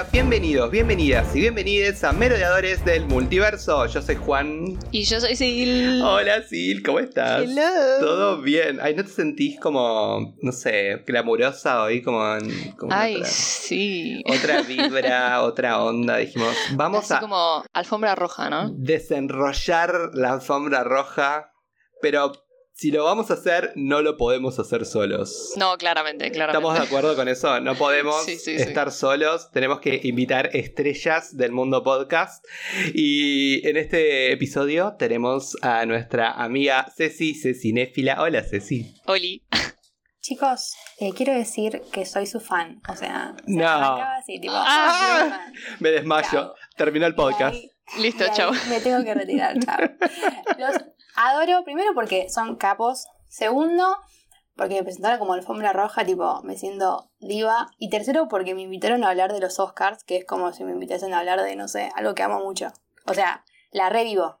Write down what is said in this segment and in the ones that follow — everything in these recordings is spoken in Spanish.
Hola, bienvenidos, bienvenidas y bienvenides a Merodeadores del Multiverso. Yo soy Juan. Y yo soy Sil. Hola, Sil, ¿cómo estás? Hello. ¿Todo bien? Ay, ¿no te sentís como, no sé, glamurosa hoy? Como en. como Ay, otra, sí. otra vibra, otra onda. Dijimos, vamos Así a como alfombra roja, ¿no? desenrollar la alfombra roja, pero si lo vamos a hacer, no lo podemos hacer solos. No, claramente, claramente. ¿Estamos de acuerdo con eso? No podemos Sí, sí, sí. estar solos, tenemos que invitar estrellas del mundo podcast. Y en este episodio tenemos a nuestra amiga Ceci, Cecinéfila. Hola Ceci. Oli. Chicos, eh, quiero decir que soy su fan. O sea, o sea, No. así, tipo, Ah. Me desmayo. Terminó el podcast. Ahí- Listo, chao. Me tengo que retirar, chao. Los adoro, primero porque son capos. Segundo, porque me presentaron como alfombra roja, tipo, me siento diva. Y tercero, porque me invitaron a hablar de los Oscars, que es como si me invitasen a hablar de, no sé, algo que amo mucho. O sea, la revivo.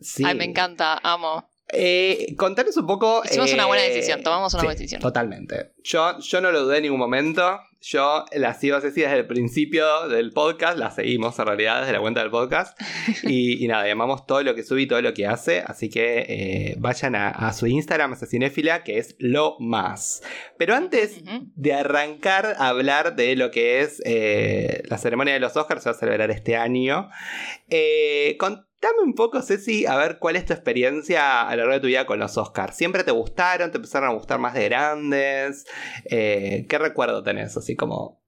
Sí. Ay, me encanta, amo. Eh, contanos un poco. Hicimos una buena eh, decisión, tomamos una sí, buena decisión. Totalmente. Yo, yo no lo dudé en ningún momento. Yo la sigo a Ceci desde el principio del podcast. La seguimos en realidad desde la cuenta del podcast. Y, y nada, llamamos todo lo que sube y todo lo que hace. Así que eh, vayan a, a su Instagram, Asesinéfila, que es lo más. Pero antes de arrancar a hablar de lo que es eh, la ceremonia de los Oscars, se va a celebrar este año. Eh, contame un poco, Ceci, a ver cuál es tu experiencia a lo largo de tu vida con los Oscars. ¿Siempre te gustaron? ¿Te empezaron a gustar más de grandes? Eh, ¿Qué recuerdo tenés? Así como.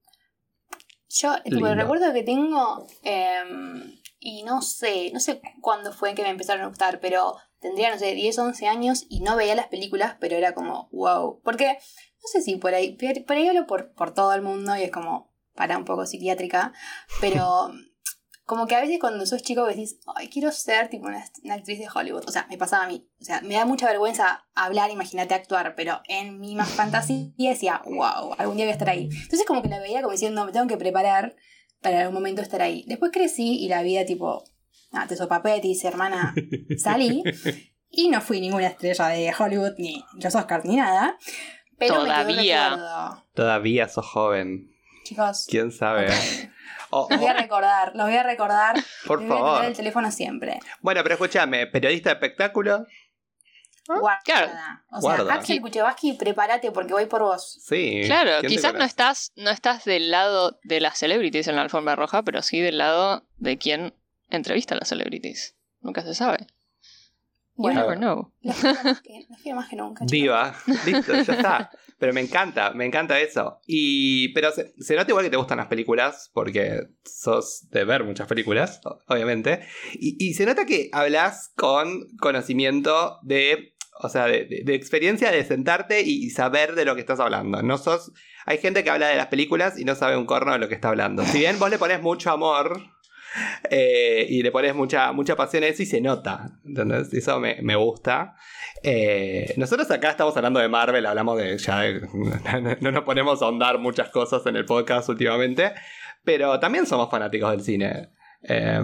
Yo, tipo, el recuerdo que tengo, em, y no sé, no sé cuándo fue que me empezaron a gustar, pero tendría, no sé, 10, 11 años y no veía las películas, pero era como, wow. Porque, no sé si por ahí, por por ahí hablo por, por todo el mundo y es como, para un poco psiquiátrica, pero como que a veces cuando sos chico decís, ay, quiero ser tipo una, una actriz de Hollywood. O sea, me pasaba a mí. O sea, me da mucha vergüenza hablar, imagínate actuar, pero en mi más fantasía decía, wow, algún día voy a estar ahí. Entonces como que la veía como diciendo, me tengo que preparar para algún momento estar ahí. Después crecí y la vida tipo, ah, te sopapé, te dice, hermana, salí. Y no fui ninguna estrella de Hollywood, ni los Oscars, ni nada. Pero me Todavía. recuerdo. Todavía sos joven. Chicos, ¿Quién sabe? O- los voy a o- recordar, los voy a recordar. por a favor. tener el teléfono siempre. Bueno, pero escúchame, periodista de espectáculo. Guarda. Claro. O Guarda. sea, Axel Kuchevaski, prepárate porque voy por vos. Sí. Claro, ¿quién te quizás no estás, no estás del lado de las celebrities en la alfombra roja, pero sí del lado de quien entrevista a las celebrities. Nunca se sabe. You Bueno. never know. Quiero más que, nunca. Diva, listo, ya está. Pero me encanta, me encanta eso. Y, pero se, se nota igual que te gustan las películas, porque sos de ver muchas películas, obviamente. Y, y se nota que hablas con conocimiento de, o sea, de, de- de experiencia de sentarte y, y saber de lo que estás hablando. No sos, hay gente que habla de las películas y no sabe un corno de lo que está hablando. Si bien vos le pones mucho amor eh, y le pones mucha, mucha pasión a eso y se nota. ¿entendés? Eso me, me gusta. Eh, nosotros acá estamos hablando de Marvel, hablamos de ya no, no nos ponemos a ahondar muchas cosas en el podcast últimamente, pero también somos fanáticos del cine. Eh,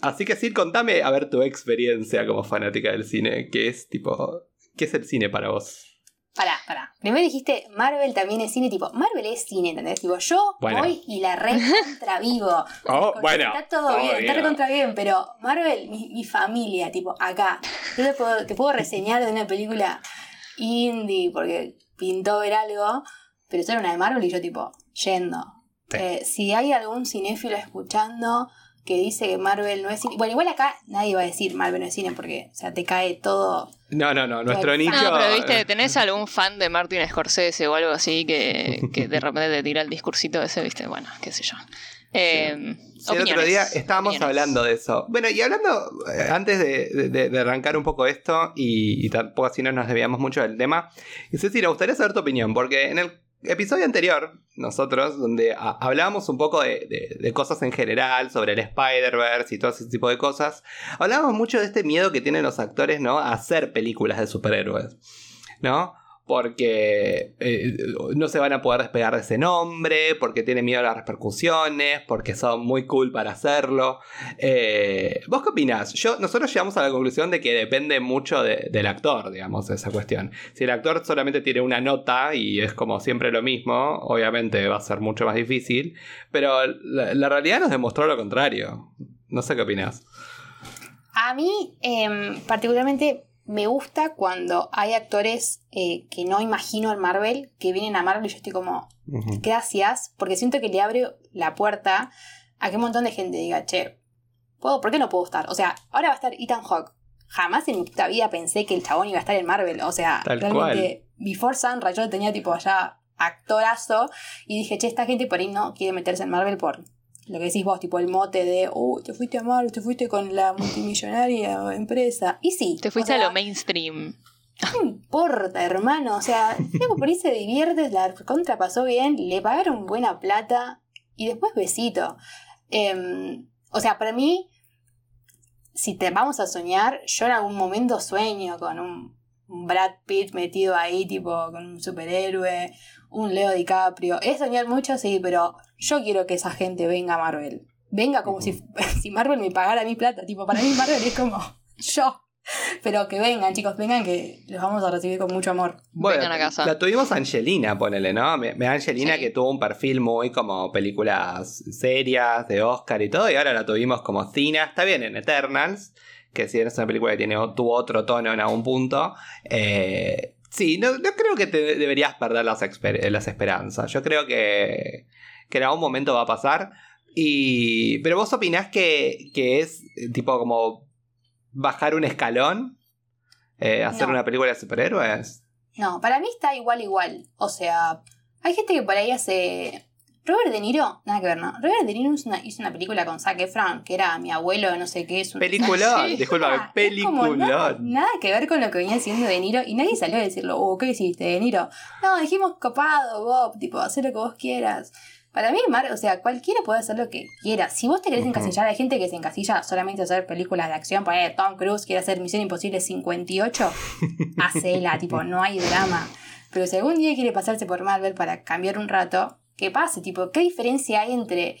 así que sí, contame a ver tu experiencia como fanática del cine, ¿qué es tipo, qué es el cine para vos? Pará, pará. Primero dijiste, Marvel también es cine, tipo, Marvel es cine, ¿entendés? Tipo, yo Bueno. voy y la re contra vivo. Oh, bueno, Está todo bien, está re contra bien, pero Marvel, mi, mi familia, tipo, acá. Yo te puedo, te puedo reseñar de una película indie porque pintó ver algo, pero solo una de Marvel y yo, tipo, yendo. Sí. Eh, si hay algún cinéfilo escuchando que dice que Marvel no es cine. Bueno, igual acá nadie va a decir Marvel no es cine porque, o sea, te cae todo. No, no, no, nuestro nicho... No, pero viste, ¿tenés algún fan de Martin Scorsese o algo así que, que de repente te tira el discursito ese, viste? Bueno, qué sé yo. Eh, Sí, el otro día estábamos opiniones. hablando de eso. Bueno, y hablando, eh, antes de, de- de arrancar un poco esto, y, y tampoco así no nos desviamos mucho del tema, y Ceci, me gustaría saber tu opinión, porque en el episodio anterior, nosotros, donde hablábamos un poco de cosas en general, sobre el Spider-Verse y todo ese tipo de cosas, hablábamos mucho de este miedo que tienen los actores, ¿no? A hacer películas de superhéroes, ¿no? Porque eh, no se van a poder despegar de ese nombre, porque tienen miedo a las repercusiones, porque son muy cool para hacerlo. Eh, ¿Vos qué opinás? Yo, nosotros llegamos a la conclusión de que depende mucho de- del actor, digamos, esa cuestión. Si el actor solamente tiene una nota y es como siempre lo mismo, obviamente va a ser mucho más difícil, pero la, la realidad nos demostró lo contrario. No sé qué opinás. A mí, em, particularmente, me gusta cuando hay actores eh, que no imagino en Marvel, que vienen a Marvel y yo estoy como, gracias, porque siento que le abre la puerta a que un montón de gente diga, che, ¿puedo, ¿por qué no puedo estar? O sea, ahora va a estar Ethan Hawke. Jamás en mi puta vida pensé que el chabón iba a estar en Marvel. O sea, Tal realmente, Before Sunrise yo tenía tipo allá actorazo y dije, che, esta gente por ahí no quiere meterse en Marvel por lo que decís vos, tipo el mote de, uh, te fuiste a Marvel, te fuiste con la multimillonaria empresa. Y sí. Te fuiste o sea, a lo mainstream. no importa, hermano. O sea, luego por ahí se divierte, la contra pasó bien, le pagaron buena plata y después besito. Em, o sea, para mí, si te vamos a soñar, yo en algún momento sueño con un Brad Pitt metido ahí, tipo con un superhéroe, un Leo DiCaprio. Es soñar mucho, sí, pero yo quiero que esa gente venga a Marvel. Venga como si, si Marvel me pagara mi plata. Tipo, para mí Marvel es como yo. Pero que vengan, chicos, vengan que los vamos a recibir con mucho amor. Vengan a casa. La tuvimos Angelina, ponele, ¿no? Me, me- Angelina Sí. que tuvo un perfil muy como películas serias de Oscar y todo, y ahora la tuvimos como Cina. Está bien en Eternals, que si bien es una película que tiene, tuvo otro tono en algún punto. eh, sí, no, no creo que te deberías perder las, esperanzas. Yo creo que, que en algún momento va a pasar. Y, pero vos opinás que, que es eh, tipo como bajar un escalón, eh, hacer No. una película de superhéroes. No, para mí está igual, igual. O sea, hay gente que por ahí hace. Robert De Niro, nada que ver, ¿no? Robert De Niro hizo una, hizo una película con Zac Efron, que era mi abuelo, no sé qué, es un. Peliculón, Sí. discúlpame, es como nada, nada que ver con lo que venía haciendo De Niro y nadie salió a decirlo, oh, ¿qué hiciste, De Niro? No, dijimos copado, Bob, tipo, hacer lo que vos quieras. Para mí, Mar, o sea, cualquiera puede hacer lo que quiera. Si vos te querés encasillar, hay gente que se encasilla solamente a hacer películas de acción, por ahí Tom Cruise quiere hacer Misión Imposible 58, hacela, tipo, no hay drama. Pero si algún día quiere pasarse por Marvel para cambiar un rato, que pase, tipo, ¿qué diferencia hay entre,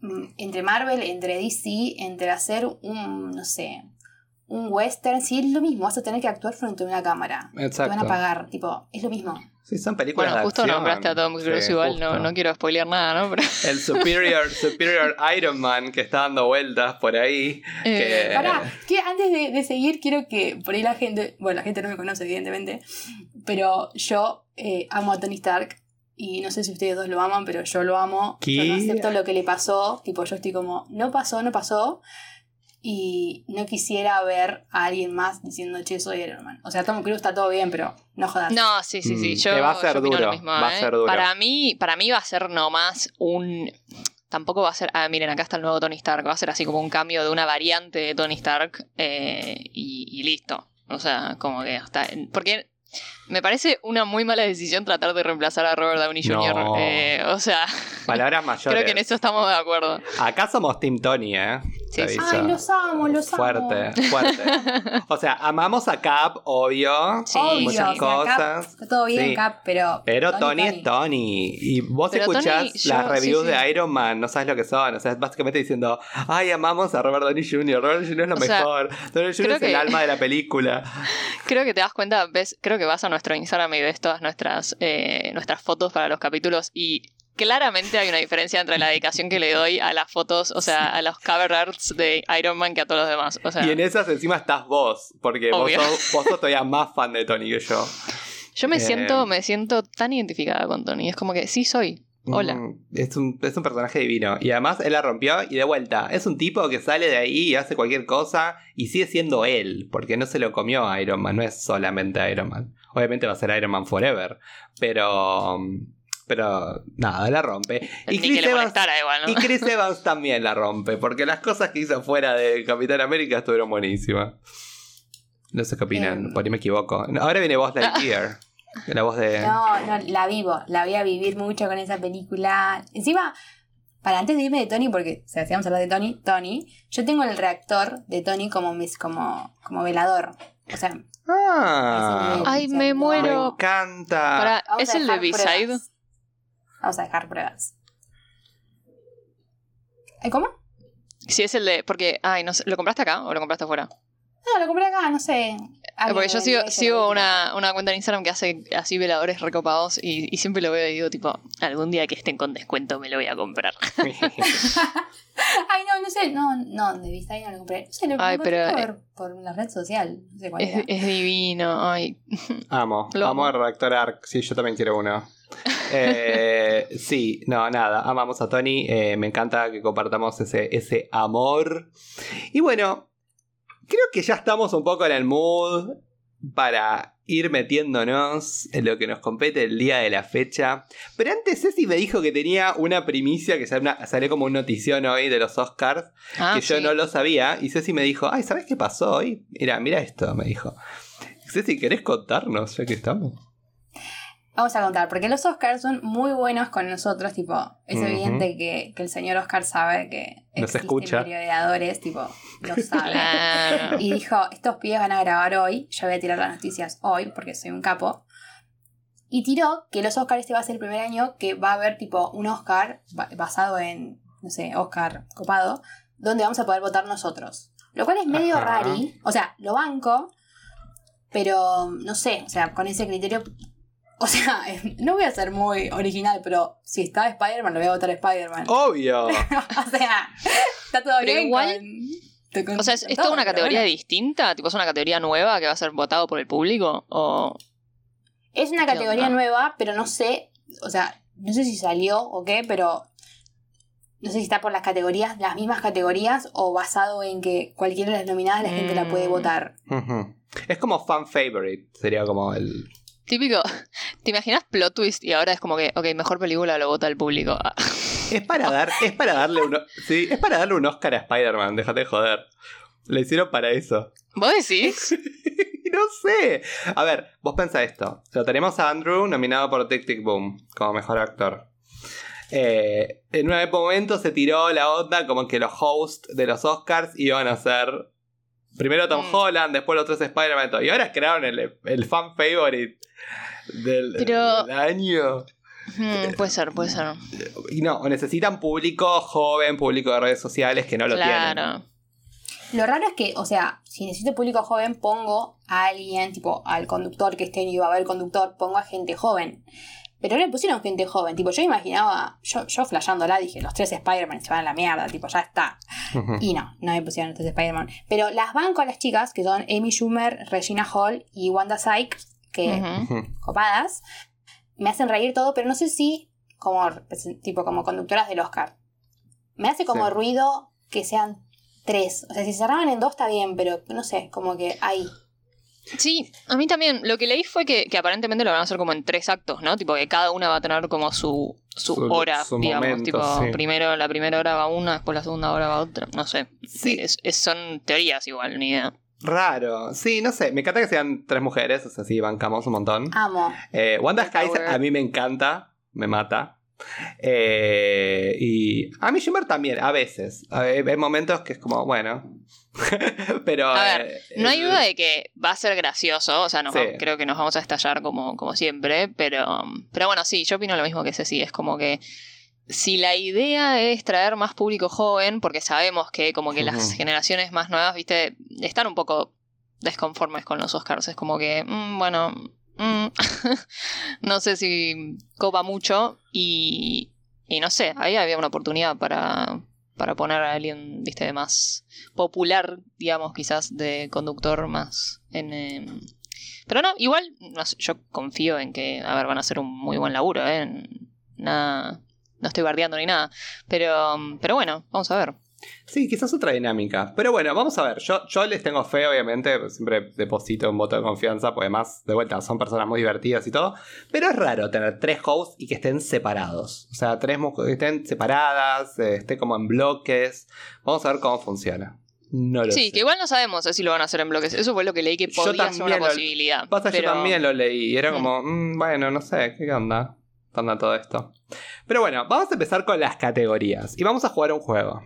mm, entre Marvel, entre DC, entre hacer un, no sé, un western? Si es lo mismo, vas a tener que actuar frente a una cámara. Te van a Exacto. pagar, tipo, es lo mismo. Sí, son películas Bueno, de justo acción. nombraste a Tom Cruise Sí, igual, justo. no, no quiero spoilear nada, ¿no? Pero, El Superior, Superior Iron Man que está dando vueltas por ahí. eh, Que- Pará, que antes de, de seguir, quiero que por ahí la gente, bueno, la gente no me conoce, evidentemente, pero yo eh, amo a Tony Stark y no sé si ustedes dos lo aman, pero yo lo amo. Yo no ¿Qué? acepto lo que le pasó, tipo, yo estoy como, no pasó, no pasó. Y no quisiera ver a alguien más diciendo, che, soy Iron Man. O sea, Tom Cruise está todo bien, pero no jodas. No, sí, sí, sí. Mm, Yo, va a ser yo duro, lo mismo, va a ¿eh? ser duro. Para mí, para mí va a ser nomás un. Tampoco va a ser. Ah, miren, acá está el nuevo Tony Stark. Va a ser así como un cambio de una variante de Tony Stark eh, y, y listo. O sea, como que hasta. Porque me parece una muy mala decisión tratar de reemplazar a Robert Downey Jr. No. Eh, o sea, Palabras mayores. creo que en eso estamos de acuerdo. Acá somos Team Tony, ¿eh? Sí, sí. Ay, los amo, los amo. Fuerte, fuerte. O sea, amamos a Cap, obvio. Sí, Obvio, muchas o sea, cosas. Cap, está todo bien, Sí. Cap, pero. Pero Tony, es Tony. Y vos Pero escuchás Tony, yo- las reviews sí, sí. de Iron Man, no sabes lo que son. O sea, es básicamente diciendo, ay, amamos a Robert Downey Jr. Robert Downey Jr. es lo O sea, mejor. Downey Jr. es el alma de la película. Creo que te das cuenta, ves, creo que vas a nuestro Instagram y ves todas nuestras, eh, nuestras fotos para los capítulos y claramente hay una diferencia entre la dedicación que le doy a las fotos, o sea, a los cover arts de Iron Man que a todos los demás. O sea, Y en esas encima estás vos, porque vos Obvio. sos, vos sos todavía más fan de Tony que yo. yo me eh, siento, me siento tan identificada con Tony. Es como que sí soy. Hola. Mm, Es un, es un personaje divino. Y además él la rompió y de vuelta. Es un tipo que sale de ahí y hace cualquier cosa y sigue siendo él. Porque no se lo comió a Iron Man. No es solamente Iron Man. Obviamente va a ser Iron Man Forever. Pero. Pero nada, la rompe. Y Chris, Evans, molestara igual, ¿no? y Chris Evans también la rompe. Porque las cosas que hizo fuera de Capitán América estuvieron buenísimas. No sé qué opinan, por ahí me equivoco. Ahora viene Buzz Lightyear. La voz de. No, no, la vivo, la voy a vivir mucho con esa película. Encima, para antes de irme de Tony, porque o sea, si vamos a hablar de Tony, Tony, yo tengo el reactor de Tony como mis, como, como velador. O sea, Ah, Ay, me me muero. encanta. Para, ¿Es el de B-Side? Vamos a dejar pruebas. ¿Eh, ¿Cómo? Sí, es el de. Porque, ay, no sé, ¿lo compraste acá o lo compraste afuera? No, lo compré acá, no sé. Porque yo sigo, sigo una, una cuenta en Instagram que hace así veladores recopados y, y siempre lo veo y digo, tipo, algún día que estén con descuento me lo voy a comprar. Ay, no, no sé. No, no, de vista ahí no lo compré. No sé, lo Ay, lo pero, compré eh, por, por la red social. No sé cuál Es, era. es divino, ay. amo, Lo amo amo. el reactor ARC. Sí, yo también quiero uno. Eh, sí, no, nada, amamos a Tony. eh, me encanta que compartamos ese, ese amor. Y bueno, creo que ya estamos un poco en el mood para ir metiéndonos en lo que nos compete el día de la fecha. Pero antes Ceci me dijo que tenía una primicia que salió, como un notición hoy de los Oscars, Ah, que yo no lo sabía. Y Ceci me dijo, ay, ¿sabes qué pasó hoy? Mira, mira esto, me dijo. Ceci, ¿querés contarnos ya que estamos? Vamos a contar, porque los Oscars son muy buenos con nosotros, tipo, es evidente que, que el señor Oscar sabe que Nos escucha. periodadores, tipo, lo sabe. Y dijo, estos pibes van a grabar hoy, yo voy a tirar las noticias hoy, porque soy un capo. Y tiró que los Oscars este va a ser el primer año que va a haber tipo un Oscar ba- basado en, no sé, Oscar copado, donde vamos a poder votar nosotros. Lo cual es medio Ajá. rari, o sea, lo banco, pero no sé, o sea, con ese criterio... O sea, no voy a ser muy original, pero si está Spider-Man, lo voy a votar a Spider-Man. Obvio. o sea, está todo Pero bien. igual- con- con- O sea, ¿es, todo, toda una categoría bueno. distinta? ¿Tipo es una categoría nueva que va a ser votado por el público? ¿O Es una ¿Qué categoría onda? nueva, pero no sé, o sea, no sé si salió o qué, pero no sé si está por las categorías, las mismas categorías, o basado en que cualquiera de las nominadas la gente la puede Mm. votar. Es como fan favorite, sería como el... típico? ¿Te imaginas plot twist y ahora es como que, ok, mejor película lo vota el público? Ah, Es para dar, es para darle un, sí, es para darle un Oscar a Spider-Man, déjate de joder. Lo hicieron para eso. ¿Vos decís? no sé. A ver, vos pensá esto. Lo tenemos a Andrew nominado por Tic Tic Boom como mejor actor. Eh, en un momento se tiró la onda como que los hosts de los Oscars iban a ser primero Tom Mm. Holland, después los otros Spider-Man y todo. Y ahora crearon el, el fan favorite del, Pero- del año. Hmm, puede ser, puede ser. Y no, necesitan público joven, público de redes sociales que no lo tienen. Claro. Lo raro es que, o sea, si necesito público joven, pongo a alguien, tipo al conductor que año iba a haber conductor, pongo a gente joven. Pero no le pusieron gente joven, tipo, yo imaginaba, yo, yo flasheándola, dije, los tres Spider-Man se van a la mierda, tipo, ya está. Y no, no me pusieron los tres Spider-Man. Pero las banco a las chicas, que son Amy Schumer, Regina Hall y Wanda Sykes, que copadas, me hacen reír todo, pero no sé si como, tipo, como conductoras del Oscar. Me hace como Sí. ruido que sean tres. O sea, si se cerraban en dos está bien, pero no sé, como que ahí. Sí, a mí también. Lo que leí fue que, que aparentemente lo van a hacer como en tres actos, ¿no? Tipo que cada una va a tener como su, su, Su- hora, su digamos. momento, tipo, sí. primero la primera hora va una, después la segunda hora va otra. No sé. Sí. Es- es- son teorías igual, ni idea. Raro. Sí, no sé. Me encanta que sean tres mujeres. O sea, sí, bancamos un montón. Amo. Eh, Wanda Skies a mí me encanta. Me mata. Eh, y a mí Schumer también, a veces. Hay momentos que es como, bueno. Pero. A ver, eh, No hay duda de que va a ser gracioso, o sea, nos Sí. creo que nos vamos a estallar como, como siempre, pero, pero bueno, sí, yo opino lo mismo que Ceci, es como que si la idea es traer más público joven, porque sabemos que como que las generaciones más nuevas, viste, están un poco desconformes con los Oscars, es como que, mm, bueno, mm, no sé si copa mucho y, y no sé, ahí había una oportunidad para, para poner a alguien, viste, más popular, digamos, quizás de conductor más en... eh, Pero no, igual, yo confío en que, a ver, van a hacer un muy buen laburo, ¿eh? Nada, no estoy bardeando ni nada, pero, pero bueno, vamos a ver. Sí, quizás otra dinámica. Pero bueno, vamos a ver. Yo, yo les tengo fe, obviamente. Siempre deposito un voto de confianza, porque además, de vuelta, son personas muy divertidas y todo. Pero es raro tener tres hosts y que estén separados. O sea, tres que estén separadas, eh, esté como en bloques. Vamos a ver cómo funciona. No lo Sí, sé. que igual no sabemos si lo van a hacer en bloques. Eso fue lo que leí que podía ser una lo- posibilidad. Pasa, pero... yo también lo leí y era Mm. como, mm, bueno, no sé, ¿qué onda? ¿Qué onda todo esto? Pero bueno, vamos a empezar con las categorías y vamos a jugar un juego.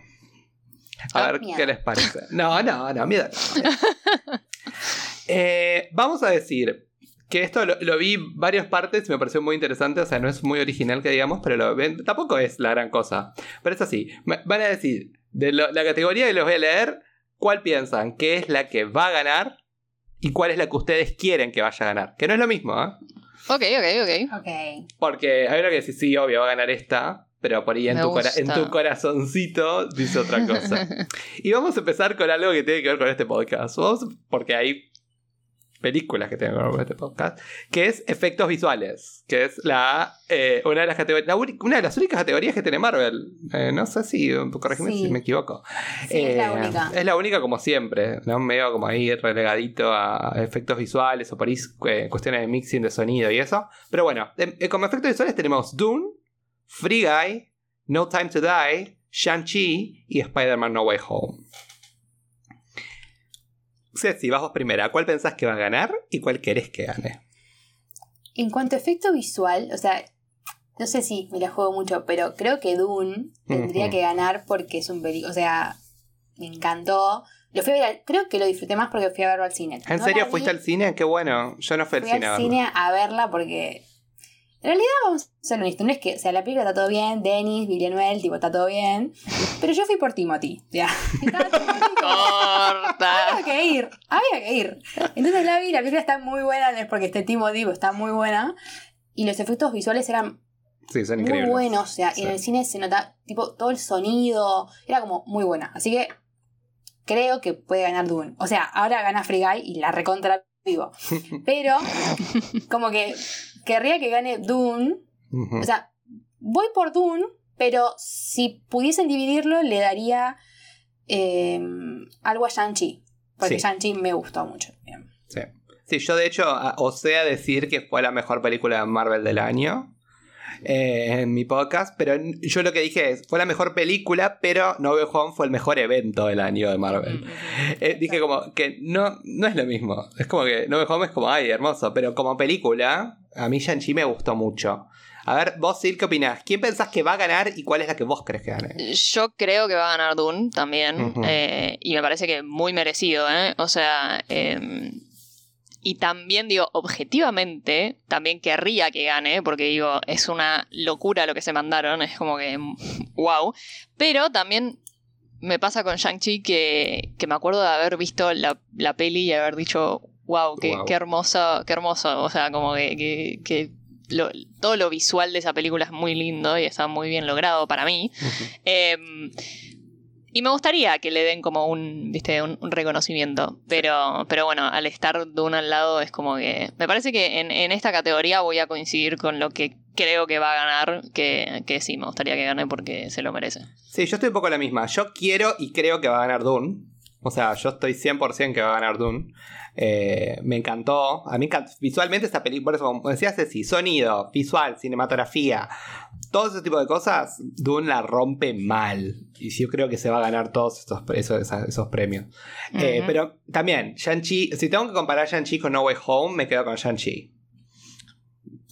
A ver miedo. qué les parece. No, no, no, miedo. no. Eh, vamos a decir que esto lo, lo vi varias partes y me pareció muy interesante. O sea, no es muy original que digamos, pero lo tampoco es la gran cosa. Pero es así. Van a decir, de lo- la categoría que les voy a leer, ¿cuál piensan que es la que va a ganar? Y cuál es la que ustedes quieren que vaya a ganar. Que no es lo mismo, ¿eh? Ok, ok, ok. Ok. Porque hay una que dice, sí, obvio, va a ganar esta. Pero por ahí en tu, en tu corazoncito dice otra cosa. y vamos a empezar con algo que tiene que ver con este podcast. Vamos- porque hay películas que tienen que ver con este podcast. Que es efectos visuales. Que es la eh, una de las la una de las únicas categorías que tiene Marvel. Eh, no sé si. Corregime Sí. si me equivoco. Sí, es la Eh, única. Es la única como siempre, ¿no? Medio como ahí relegadito a efectos visuales o por ahí eh, cuestiones de mixing de sonido y eso. Pero bueno, eh, como efectos visuales tenemos Dune, Free Guy, No Time to Die, Shang-Chi y Spider-Man No Way Home. Ceci, vas vos primera. ¿Cuál pensás que va a ganar y cuál querés que gane? En cuanto a efecto visual, o sea, no sé si me la juego mucho, pero creo que Dune tendría que ganar porque es un película. O sea, me encantó. Lo fui a ver, creo que lo disfruté más porque fui a verlo al cine. ¿En No serio vi, fuiste al cine? Qué bueno. Yo no fui al Fui cine a al cine a verla porque. En realidad, vamos a ser honestos, no es que, o sea, la película está todo bien, Denis, Villeneuve, tipo, está todo bien. Pero yo fui por Timothy, ya. Corta. había que ir, había que ir. Entonces la vi, la película está muy buena, no es porque esté Timothy, está muy buena. Y los efectos visuales eran Sí, son muy buenos, o sea, Sí. en el cine se nota, tipo, todo el sonido, era como muy buena. Así que creo que puede ganar Dune. O sea, ahora gana Free Guy y la recontra vivo. Pero, como que querría que gane Dune. O sea, voy por Dune, pero si pudiesen dividirlo, le daría eh, algo a Shang-Chi. Porque Sí. Shang-Chi me gustó mucho. Sí. Sí, yo de hecho osé a decir que fue la mejor película de Marvel del año eh, en mi podcast, pero yo lo que dije es, fue la mejor película, pero No Way Home fue el mejor evento del año de Marvel. Eh, dije como que no, no es lo mismo. Es como que No Way Home es como, ay, hermoso, pero como película, a mí Shang-Chi me gustó mucho. A ver, vos, Sil, ¿qué opinás? ¿Quién pensás que va a ganar y cuál es la que vos crees que gane? Yo creo que va a ganar Dune también. Eh, y me parece que muy merecido, ¿eh? O sea. eh, y también digo, objetivamente, también querría que gane, porque digo, es una locura lo que se mandaron, es como que, wow. Pero también me pasa con Shang-Chi que, que me acuerdo de haber visto la, la peli y haber dicho, wow, qué, Wow. qué hermoso, qué hermoso. O sea, como que, que- que lo- todo lo visual de esa película es muy lindo y está muy bien logrado para mí. Eh, y me gustaría que le den como un, viste, un, un reconocimiento. Pero, pero bueno, al estar de uno al lado es como que. Me parece que en, en esta categoría voy a coincidir con lo que creo que va a ganar. Que, que sí, me gustaría que gane porque se lo merece. Sí, yo estoy un poco la misma. Yo quiero y creo que va a ganar Dune. O sea, yo estoy 100% que va a ganar Dune. Eh, me encantó. A mí visualmente esta película, por eso como decías Ceci, sonido, visual, cinematografía, todo ese tipo de cosas, Dune la rompe mal. Y yo creo que se va a ganar todos esos, premios. Eh, pero también, Shang-Chi, si tengo que comparar Shang-Chi con No Way Home, me quedo con Shang-Chi.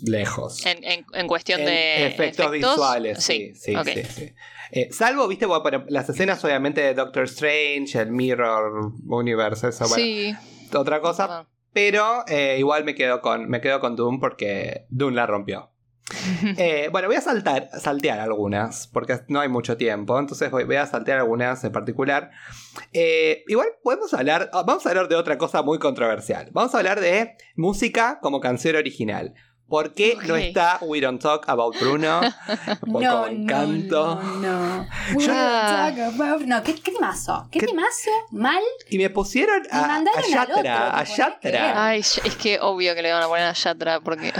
Lejos. En, en- en cuestión En de. efectos, visuales, sí, sí, sí, sí. Eh, salvo, viste, bueno, las escenas obviamente de Doctor Strange, el Mirror Universe, eso, bueno, Sí. otra cosa. Bueno. Pero eh, igual me quedo con me quedo con Doom porque Doom la rompió. Eh, bueno, voy a saltar, saltear algunas, porque no hay mucho tiempo, entonces voy, voy a saltear algunas en particular. Eh, igual podemos hablar, ah, vamos a hablar de otra cosa muy controversial. Vamos a hablar de música como canción original. ¿Por qué no Ok. está We Don't Talk About Bruno? Por No, encanto. no, no, no. We Yo- don't talk about- No, ¿qué, qué temazo? ¿Qué, ¿Qué- temazo? Mal. Y me pusieron Me a, mandaron a Yatra, otro, a. Yatra. Ay, es que obvio que le van a poner a Yatra porque.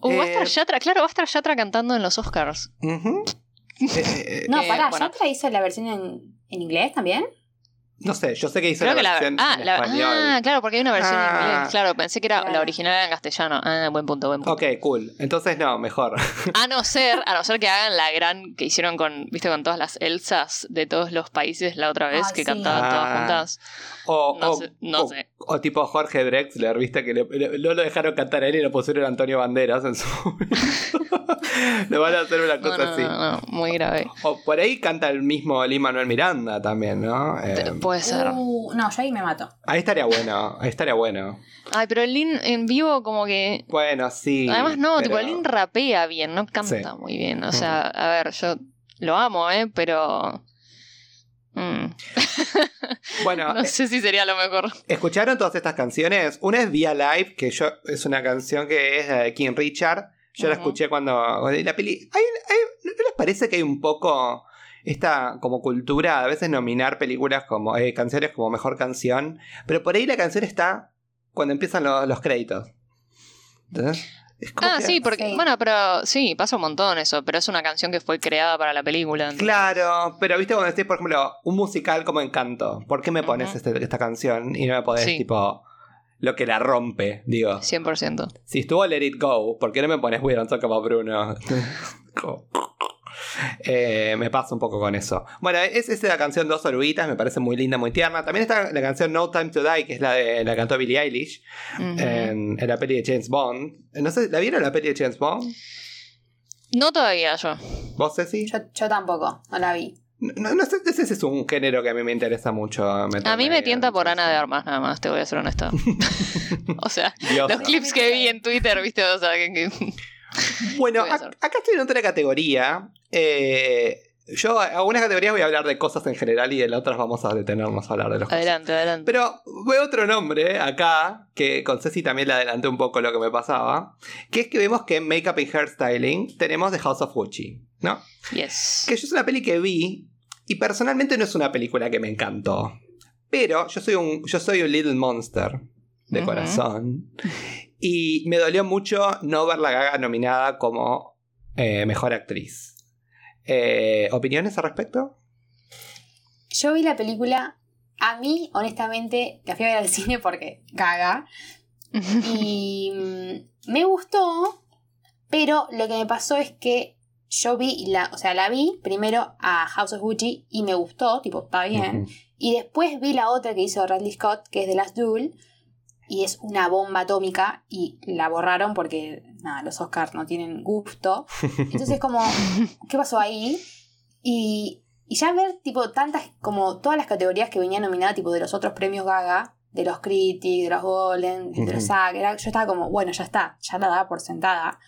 Uh, va a estar Eh, Yatra, claro, va a estar Yatra cantando en los Oscars. Ujú. Eh, eh, No, Eh, pará, bueno. ¿Yatra hizo la versión en, en inglés también? No sé, yo sé que hizo Creo la que la, versión ah, en la- español. ah, claro, porque hay una versión Ah. en inglés. Claro, pensé que era Claro. la original en castellano. Ah, buen punto, buen punto. Ok, cool. Entonces no, mejor. A no ser, a no ser que hagan la gran que hicieron con, viste, con todas las Elsas de todos los países la otra vez Ay, que sí. cantaban Ah. todas juntas. O, No o- sé, no o- sé. o tipo Jorge Drexler, viste que le- le- no lo dejaron cantar a él y lo pusieron a Antonio Banderas en su Le van a hacer una cosa no, así. no, no, muy grave. O por ahí canta el mismo Lee Manuel Miranda también, ¿no? Eh, Puede ser. Uh, no, yo ahí me mato. Ahí estaría bueno, ahí estaría bueno. Ay, pero el Lin en vivo como que... Bueno, sí. Además no, tipo, el Lin rapea bien, no canta Sí. muy bien. O sea, a ver, yo lo amo, ¿eh? Pero... mm, Bueno, no sé si sería lo mejor. ¿escucharon todas estas canciones? Una es Via Live, que yo es una canción que es de King Richard. Yo la escuché cuando la peli. Hay- hay- ¿No les parece que hay un poco esta como cultura a veces nominar películas como eh, canciones como mejor canción? Pero por ahí la canción está cuando empiezan los, los créditos. ¿Entendés? Es como Ah, sí, porque... Sí. Bueno, pero sí, pasa un montón eso, pero es una canción que fue creada para la película. entonces- Claro, pero viste cuando decís, por ejemplo, un musical como Encanto, ¿por qué me pones este- esta canción y no me podés, Sí. tipo, lo que la rompe? Digo, 100%. si estuvo Let It Go, ¿por qué no me pones We Don't Talk About Bruno? Eh, me pasa un poco con eso. Bueno, es, es la canción Dos Oruguitas, me parece muy linda, muy tierna. También está la canción No Time to Die, que es la de la cantó Billie Eilish en, en la peli de James Bond. No sé, ¿la vieron la peli de James Bond? No todavía yo. ¿Vos, Ceci? Yo, yo tampoco, no la vi. No, no sé, ese es un género que a mí me interesa mucho. A mí me tienta en- por Ana de Armas nada más, te voy a ser honesta. o sea, Dios. los clips que vi en Twitter, viste, o sea, que... que- Bueno, acá estoy en otra categoría. Eh, yo, algunas categorías voy a hablar de cosas en general y en otras vamos a detenernos a hablar de los cosas. Adelante, adelante. Pero veo otro nombre acá, que con Ceci también le adelanté un poco lo que me pasaba, que es que vemos que en Makeup y Hairstyling tenemos The House of Gucci, ¿no? Yes. Que yo es una peli que vi y personalmente no es una película que me encantó. Pero yo soy un, yo soy un little monster de corazón. Y me dolió mucho no ver la Gaga nominada como eh, mejor actriz. Eh, ¿Opiniones al respecto? Yo vi la película, a mí, honestamente, la fui a ver al cine porque caga. Y mm, me gustó, pero lo que me pasó es que yo vi, la, o sea, la vi primero a House of Gucci y me gustó, tipo, está bien. Y después vi la otra que hizo Radley Scott, que es The Last Duel, y es una bomba atómica y la borraron porque, nada, los Oscars no tienen gusto. Entonces, como, ¿qué pasó ahí? Y, y ya ver, tipo, tantas, como todas las categorías que venían nominadas, tipo, de los otros premios Gaga, de los Critics, de los Golden, de los. SAG, era- yo estaba como, bueno, ya está, ya la daba por sentada.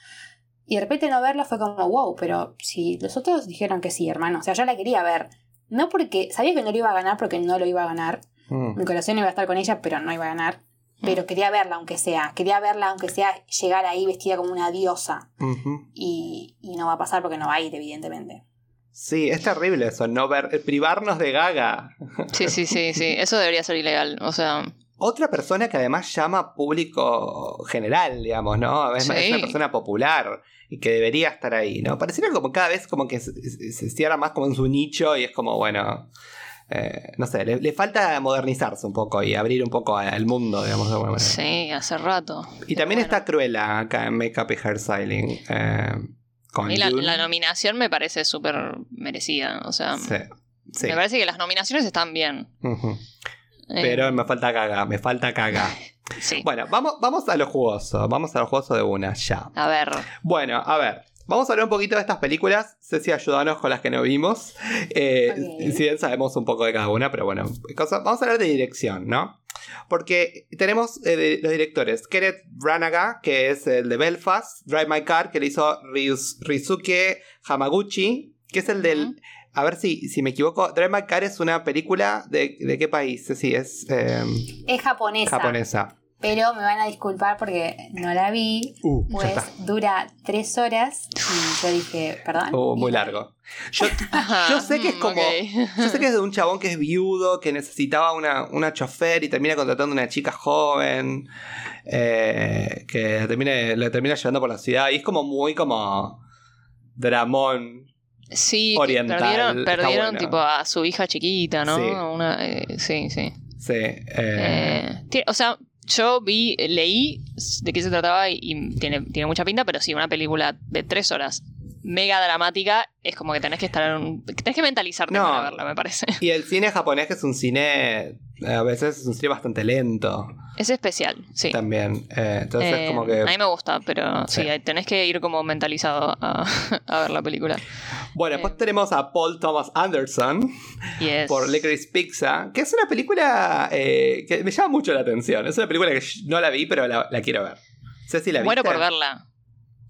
Y de repente no verla fue como, wow, pero si los otros dijeron que sí, hermano, o sea, yo la quería ver. No porque, sabía que no lo iba a ganar porque no lo iba a ganar. Mm. Mi corazón iba a estar con ella, pero no iba a ganar. Pero quería verla aunque sea, quería verla aunque sea llegar ahí vestida como una diosa. Y, y no va a pasar porque no va a ir, evidentemente. Sí, es terrible eso, no ver, eh, privarnos de Gaga. Sí, sí, sí, sí. Eso debería ser ilegal. O sea, Otra persona que además llama público general, digamos, ¿no? Es, Sí. es una persona popular y que debería estar ahí, ¿no? Pareciera como cada vez como que se, se- se cierra más como en su nicho y es como, bueno, eh, no sé, le, le falta modernizarse un poco y abrir un poco al mundo, digamos, de alguna manera. sí, hace rato. Y también está Cruella acá en Makeup y Hairstyling. Eh, con Y la, nominación me parece súper merecida. O sea, Sí, sí. me parece que las nominaciones están bien. Eh, Pero me falta caga, me falta caga. Sí. Bueno, vamos, vamos a lo jugoso, vamos a lo jugoso de una, ya. A ver. Bueno, a ver. Vamos a hablar un poquito de estas películas. Ceci, ayúdanos con las que no vimos. Eh. Si bien sabemos un poco de cada una, pero bueno. cosa- vamos a hablar de dirección, ¿no? Porque tenemos eh, de- los directores Kenneth Branagh, que es el de Belfast, Drive My Car, que le hizo Ryus- Ryusuke Hamaguchi, que es el del... A ver si, si me equivoco, Drive My Car es una película de, de qué país, Ceci, es eh, Es japonesa. japonesa. Pero me van a disculpar porque no la vi. Uh, Pues dura tres horas. Y yo dije, perdón. Y muy largo. Yo, yo sé que es mm, como... Yo sé que es de un chabón que es viudo, que necesitaba una, una chofer y termina contratando a una chica joven, eh, que termina, la termina llevando por la ciudad. Y es como muy como dramón. Sí, oriental, perdieron, está perdieron bueno. tipo a su hija chiquita, ¿no? Sí. Una, eh, sí, sí. Sí. eh, Eh, o sea, yo vi, leí de qué se trataba y, y tiene, tiene mucha pinta, pero sí, una película de tres horas mega dramática es como que tenés que estar en un- tenés que mentalizarte No. para verla, me parece. Y el cine japonés, que es un cine, eh, a veces es un cine bastante lento Es especial, sí. también. Eh, entonces Eh, como que... A mí me gusta, pero sí, Sí. tenés que ir como mentalizado a, a ver la película. Bueno, después Eh. tenemos a Paul Thomas Anderson Yes. por Licorice Pizza, que es una película eh, que me llama mucho la atención. Es una película que no la vi, pero la, la quiero ver. Ceci, ¿la Muero viste? por verla.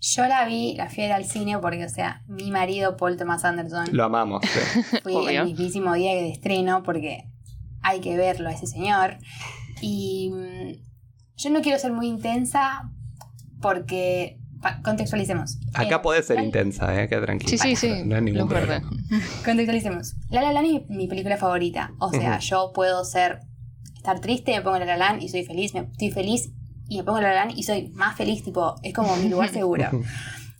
Yo la vi, la fui a al cine porque, o sea, mi marido Paul Thomas Anderson Lo amamos. sí. fue Obvio. el mismísimo día de estreno porque hay que verlo a ese señor. Y mm, yo no quiero ser muy intensa porque contextualicemos. Acá Eh, puede ser La- intensa, ¿eh? Queda tranquilo. Sí, sí, sí. No hay ningún problema. Contextualicemos. La La Land es mi película favorita. O sea, yo puedo ser estar triste, me pongo La La Land y soy feliz, me estoy feliz y me pongo La La Land y soy más feliz, tipo, es como mi lugar seguro.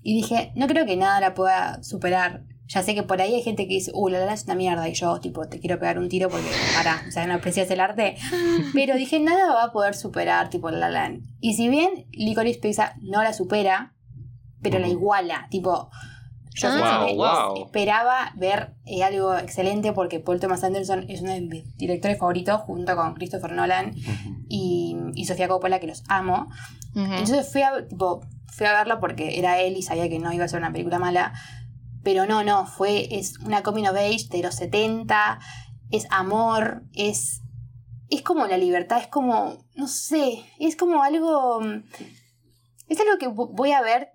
Y dije, no creo que nada la pueda superar. Ya sé que por ahí hay gente que dice, uh, La La es una mierda y yo, tipo, te quiero pegar un tiro porque, para, o sea, no aprecias el arte. Pero dije, nada va a poder superar, tipo, La La. Y si bien Licorice Pizza no la supera, pero la iguala, tipo, yo Ah. sinceramente Wow, wow. esperaba ver eh, algo excelente porque Paul Thomas Anderson es uno de mis directores favoritos junto con Christopher Nolan y, y Sofía Coppola, que los amo. Entonces fui a, tipo, fui a verla porque era él y sabía que no iba a ser una película mala. Pero no, no, fue, es una coming of age de los 70, es amor, es, es como la libertad, es como, no sé, es como algo, mm, es algo que vo- voy a ver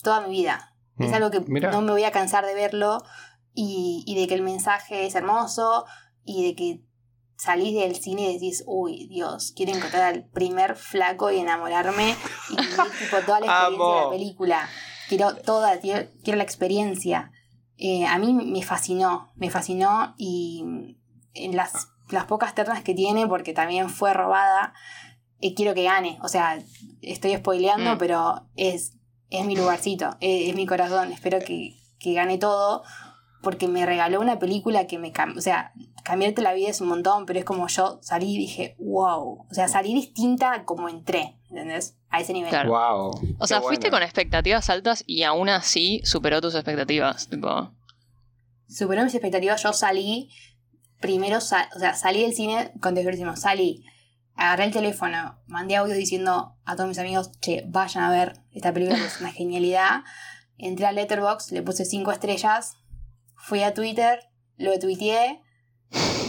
toda mi vida. Es Mm, algo que mira. no me voy a cansar de verlo y, y de que el mensaje es hermoso y de que salís del cine y decís, uy, Dios, quiero encontrar al primer flaco y enamorarme y vivir tipo, toda la experiencia de la película. Quiero toda, quiero, quiero la experiencia. Eh, a mí me fascinó, me fascinó y en las, las pocas ternas que tiene, porque también fue robada, eh, quiero que gane. O sea, estoy spoileando, Mm. pero es, es mi lugarcito, es, es mi corazón. Espero que, que gane todo, porque me regaló una película que me cambió. O sea, cambiarte la vida es un montón, pero es como yo salí y dije, wow. O sea, salí distinta a como entré, ¿entendés? A ese nivel. Claro. Wow. O sea, fuiste bueno. con expectativas altas y aún así superó tus expectativas. Tipo, superó mis expectativas. Yo salí, primero, o sea, salí del cine con decimos, salí, agarré el teléfono, mandé audio diciendo a todos mis amigos, che, vayan a ver esta película que es una genialidad. Entré a Letterboxd, le puse cinco estrellas, fui a Twitter, lo tuiteé,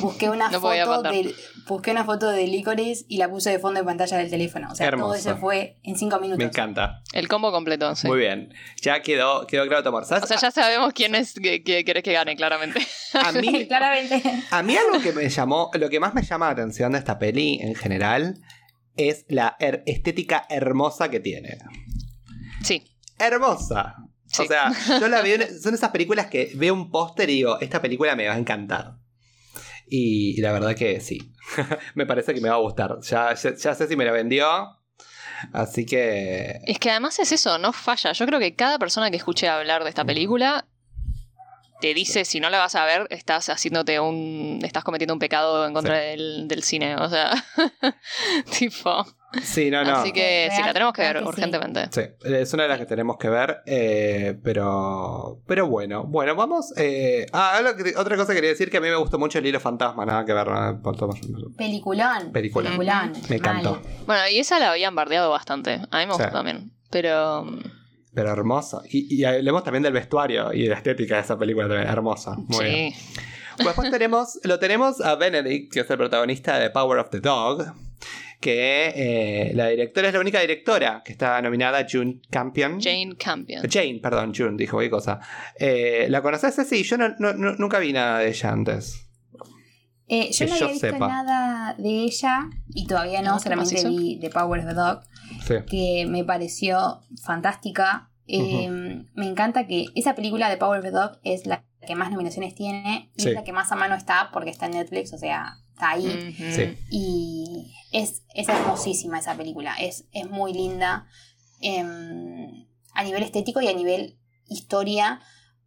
busqué una No foto de busqué una foto de Licorice y la puse de fondo de pantalla del teléfono. O sea, todo Hermoso. eso fue en cinco minutos. Me encanta. el combo completo, sí. Muy bien. Ya quedó, quedó claro tomar. ¿Sabes? O sea, ya sabemos quién es que, que querés que gane, claramente. a mí, Claramente. A mí algo que me llamó, lo que más me llama la atención de esta peli en general es la her- estética hermosa que tiene. Sí. Hermosa. O sea, yo la veo, son esas películas que veo un póster y digo, esta película me va a encantar. Y, y la verdad que sí. me parece que me va a gustar. Ya, ya, ya sé si me la vendió. Así que... Es que además es eso, no falla. Yo creo que cada persona que escuche hablar de esta película te dice, si no la vas a ver, estás haciéndote un. estás cometiendo un pecado en contra del, del cine. O sea. tipo. Sí, no, no. Así que sí, la tenemos que ver que urgentemente. Sí, es una de las que tenemos que ver, eh, pero pero bueno, bueno, vamos. eh, ah, que- otra cosa que quería decir que a mí me gustó mucho el hilo fantasma, nada que ver ¿no? por Anderson. Peliculón. Película. Peliculón. Me encantó. Bueno, y esa la habían bardeado bastante. A mí me gustó Sí. también. Pero. mm, Pero hermosa. Y, y hablemos también del vestuario y de la estética de esa película también. Hermosa. Muy bien. sí. Pues después tenemos, lo tenemos a Benedict, que es el protagonista de Power of the Dog. Que eh, la directora es la única directora que está nominada, June Campion. Jane Campion. Jane, perdón, June, dijo qué cosa. Eh, ¿La conoces? Sí, yo no, no- no- nunca vi nada de ella antes. Eh, yo Que no yo había visto sepa. nada de ella y todavía no, No, ¿qué solamente vi The Power of the Dog, Sí. que me pareció fantástica. Eh, Me encanta que esa película de Power of the Dog es la que más nominaciones tiene y Sí. es la que más a mano está porque está en Netflix, o sea, está ahí. Sí. Y es, es hermosísima esa película, es, es muy linda em, a nivel estético y a nivel historia,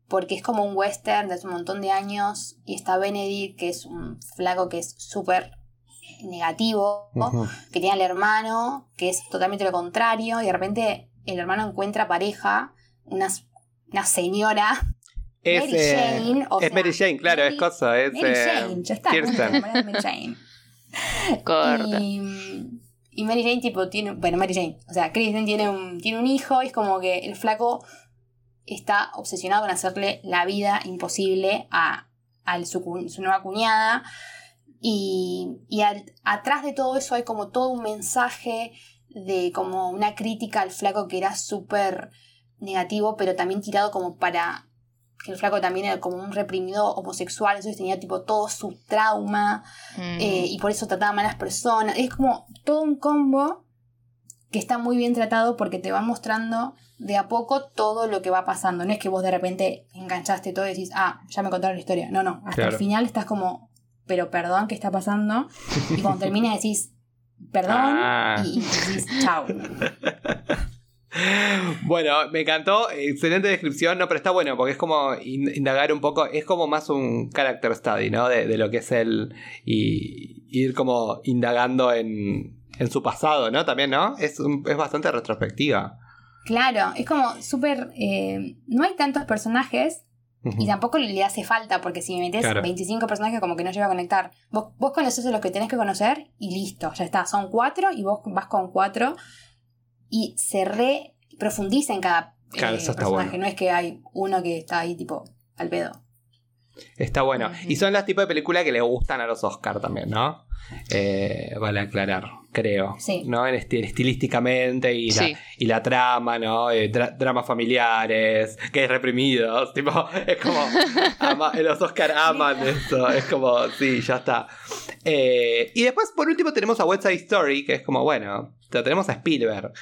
porque es como un western de hace un montón de años y está Benedict, que es un flaco que es súper negativo, que tiene al hermano, que es totalmente lo contrario, y de repente el hermano encuentra pareja, una, una señora, Es, Mary eh, Jane, o es sea, Mary Jane, claro, Mary- es cosa. Es, Mary eh, Jane, ya está, Kirsten. Mary Jane. Corta. Y, y Mary Jane, tipo, tiene. Bueno, Mary Jane. O sea, Kristen tiene un, tiene un hijo y es como que el flaco está obsesionado con hacerle la vida imposible a, a su, su nueva cuñada. Y, y al- atrás de todo eso hay como todo un mensaje de como una crítica al flaco que era súper negativo, pero también tirado como para que el flaco también era como un reprimido homosexual, entonces tenía tipo todo su trauma Mm. eh, y por eso trataba mal a las personas. Es como todo un combo que está muy bien tratado porque te va mostrando de a poco todo lo que va pasando. No es que vos de repente enganchaste todo y decís, ah, ya me contaron la historia. No, no. Hasta Claro. el final estás como, pero perdón, ¿qué está pasando? Y cuando termina decís, perdón, Ah. y, y decís, chao. Bueno, me encantó, excelente descripción, no, pero está bueno porque es como in- indagar un poco, es como más un character study, ¿no? De, de lo que es él y ir como indagando en, en su pasado, ¿no? También, ¿no? Es, un- es bastante retrospectiva. Claro, es como súper... eh, no hay tantos personajes. Y tampoco le hace falta, porque si me metes Claro. 25 personajes, como que no llega a conectar. Vos, vos conoces a los que tenés que conocer y listo, ya está. Son cuatro y vos vas con cuatro y se re profundiza en cada eh, Claro, eso está personaje. bueno. No es que hay uno que está ahí tipo al pedo. Está bueno. Y son los tipos de películas que le gustan a los Oscar también, ¿no? Eh, vale aclarar, creo. Sí. ¿No? En esti- estilísticamente y, Sí. la, y la trama, ¿no? Eh, dra- dramas familiares, que es reprimidos. Tipo, es como. ama- los Oscar aman eso. Es como, sí, ya está. Eh, y después, por último, tenemos a West Side Story, que es como, bueno, lo tenemos a Spielberg.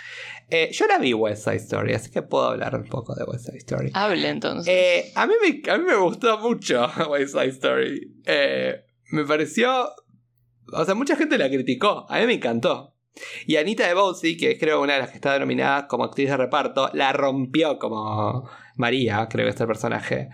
Eh, yo la vi West Side Story, así que puedo hablar un poco de West Side Story. Hable entonces. Eh, a, mí me, a mí me gustó mucho West Side Story. Eh, me pareció. O sea, mucha gente la criticó. A mí me encantó. Y Anita de que es creo una de las que está denominada como actriz de reparto, la rompió como María, creo que es el personaje.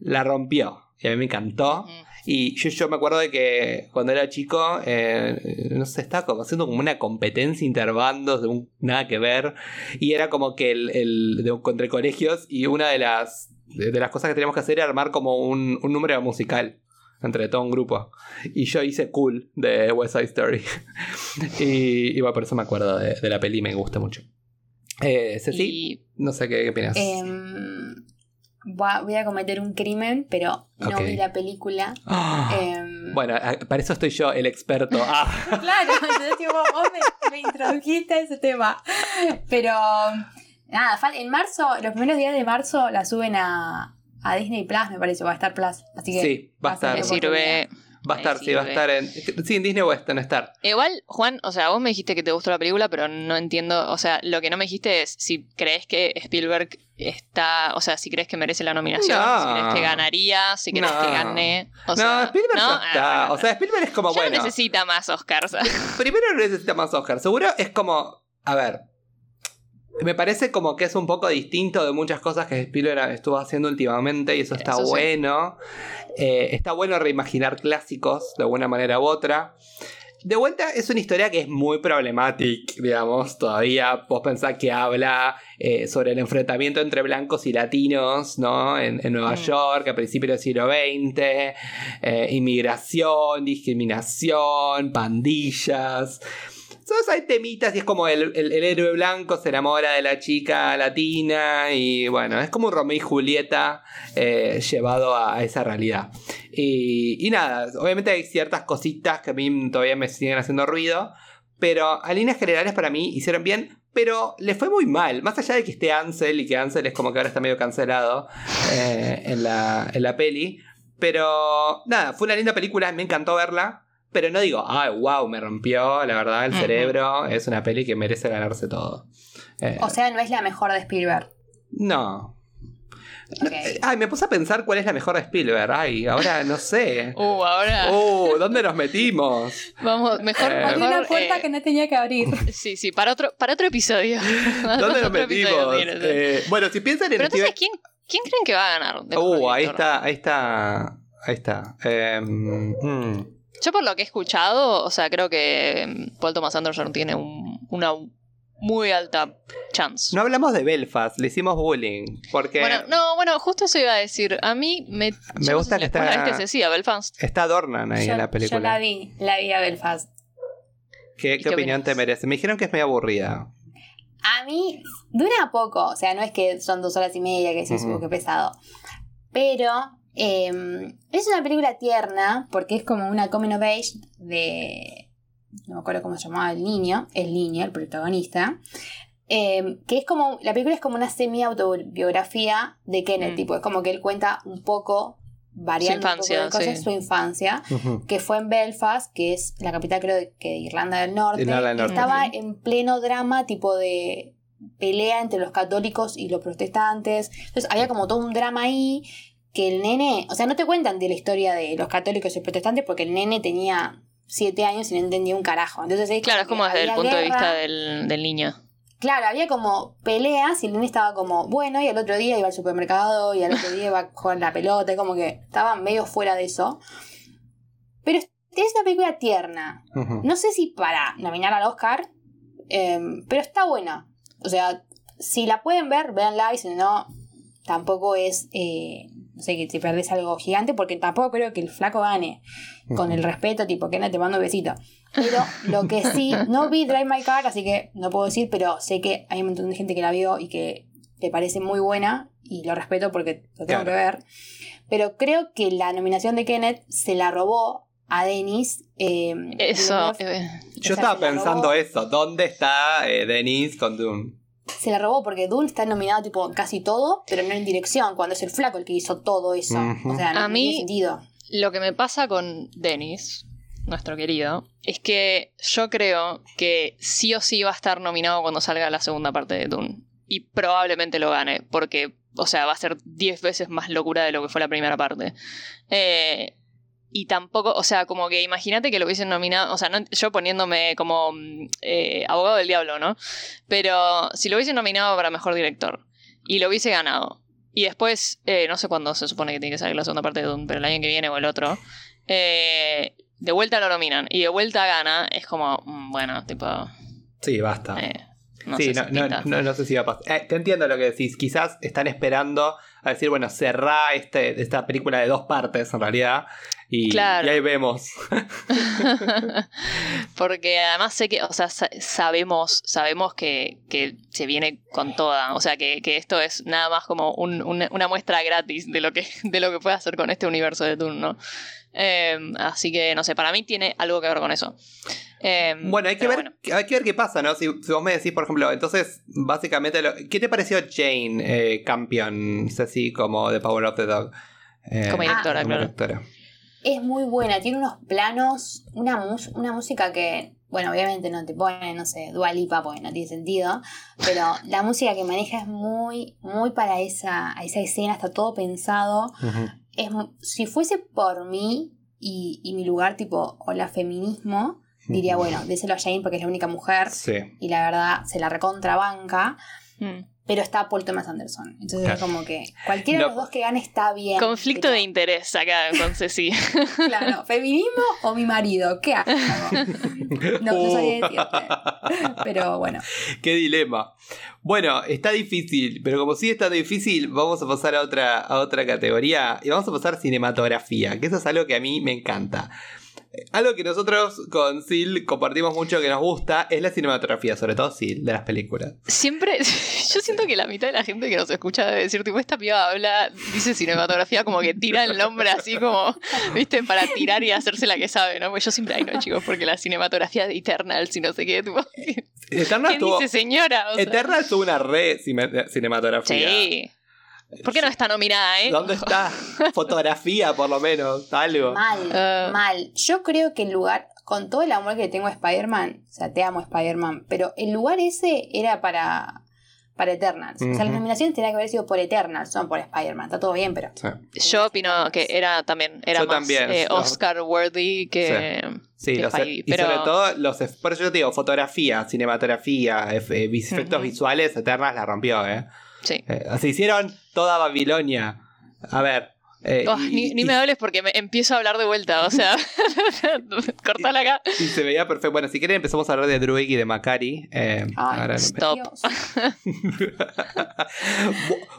La rompió. Y a mí me encantó. Mm. Y yo, yo me acuerdo de que cuando era chico, eh, no sé, estaba como haciendo como una competencia interbandos de un nada que ver. Y era como que el, el de entre colegios y una de las, de, de las cosas que teníamos que hacer era armar como un, un número musical entre todo un grupo. Y yo hice cool de West Side Story. y, y bueno, por eso me acuerdo de, de la peli me gusta mucho. Eh, Ceci, Y no sé qué, qué opinas. Va- voy a cometer un crimen, pero no vi la película. Ah, Em, bueno, para eso estoy yo, el experto. Ah. Claro, entonces tipo, vos me, me introdujiste a ese tema. Pero nada, en marzo, los primeros días de marzo la suben a, a Disney Plus, me parece, o a Star Plus. Así que Sí, va a estar. sirve. Va a estar, sí, va a estar en. Sí, en Disney Western Star. Igual, Juan, o sea, vos me dijiste que te gustó la película, pero no entiendo, o sea, lo que no me dijiste es si crees que Spielberg está, o sea, si crees que merece la nominación, No. si crees que ganaría, si crees No. que gane. O no, sea, Spielberg ¿no? ya está. Ah, O sea, Spielberg es como ya no bueno. necesita más Oscars. Primero no necesita más Oscar. Seguro es como. A ver. Me parece como que es un poco distinto de muchas cosas que Spielberg estuvo haciendo últimamente y eso está Eso sí. bueno. Eh, está bueno reimaginar clásicos de alguna manera u otra. De vuelta, es una historia que es muy problemática, digamos. Todavía vos pensás que habla eh, sobre el enfrentamiento entre blancos y latinos, ¿no? En, en Nueva Mm. York a principios del siglo XX. eh, inmigración, discriminación, pandillas. Entonces hay temitas y es como el, el- el héroe blanco se enamora de la chica latina y bueno, es como un Romeo y Julieta eh, llevado a, a esa realidad. Y, y nada, obviamente hay ciertas cositas que a mí todavía me siguen haciendo ruido, pero a líneas generales para mí hicieron bien, pero le fue muy mal. Más allá de que esté Ansel y que Ansel es como que ahora está medio cancelado eh, en, la, en la peli. Pero nada, fue una linda película, me encantó verla. Pero no digo, ay, wow, me rompió, la verdad, el cerebro. Es una peli que merece ganarse todo. Eh, O sea, no es la mejor de Spielberg. no. Ay, me puse a pensar cuál es la mejor de Spielberg. Ay, ahora no sé. Uh, ahora Uh, ¿dónde nos metimos? vamos, mejor, Eh. Abrí una puerta eh, que no tenía que abrir. Sí, sí, para otro, para otro episodio. ¿Dónde nos metimos? Eh, bueno, si piensan en Pero entonces, Steven- ¿quién, ¿quién creen que va a ganar? Uh, ahí director? está, ahí está. Ahí está. Em, mm. Yo por lo que he escuchado, o sea, creo que mm, Paul Thomas Anderson tiene un- una muy alta chance. No hablamos de Belfast, le hicimos bullying. Porque Bueno, no, bueno, justo eso iba a decir. A mí me, Me no gusta sé si que está- ¿vos la viste, Ceci, a Belfast? está Dornan ahí yo, en la película. yo la vi, la vi a Belfast. ¿Qué, ¿Y qué qué opinión opinas? te merece? Me dijeron que es medio aburrida. A mí dura poco, o sea, no es que son dos horas y media que Ujú. "Uh, qué pesado. Pero eh, es una película tierna porque es como una coming of age de. No me acuerdo cómo se llamaba el niño, el niño, el protagonista. eh, que es como. La película es como una semi-autobiografía de Kenneth, Mm. tipo, es como que él cuenta un poco, variando infancia, un poco de cosas, sí. su infancia que fue en Belfast, que es la capital creo de, que de Irlanda del Norte. Irlanda del Norte, Estaba sí. en pleno drama tipo de pelea entre los católicos y los protestantes. Entonces había como todo un drama ahí que el nene, o sea, no te cuentan de la historia de los católicos y protestantes porque el nene tenía siete años y no entendía un carajo. Entonces Claro, es como desde el punto de vista del, del niño. Claro, había como peleas y el nene estaba como, bueno, y al otro día iba al supermercado y al otro día iba a jugar la pelota, y como que estaba medio fuera de eso. Pero es es una película tierna. No sé si para nominar al Oscar, eh, pero está buena. O sea, si la pueden ver, véanla y si no, tampoco es, eh, no sé, que te perdés algo gigante porque tampoco creo que el flaco gane. Con el respeto, tipo, que no te mando un besito. Pero lo que sí, no vi Drive My Car, así que no puedo decir, pero sé que hay un montón de gente que la vio y que le parece muy buena y lo respeto porque lo tengo Claro. que ver. Pero creo que la nominación de Kenneth se la robó a Denis. eh, Eso. Eh, O Yo sea, estaba pensando robó. eso. ¿Dónde está eh, Denise con Dune? Se la robó porque Dune está nominado tipo casi todo, pero no en dirección, cuando es el flaco el que hizo todo eso. O sea, no, A no mí- tiene sentido. Lo que me pasa con Dennis, nuestro querido, es que yo creo que sí o sí va a estar nominado cuando salga la segunda parte de Dune. Y probablemente lo gane, porque, o sea, va a ser 10 veces más locura de lo que fue la primera parte. Eh, y tampoco, o sea, como que imagínate que lo hubiesen nominado, o sea, no- yo poniéndome como mm, eh, abogado del diablo, ¿no? Pero si lo hubiesen nominado para mejor director y lo hubiese ganado, y después, eh, no sé cuándo se supone que tiene que salir la segunda parte de Dune, pero el año que viene o el otro, eh, de vuelta lo nominan y de vuelta gana, es como, mm, bueno, tipo, Sí, basta. eh, no sí, sé no, si no, no, no sé si va a pasar. Eh, te entiendo lo que decís. Quizás están esperando a decir, bueno, cerrá este, esta película de dos partes en realidad. Y, Claro. y ahí vemos. Porque además sé que, o sea, sa- sabemos, sabemos que, que se viene con toda. O sea, que, que esto es nada más como un- una, una muestra gratis de lo que, de lo que puede hacer con este universo de Dune, ¿no? Eh, así que, no sé, para mí tiene algo que ver con eso. Eh, Bueno, hay que, ver, bueno. hay que ver qué pasa, ¿no? Si, si vos me decís, por ejemplo, entonces, básicamente, lo- ¿qué te pareció Jane eh, Campion? Así como The Power of the Dog. Eh, Como directora, como claro. directora. Es muy buena, tiene unos planos, una, mus- una música que, bueno, obviamente no te pone, no sé, Dualipa, porque no tiene sentido, pero la música que maneja es muy, muy para esa, esa escena, está todo pensado. Es, si fuese por mí y, y mi lugar tipo, hola feminismo, diría, bueno, déselo a Jane porque es la única mujer Sí. y la verdad se la recontrabanca, Mm. Pero está Paul Thomas Anderson. Entonces Claro. es como que cualquiera No. de los dos que gane está bien. Conflicto pero- de interés acá con Ceci. Claro, feminismo o mi marido, ¿qué hago? No, no sabía decirte. Pero bueno, Qué dilema. Bueno, está difícil, pero como sigue estando difícil, vamos a pasar a otra, a otra categoría y vamos a pasar a cinematografía, que eso es algo que a mí me encanta. Algo que nosotros con Sil compartimos mucho que nos gusta es la cinematografía, sobre todo Sil, de las películas. Siempre, yo siento que la mitad de la gente que nos escucha debe decir, tipo, esta piba habla, dice cinematografía, como que tira el nombre así como, viste, para tirar y hacerse la que sabe, ¿no? Pues yo siempre, ay, no, chicos, porque la cinematografía de Eternals y no sé qué, tipo, ¿qué Eternal tuvo, dice señora? O sea, Eternal tuvo una re cine- cinematografía. Sí. ¿Por qué no está nominada, eh? ¿Dónde está? Fotografía, por lo menos, algo. mal, Ah. mal. Yo creo que el lugar, con todo el amor que le tengo a Spider-Man, o sea, te amo Spider-Man, pero el lugar ese era para, para Eternals. O sea, las nominaciones tenían que haber sido por Eternals, no por Spider-Man. Está todo bien, pero. Sí. Yo opino que era también, era Yo más también, eh. Oscar worthy que... Sí, que los- Spidey, y pero- sobre todo los por eso yo te digo, fotografía, cinematografía, eh, efectos visuales, Eternals la rompió, ¿eh? Sí. Eh, Se hicieron toda Babilonia. A ver. eh, Oh, y, ni, ni y- me hables porque me empiezo a hablar de vuelta, o sea, cortala acá. y se veía perfecto. Bueno, si quieren empezamos a hablar de Druig y de Macari. eh, Ay, ahora- stop.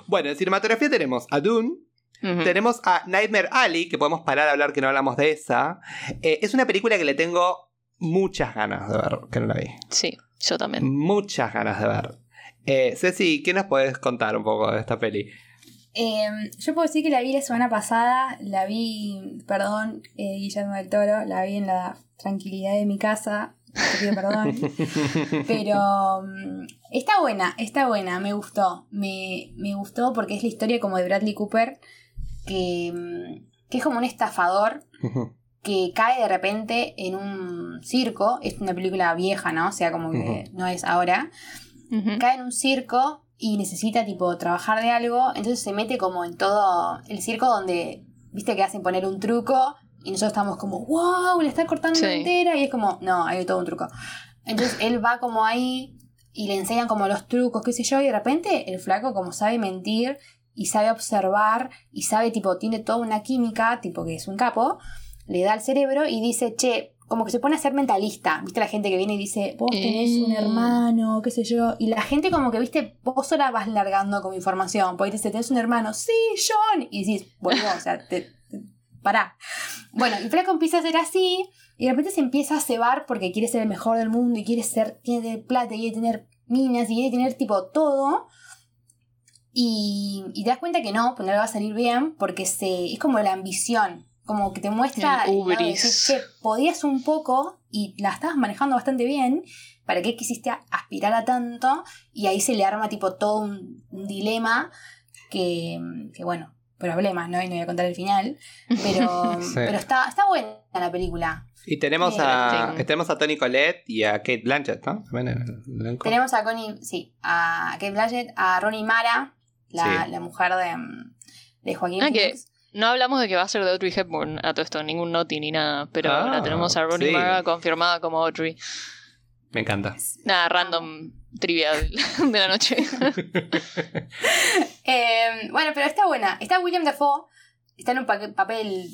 Bueno, en cinematografía tenemos a Dune, tenemos a Nightmare Alley, que podemos parar a hablar que no hablamos de esa. Eh, es una película que le tengo muchas ganas de ver, que no la vi. Sí, yo también. Muchas ganas de ver. Eh, Ceci, ¿qué nos puedes contar un poco de esta peli? Eh, yo puedo decir que la vi la semana pasada, la vi, perdón, eh, Guillermo del Toro, la vi en la tranquilidad de mi casa, te pido perdón. Pero mm, está buena, está buena, me gustó. Me, me gustó porque es la historia como de Bradley Cooper, que, mm, que es como un estafador que cae de repente en un circo. Es una película vieja, ¿no? O sea, como que no es ahora. Cae en un circo y necesita, tipo, trabajar de algo. Entonces se mete como en todo el circo donde, viste, que hacen poner un truco. Y nosotros estamos como, wow, le está cortando Sí. entera. Y es como, no, hay todo un truco. Entonces él va como ahí y le enseñan como los trucos, qué sé yo. Y de repente el flaco, como sabe mentir y sabe observar y sabe, tipo, tiene toda una química, tipo, que es un capo le da al cerebro y dice, che, como que se pone a ser mentalista. ¿Viste la gente que viene y dice, vos tenés un Eh. hermano, qué sé yo? Y la gente como que, viste, vos sola vas largando con información. Porque te dice, tenés un hermano, sí, John. Y decís, bueno, o sea, te, te- pará. Bueno, y Flaco empieza a ser así y de repente se empieza a cebar porque quiere ser el mejor del mundo y quiere ser, tiene plata y quiere tener minas y quiere tener tipo todo. Y, y te das cuenta que no, pues no le va a salir bien porque se, es como la ambición, como que te muestra El el lado de ubris. decir, "Che, podías un poco y la estabas manejando bastante bien, ¿para qué quisiste aspirar a tanto? Y ahí se le arma tipo todo un, un dilema que, que, bueno, problemas, ¿no? Y no voy a contar el final, pero, Sí. pero está, está buena la película. Y tenemos a, tenemos a Tony Collette y a Kate Blanchett, ¿no? También en el elenco. Tenemos a Connie, sí, a Kate Blanchett, a Ronnie Mara, la, Sí. la mujer de, de Joaquín Ah, que-. No hablamos de que va a ser de Audrey Hepburn a todo esto, ningún noti ni nada, pero Ah, la tenemos a Rooney sí. Mara confirmada como Audrey. Me encanta. Nada, random trivia de la noche. Eh, bueno, pero está buena. Está William Dafoe, está en un pa- papel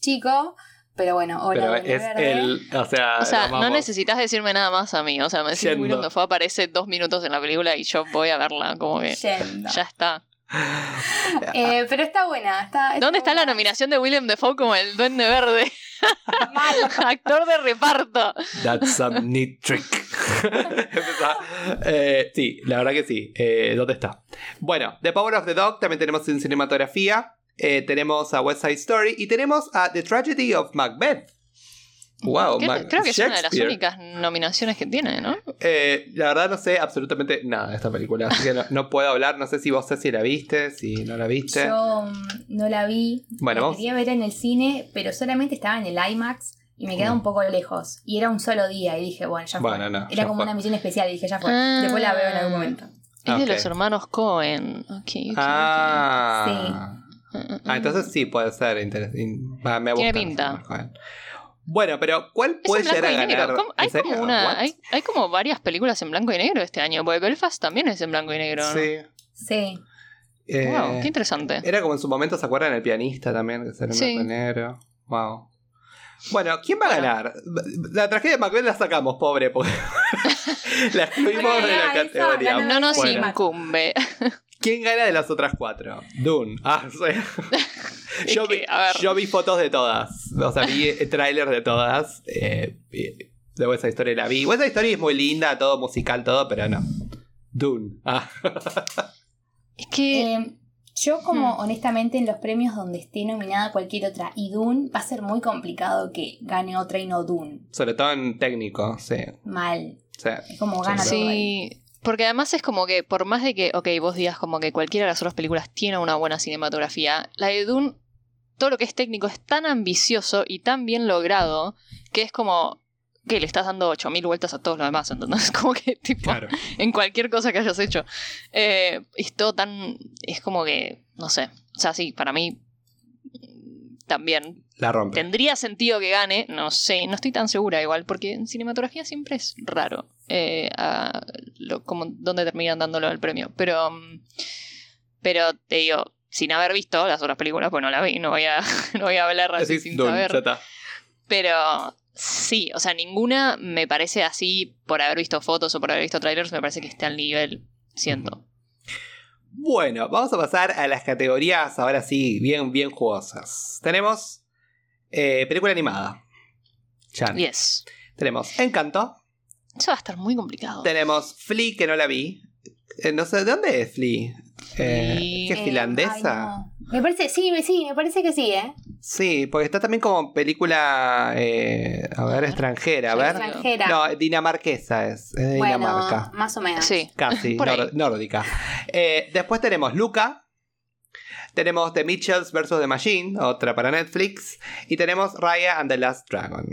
chico, pero bueno, hola, Pero es el. O sea, O sea, vamos. no necesitas decirme nada más a mí. O sea, me decís. William Dafoe aparece dos minutos en la película y yo voy a verla, como que Yendo. ya está. Eh, pero está buena. Está, ¿Dónde está la nominación de William Dafoe como el Duende Verde? Mal. Actor de reparto. That's some neat trick. Eh, sí, la verdad que sí. Eh, ¿Dónde está? Bueno, The Power of the Dog también tenemos en cinematografía. Eh, tenemos a West Side Story y tenemos a The Tragedy of Macbeth. Wow, Mac- creo que es una de las únicas nominaciones que tiene, ¿no? Eh, la verdad no sé absolutamente nada de esta película, así que no, no puedo hablar. No sé si vos sé si la viste, si no la viste. Yo mm, no la vi. Bueno, la vamos- quería ver en el cine, pero solamente estaba en el IMAX y me quedaba Mm. un poco lejos. Y era un solo día y dije, bueno, ya fue. Bueno, no, era ya como fue. una misión especial y dije, ya fue. Ah. Después la veo en algún momento. Es Ok. de los hermanos Cohen. Ok, ok, Ah. Mm, mm, Ah, entonces sí puede ser interesante. Me Tiene gusta. pinta. Bueno, pero ¿cuál puede llegar a ganar? ¿Cómo? Hay como, una, hay, hay como varias películas en blanco y negro este año, porque Belfast también es en blanco y negro. ¿no? Sí. Sí. Eh, Wow, qué interesante. Era como en su momento, ¿se acuerdan? El pianista también, que era en Sí. blanco y negro. Wow. Bueno, ¿quién va a ganar? La tragedia de Macbeth la sacamos, pobre, porque la excluimos de la categoría. No nos Bueno. incumbe. ¿Quién gana de las otras cuatro? Dune. Ah, sí. yo, vi, yo vi fotos de todas. O sea, vi eh, trailers de todas. Eh, de West Side Story la vi. West Side Story es muy linda, todo musical, todo, pero no. Dune. Ah. Es que. Eh, yo como Hmm. honestamente en los premios donde esté nominada cualquier otra y Dune va a ser muy complicado que gane otra y no Dune. Sobre todo en técnico, sí. Mal. sí. Es como gana todo. Sí. Porque además es como que, por más de que, ok, vos digas como que cualquiera de las otras películas tiene una buena cinematografía, la de Dune, todo lo que es técnico es tan ambicioso y tan bien logrado que es como que le estás dando 8000 vueltas a todos los demás, entonces como que tipo Claro. en cualquier cosa que hayas hecho. Eh, es todo tan. Es como que. No sé. O sea, sí, para mí. También. La rompe. Tendría sentido que gane. No sé. No estoy tan segura igual. Porque en cinematografía siempre es raro. eh, a lo- como dónde terminan dándolo el premio. Pero. mm, Pero te digo. Sin haber visto las otras películas, pues no la vi. No voy a, no voy a hablar así sin saber. Pero sí, o sea, ninguna me parece así por haber visto fotos o por haber visto trailers, me parece que esté al nivel, siento. Bueno, vamos a pasar a las categorías ahora sí, bien, bien jugosas. Tenemos eh, película animada. Chan. Yes. Tenemos Encanto. Eso va a estar muy complicado. Tenemos Flea, que no la vi. Eh, no sé, ¿de dónde es Flea? Eh, Flea. ¿Qué es Eh, finlandesa? ay, no. Me parece, sí, me- sí, me parece que sí, ¿eh? Sí, porque está también como película, eh, a ver, extranjera, a ver. Extranjera. No, dinamarquesa es, es de bueno, Dinamarca. más o menos. Sí. Casi, nor- nórdica. Eh, después tenemos Luca. Tenemos The Mitchells vs. The Machine, otra para Netflix. Y tenemos Raya and the Last Dragon.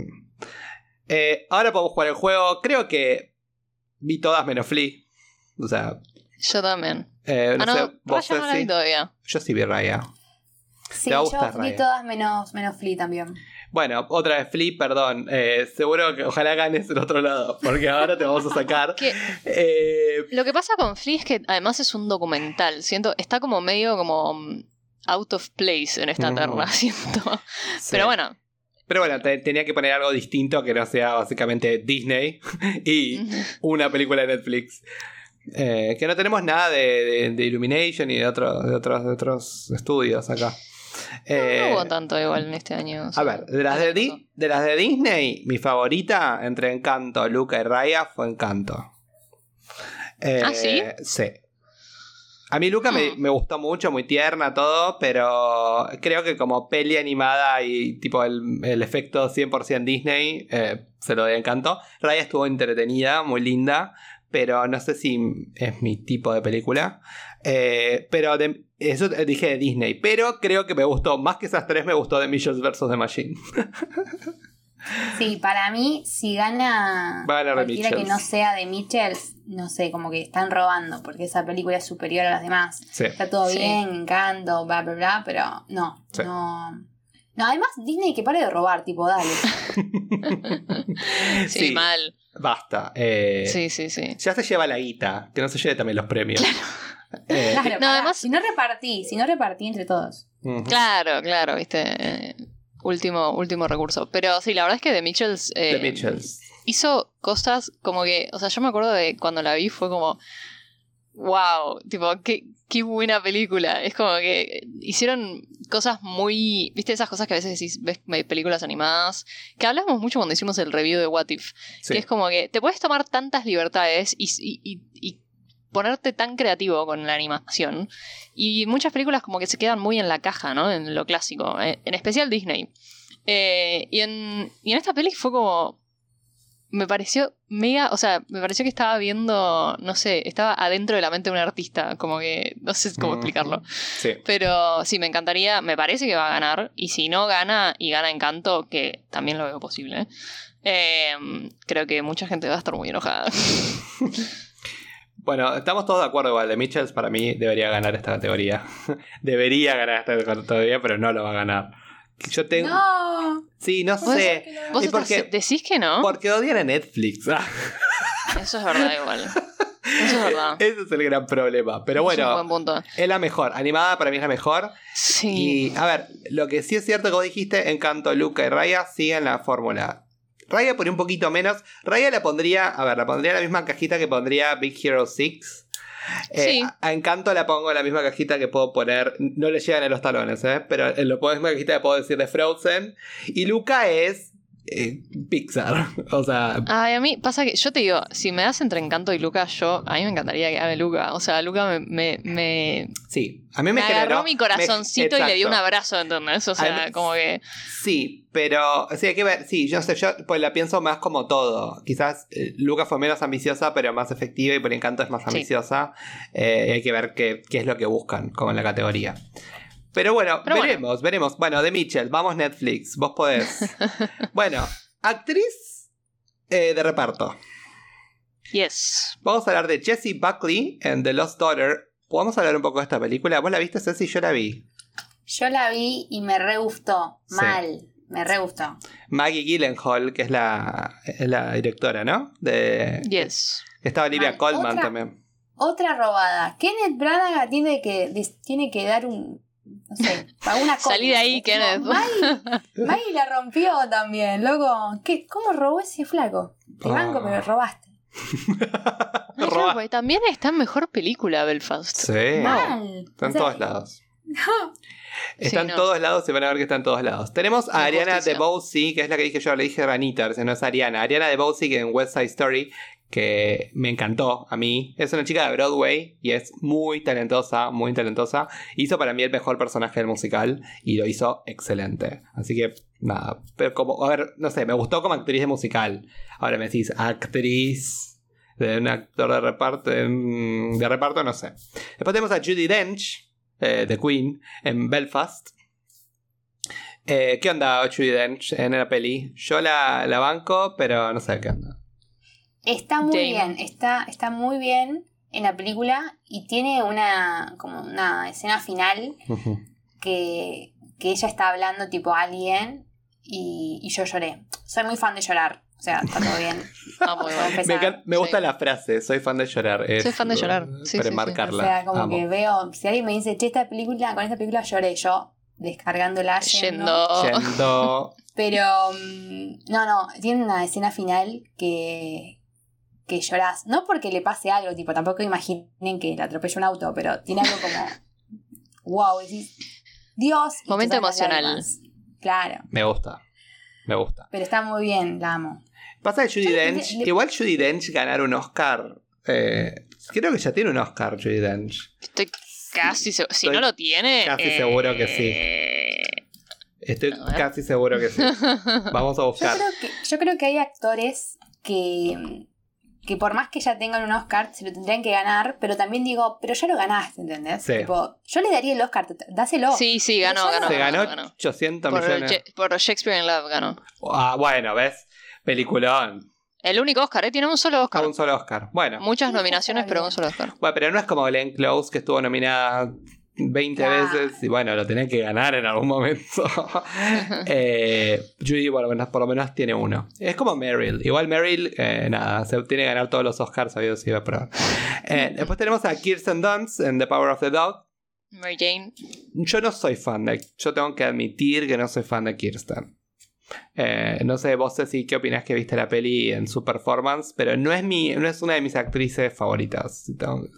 Eh, ahora podemos jugar el juego. Creo que vi todas menos Flea. O sea, Yo también. eh, no ah, no, sé, vos Raya no la vi todavía. Yo sí vi Raya. Sí, yo vi Raya. todas menos, menos Flea también. Bueno, otra vez Flea, perdón. Eh, seguro que ojalá ganes el otro lado. Porque ahora te vamos a sacar. Que Eh, lo que pasa con Flea es que además es un documental. Siento, está como medio como mm, out of place en esta terna, siento. sí. Pero bueno. Pero bueno, te- tenía que poner algo distinto que no sea básicamente Disney y una película de Netflix. Eh, que no tenemos nada de, de- de Illumination y de, otro- de otros, de otros estudios acá. Eh, no hubo tanto igual en este año. o sea, a ver, de las de, Di- de las de Disney, mi favorita entre Encanto, Luca y Raya fue Encanto. Eh, ¿Ah, sí? Sí. A mí Luca me, Mm. me gustó mucho, muy tierna, todo, pero creo que como peli animada y tipo el, el efecto 100% Disney, eh, se lo doy Encanto. Raya estuvo entretenida, muy linda, pero no sé si es mi tipo de película. Eh, pero de- eso dije de Disney, pero creo que me gustó, más que esas tres, me gustó de Mitchells vs. The Machine. Sí, para mí, si gana Va a ganar de cualquiera que no sea de Mitchells, no sé, como que están robando, porque esa película es superior a las demás. Sí. Está todo Sí. bien, encanto, bla, bla, bla, pero no, Sí. no. No, además Disney que pare de robar, tipo, dale. sí, sí. mal. Basta. eh, Sí, sí, sí. Ya se lleva la guita, que no se lleve también los premios. Eh, Claro, No, pará, además- si no repartí, si no repartí entre todos. Claro, claro, viste. eh, último, último recurso. Pero sí, la verdad es que The Mitchells eh, The Mitchells. hizo cosas como que. O sea, yo me acuerdo de cuando la vi fue como. Wow, tipo, qué, qué buena película. Es como que hicieron cosas muy. ¿Viste esas cosas que a veces decís, ves películas animadas? Que hablamos mucho cuando hicimos el review de What If. Sí. Que es como que te puedes tomar tantas libertades y, y- y- y ponerte tan creativo con la animación. Y muchas películas como que se quedan muy en la caja, ¿no? En lo clásico. eh, En especial Disney. Eh, y, en, y en esta peli fue como... Me pareció mega, o sea, me pareció que estaba viendo, no sé, estaba adentro de la mente de un artista, como que, no sé cómo Ujú. explicarlo. Sí. Pero sí, me encantaría, me parece que va a ganar. Y si no gana y gana Encanto, que también lo veo posible, eh, creo que mucha gente va a estar muy enojada. Bueno, estamos todos de acuerdo igual. The Mitchells para mí debería ganar esta categoría. debería ganar esta categoría, pero no lo va a ganar. Yo tengo. No. Sí, no ¿Vos- sé. ¿Vos ¿Y estás- por qué? decís que no? Porque odian a Netflix. Eso es verdad igual. Eso es verdad. Ese es el gran problema. Pero Es un bueno, buen punto. es la mejor. Animada para mí es la mejor. Sí. Y a ver, lo que sí es cierto que vos dijiste, Encanto, Luca y Raya siguen la fórmula. Raya por un poquito menos. Raya la pondría, a ver, la pondría en la misma cajita que pondría Big Hero 6. Eh, Sí. a- Encanto la pongo en la misma cajita que puedo poner. No le llegan a los talones, ¿eh? Pero en la misma cajita que puedo decir de Frozen. Y Luca es eh, Pixar. O sea, Ay, a mí pasa que yo te digo, si me das entre Encanto y Luca, yo, a mí me encantaría que gane Luca. O sea, Luca me, me, me, sí. A mí me, me agarró mi corazoncito me- y le di un abrazo, ¿entendés? O sea, mí- como que. Sí, pero sí, hay que ver. Sí, yo sé, yo pues la pienso más como todo. Quizás eh, Luca fue menos ambiciosa, pero más efectiva y por Encanto es más Sí. ambiciosa. Eh, hay que ver qué, qué es lo que buscan, como en la categoría. Pero bueno, Pero bueno. veremos, veremos. Bueno, de Mitchell, vamos Netflix, vos podés. bueno, actriz eh, de reparto. Yes. Vamos a hablar de Jessie Buckley en The Lost Daughter. ¿Podemos hablar un poco de esta película? ¿Vos la viste, Ceci? Yo la vi. Yo la vi y me re gustó. Sí. Mal. Me re gustó. Maggie Gyllenhaal, que es la, es la directora, ¿no? De, Yes. Estaba Olivia Mal. Colman Otra- también. Otra robada. Kenneth Branagh tiene que, tiene que dar un. No sé, cosa. Salí de ahí. Maggie, Maggie la rompió también, loco. ¿Qué, ¿Cómo robó ese flaco? Te banco, Ah. pero robaste. Claro, porque también está en mejor película Belfast. Sí. Mal. Está en O sea, todos lados. No. Está en no. todos lados, se van a ver que está en todos lados. Tenemos a Ariana. DeBose, que es la que dije yo, le dije Ranita, no es Ariana. Ariana DeBose, que en West Side Story, que me encantó a mí. Es una chica de Broadway y es muy talentosa, muy talentosa. Hizo para mí el mejor personaje del musical y lo hizo excelente. Así que, nada, pero como, a ver, no sé, me gustó como actriz de musical. Ahora me decís, actriz de un actor de reparto, mm, de reparto no sé. Después tenemos a Judy Dench, eh, de Queen, en Belfast. Eh, ¿Qué onda Judy Dench en la peli? Yo la, la banco, pero no sé qué onda. Está muy Damon. bien, está, está muy bien en la película y tiene una, como una escena final que, que ella está hablando tipo a alguien y, y yo lloré. Soy muy fan de llorar, o sea, está todo bien. Ah, muy Puedo bueno. Me, empezar. encan- me gusta Sí. la frase, soy fan de llorar. es- Soy fan de llorar. Sí, para sí, sí. O marcarla. sea, como Amo. que veo, si alguien me dice, che, esta película, con esta película lloré yo, descargándola, yendo. Yendo. Yendo- Pero, mm, no, no, tiene una escena final que, que llorás. No porque le pase algo, tipo, tampoco imaginen que le atropella un auto, pero tiene algo como, wow, decís, Dios. Momento emocional. Claro, Me gusta. Me gusta. pero está muy bien, la amo. Pasa que Judy Dench, le- igual Judy Dench ganar un Oscar. eh, creo que ya tiene un Oscar, Judy Dench. Estoy casi seguro. Si Estoy no lo tiene. casi eh, seguro que Estoy A ver. casi seguro que sí. Vamos a Yo buscar. creo, que, yo creo que hay actores que, que por más que ya tengan un Oscar, se lo tendrían que ganar, pero también digo, pero ya lo ganaste, ¿entendés? Sí. Tipo, yo le daría el Oscar, dáselo. Sí, sí, ganó, ganó. Se ganó ganó. 800 Por, millones. Je- por Shakespeare in Love ganó. Ah, bueno, ¿ves? Peliculón. El único Oscar, ¿eh? Tiene un solo Oscar. un solo Oscar. Bueno. Muchas nominaciones, pero un solo Oscar. Bueno, pero no es como Glenn Close que estuvo nominada 20 Claro. veces y bueno, lo tenés que ganar en algún momento. eh, Judy por lo, menos, por lo menos tiene uno. Es como Meryl. Igual Meryl, eh, nada, se tiene que ganar todos los Oscars sabidos si iba a probar. Eh, después tenemos a Kirsten Dunst en The Power of the Dog. Mary Jane. Yo no soy fan de... Yo tengo que admitir que no soy fan de Kirsten. Eh, no sé, vos Ceci, qué opinás que viste la peli en su performance, pero no es mi, no es una de mis actrices favoritas. si tengo que.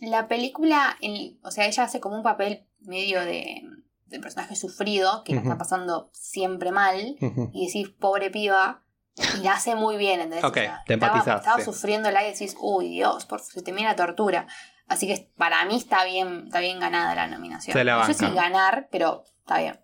La película, el- o sea, ella hace como un papel medio de, de personaje sufrido, que la Ujú. está pasando siempre mal, y decís, pobre piba, y la hace muy bien, ¿entendés? Ok, te estaba, empatizás, estaba sí. sufriéndola y decís, uy, Dios, por, se termina la tortura. Así que para mí está bien, está bien ganada la nominación. Se la no sé si ganar, pero está bien.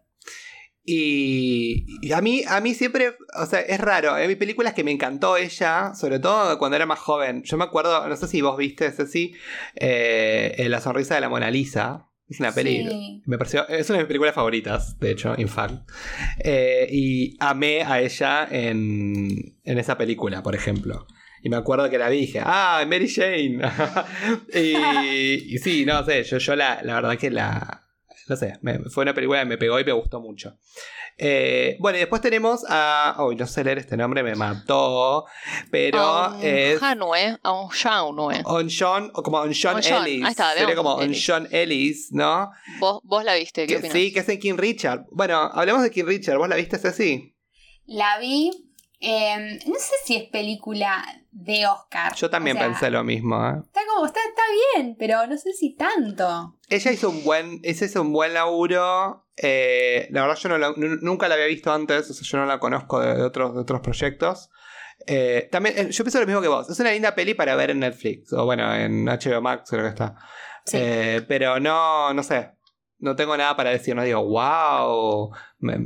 Y, y a mí, a mí siempre, o sea, es raro. Hay películas que me encantó ella, sobre todo cuando era más joven. Yo me acuerdo, no sé si vos viste, Ceci, eh, eh, La sonrisa de la Mona Lisa. Es una peli. Sí. Me pareció, es una de mis películas favoritas, de hecho, in fact. Eh, y amé a ella en, en esa película, por ejemplo. Y me acuerdo que la vi y dije, ¡ah, Mary Jane! y, y sí, no sé, yo, yo la, la verdad que la. No sé, me- fue una película que me pegó y me gustó mucho. Eh, bueno, y después tenemos a. Uy, no sé leer este nombre, me mató. Pero Un es. Hanue, a un Shaunue. On John, o como On John On John, Ellis. ahí está, Sería como On Ellis. John Ellis, ¿no? ¿Vos, vos la viste, ¿qué Que- opinas? sí, que es en King Richard. Bueno, hablemos de King Richard. ¿Vos la viste así? La vi, eh, no sé si es película de Oscar. Yo también O sea, pensé lo mismo. ¿eh? Está como, está, está bien, pero no sé si tanto. Ella hizo un buen, ese hizo un buen laburo. eh, la verdad yo no la- nu- nunca la había visto antes, o sea, yo no la conozco de, de otros, de otros proyectos. Eh, también, eh, yo pienso lo mismo que vos. Es una linda peli para ver en Netflix. O bueno, en HBO Max creo que está. Sí. Eh, pero no, no sé. No tengo nada para decir. No digo, wow, me,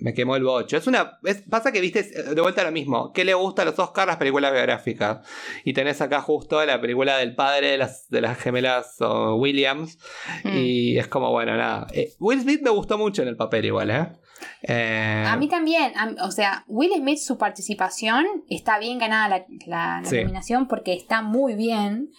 me quemó el bocho. Es una. es- pasa que viste de vuelta lo mismo. ¿Qué le gusta a los Oscars? Las películas biográficas. Y tenés acá justo la película del padre de las, de las gemelas Williams. Mm. Y es como, bueno, nada. Eh, Will Smith me gustó mucho en el papel, igual, ¿eh? Eh, A mí también, a o sea, Will Smith, su participación está bien ganada la, la- la Sí. nominación porque está muy bien,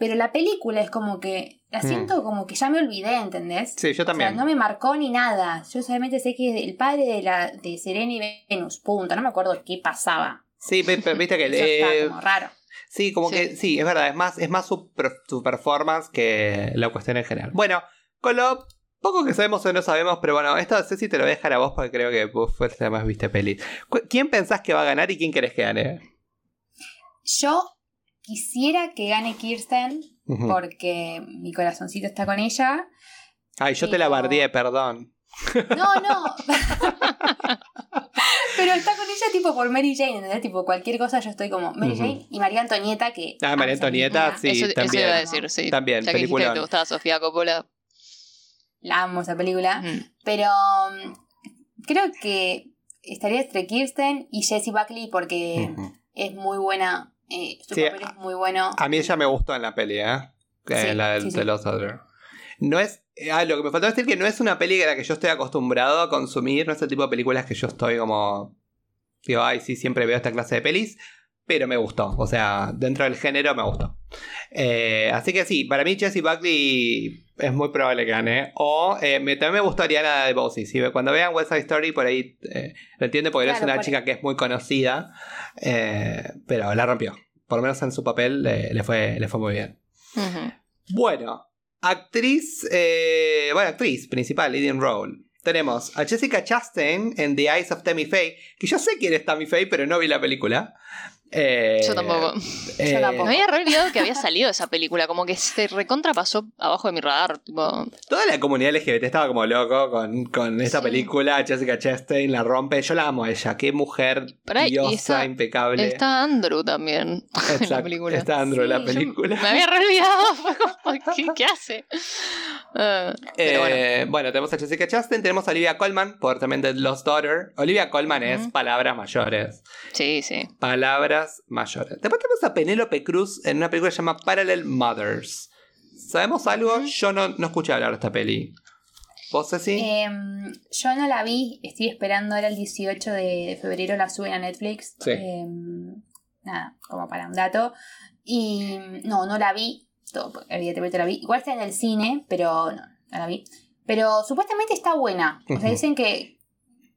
pero la película es como que, la Mm. siento como que ya me olvidé, ¿entendés? Sí, yo también. O sea, no me marcó ni nada. Yo solamente sé que es el padre de, la, de Serena y Venus, punto. No me acuerdo qué pasaba. Sí, pe- pe- viste que. Eh, está como raro. Sí, como Sí. que sí, es verdad, es más, es más su, su performance que la cuestión en general. Bueno, con lo poco que sabemos o no sabemos, pero bueno, esto sé si te lo voy a dejar a vos porque creo que vos fuiste más viste peli. ¿Quién pensás que va a ganar y quién querés que gane? Yo quisiera que gane Kirsten porque mi corazoncito está con ella. Ay, yo te la bardeé, perdón. No, no. Pero está con ella tipo por Mary Jane, ¿entendés? Tipo, cualquier cosa yo estoy como Mary. Jane y María Antonieta que... Ah, María Antonieta, película. sí, eso, eso también. iba a decir, sí. También, ya que te gustaba Sofía Coppola. La amo esa película. mm. Pero mm, creo que estaría entre Kirsten y Jessie Buckley porque es muy buena. Eh, su Sí, papel es muy bueno. A mí ella me gustó en la peli, ¿eh? Eh, Sí, la del, sí, de los Other. No es. Ah, lo que me faltó decir que no es una peli a la que yo estoy acostumbrado a consumir. No es el tipo de películas que yo estoy como. Digo, ay, sí, siempre veo esta clase de pelis. Pero me gustó. O sea, dentro del género me gustó. Eh, así que sí, para mí Jessie Buckley es muy probable que gane. O eh, me, también me gustó Ariana de Bossy. Si cuando vean West Side Story, por ahí eh, lo entiende porque no es Claro, una por- chica que es muy conocida. eh, pero la rompió. Por lo menos en su papel le, fue, le fue muy bien. Bueno, actriz, bueno, actriz principal, leading role. Tenemos a Jessica Chastain en The Eyes of Tammy Faye, que yo sé quién es Tammy Faye, pero no vi la película. Eh, Yo tampoco. eh, Yo tampoco. Me había re olvidado que había salido esa película, como que se recontra pasó abajo de mi radar. Tipo, Toda la comunidad LGBT estaba como loco con, con esta Sí. película. Jessica Chastain la rompe. Yo la amo a ella. Qué mujer diosa, está- impecable. está Andrew también en la película. Está Andrew en la yo- película. Me había re olvidado. Fue como, ¿qué, qué hace? Ah, pero bueno. Eh, bueno. tenemos a Jessica Chastain, tenemos a Olivia Colman por también The Lost Daughter. Olivia Colman es palabras mayores. Sí, sí. Palabras mayores. Después tenemos a Penélope Cruz en una película que se llama Parallel Mothers. ¿Sabemos algo? Yo no, no escuché hablar de esta peli. ¿Vos, Ceci? Em, yo no la vi, estoy esperando, era el 18 de, de febrero, la suben a Netflix. Sí. Em, nada, como para un dato. Y no, no la vi, todo, evidentemente la vi. Igual está en el cine, pero no, no la vi. Pero supuestamente está buena. O sea, dicen que.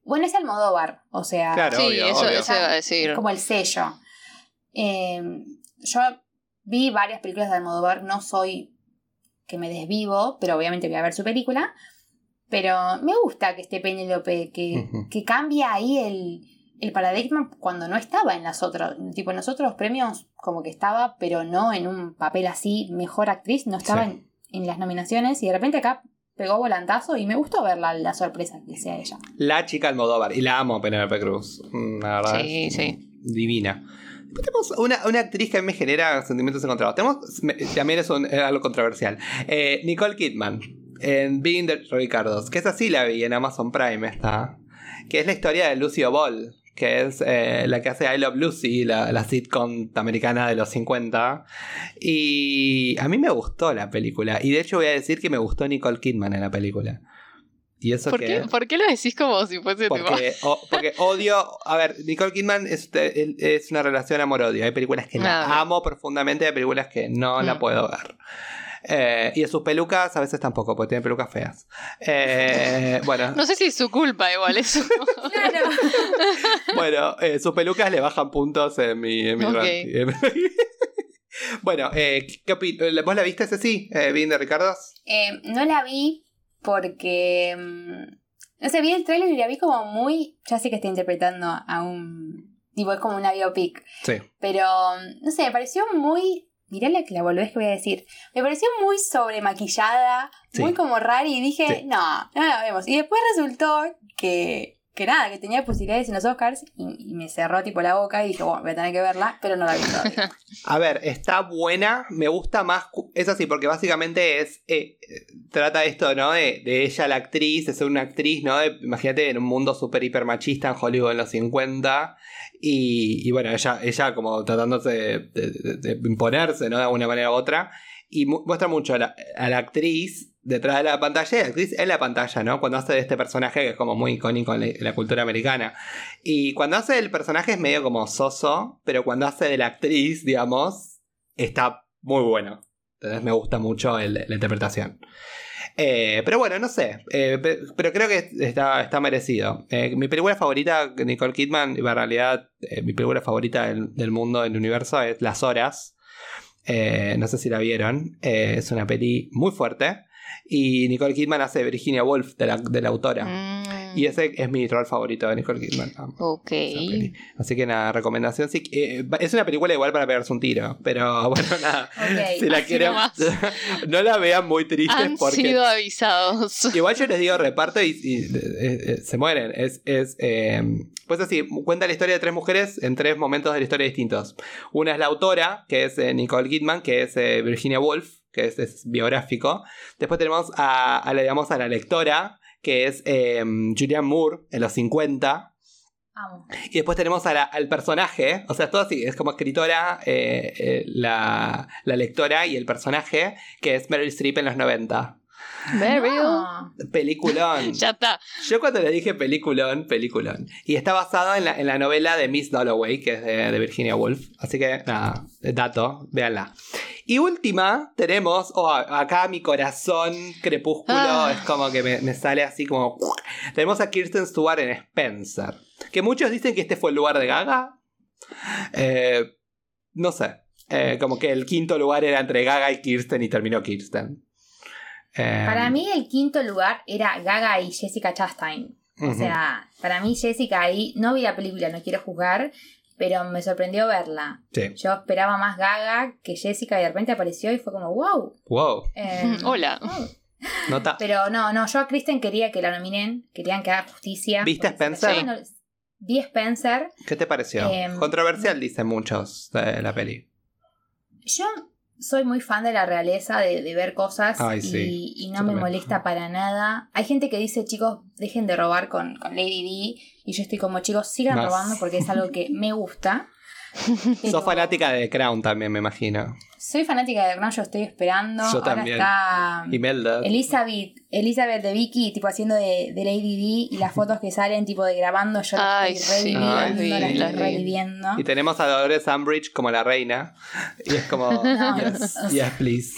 Bueno, es Almodóvar, o sea, Claro, sí, obvio, eso, obvio. eso iba a decir. es como el sello. Em, yo vi varias películas de Almodóvar, no soy que me desvivo, pero obviamente voy a ver su película. Pero me gusta que esté Penélope, que, que cambia ahí el, el paradigma cuando no estaba en las otras. Tipo, en los otros premios como que estaba, pero no en un papel así, mejor actriz, no estaba Sí. en, en las nominaciones y de repente acá pegó volantazo y me gustó ver la, la sorpresa que sea ella. La chica Almodóvar. Y la amo, Penélope Cruz. Mm, La verdad. Sí, es sí. Divina. Tenemos una, una actriz que a mí me genera sentimientos encontrados. Tenemos, me- también es, es algo controversial. Eh, Nicole Kidman en Being the Ricardos. Que esa sí la vi en Amazon Prime está. Que es la historia de Lucio Ball. Que es eh, la que hace I Love Lucy, la sitcom americana de los 50. Y a mí me gustó la película. Y de hecho voy a decir que me gustó Nicole Kidman en la película. Y eso ¿Por qué, ¿Por qué lo decís como si fuese tipo- Porque, o- porque odio. A ver, Nicole Kidman es, es una relación amor-odio. Hay películas que la amo profundamente, hay películas que no la Mm. puedo ver. Eh, y de sus pelucas a veces tampoco, porque tiene pelucas feas. Eh, bueno, No sé si es su culpa igual eso. Claro. bueno eh, sus pelucas le bajan puntos en mi, en mi Ok. ranking. bueno, eh, ¿qué ¿vos la viste, Ceci? Eh, ¿Bien de Ricardos? Eh, no la vi porque. mm, No sé, vi el trailer y la vi como muy. Ya sé que está interpretando a un. Tipo, es como una biopic. Sí. Pero. mm, No sé, me pareció muy. Mirá la que la volvés que voy a decir. Me pareció muy sobremaquillada, Sí. muy como rara y dije, Sí. no, no la vemos. Y después resultó que. Que nada, que tenía posibilidades en los Oscars y, y me cerró tipo la boca y dije, bueno, voy a tener que verla, pero no la vi todavía. A ver, está buena, me gusta más, es así, porque básicamente es, eh, eh, trata esto, ¿no? De, de ella la actriz, de ser una actriz, ¿no? De- imagínate en un mundo súper hiper machista en Hollywood en los 50, y, y bueno, ella, ella como tratándose de, de- de- de imponerse, ¿no? De alguna manera u otra, y mu- muestra mucho a la, a la actriz detrás de la pantalla y la actriz en la pantalla, ¿no? Cuando hace de este personaje que es como muy icónico en la, cultura americana. Y cuando hace del personaje es medio como soso, pero cuando hace de la actriz, digamos, está muy bueno. Entonces me gusta mucho la interpretación. Eh, pero bueno, no sé. eh, pe- pero creo que está, está merecido. Eh, mi película favorita Nicole Kidman, en realidad, mi película favorita del, del mundo, del universo, es Las Horas. No sé si la vieron. Es una peli muy fuerte. Y Nicole Kidman hace Virginia Woolf, de la, de la autora. Mm. Y ese es mi rol favorito de Nicole Kidman. Ok. Así que nada, recomendación. Sí, eh, es una película igual para pegarse un tiro. Pero bueno, nada. Ok. si la quieren. no la vean muy triste Han porque. sido avisados. Igual yo les digo reparto y, y, eh, eh, se mueren. Es, es eh, pues así, cuenta la historia de tres mujeres en tres momentos de la historia distintos. Una es la autora, que es eh, Nicole Kidman, que es Virginia Woolf, que es, es biográfico. Después tenemos a, a digamos, a la lectora, que es eh, Julianne Moore, en los 50. Amo. Y después tenemos a la- al personaje, o sea, todo así, es como escritora, eh, eh, la, la lectora y el personaje, que es Meryl Streep en los 90. Meryl. Peliculón. Ya está. Yo cuando le dije peliculón, peliculón. Y está basado en la, en la novela de Miss Dalloway, que es de, de Virginia Woolf. Así que, nada, dato, véanla. Y última, tenemos, oh, acá mi corazón crepúsculo Ah. es como que me, me sale así como... Tenemos a Kirsten Stewart en Spencer. Que muchos dicen que este fue el lugar de Gaga. Eh, no sé. Eh, como que el quinto lugar era entre Gaga y Kirsten y terminó Kirsten. Eh, Para mí el quinto lugar era Gaga y Jessica Chastain. O sea, para mí Jessica ahí, no vi la película, no quiero juzgar, pero me sorprendió verla. Sí. Yo esperaba más Gaga que Jessica y de repente apareció y fue como, wow. Wow. Eh, Hola. Nota. Pero no, no, yo a Kristen quería que la nominen, querían que haga justicia. ¿Viste Spencer? Vi Spencer. ¿Qué te pareció? Em, Controversial, dicen muchos de la peli. Yo soy muy fan de la realeza, de, de ver cosas Ay, y, sí. y Yo no me también. molesta para nada. Hay gente que dice, chicos, dejen de robar con, con Lady D. Y yo estoy como, chicos, sigan Más. robando porque es algo que me gusta. Pero Sos fanática de The Crown también, me imagino. Soy fanática de Crown, yo estoy esperando. Yo Ahora también. está Imelda. Elizabeth, Elizabeth de Vicky, tipo haciendo de, de Lady D y las fotos que salen, tipo de grabando, yo las Ay, estoy sí, reviviendo, las vi, las estoy las vi. reviviendo. Y tenemos a Dolores Umbridge como la reina. Y es como. No, yes, o sea- yes, please.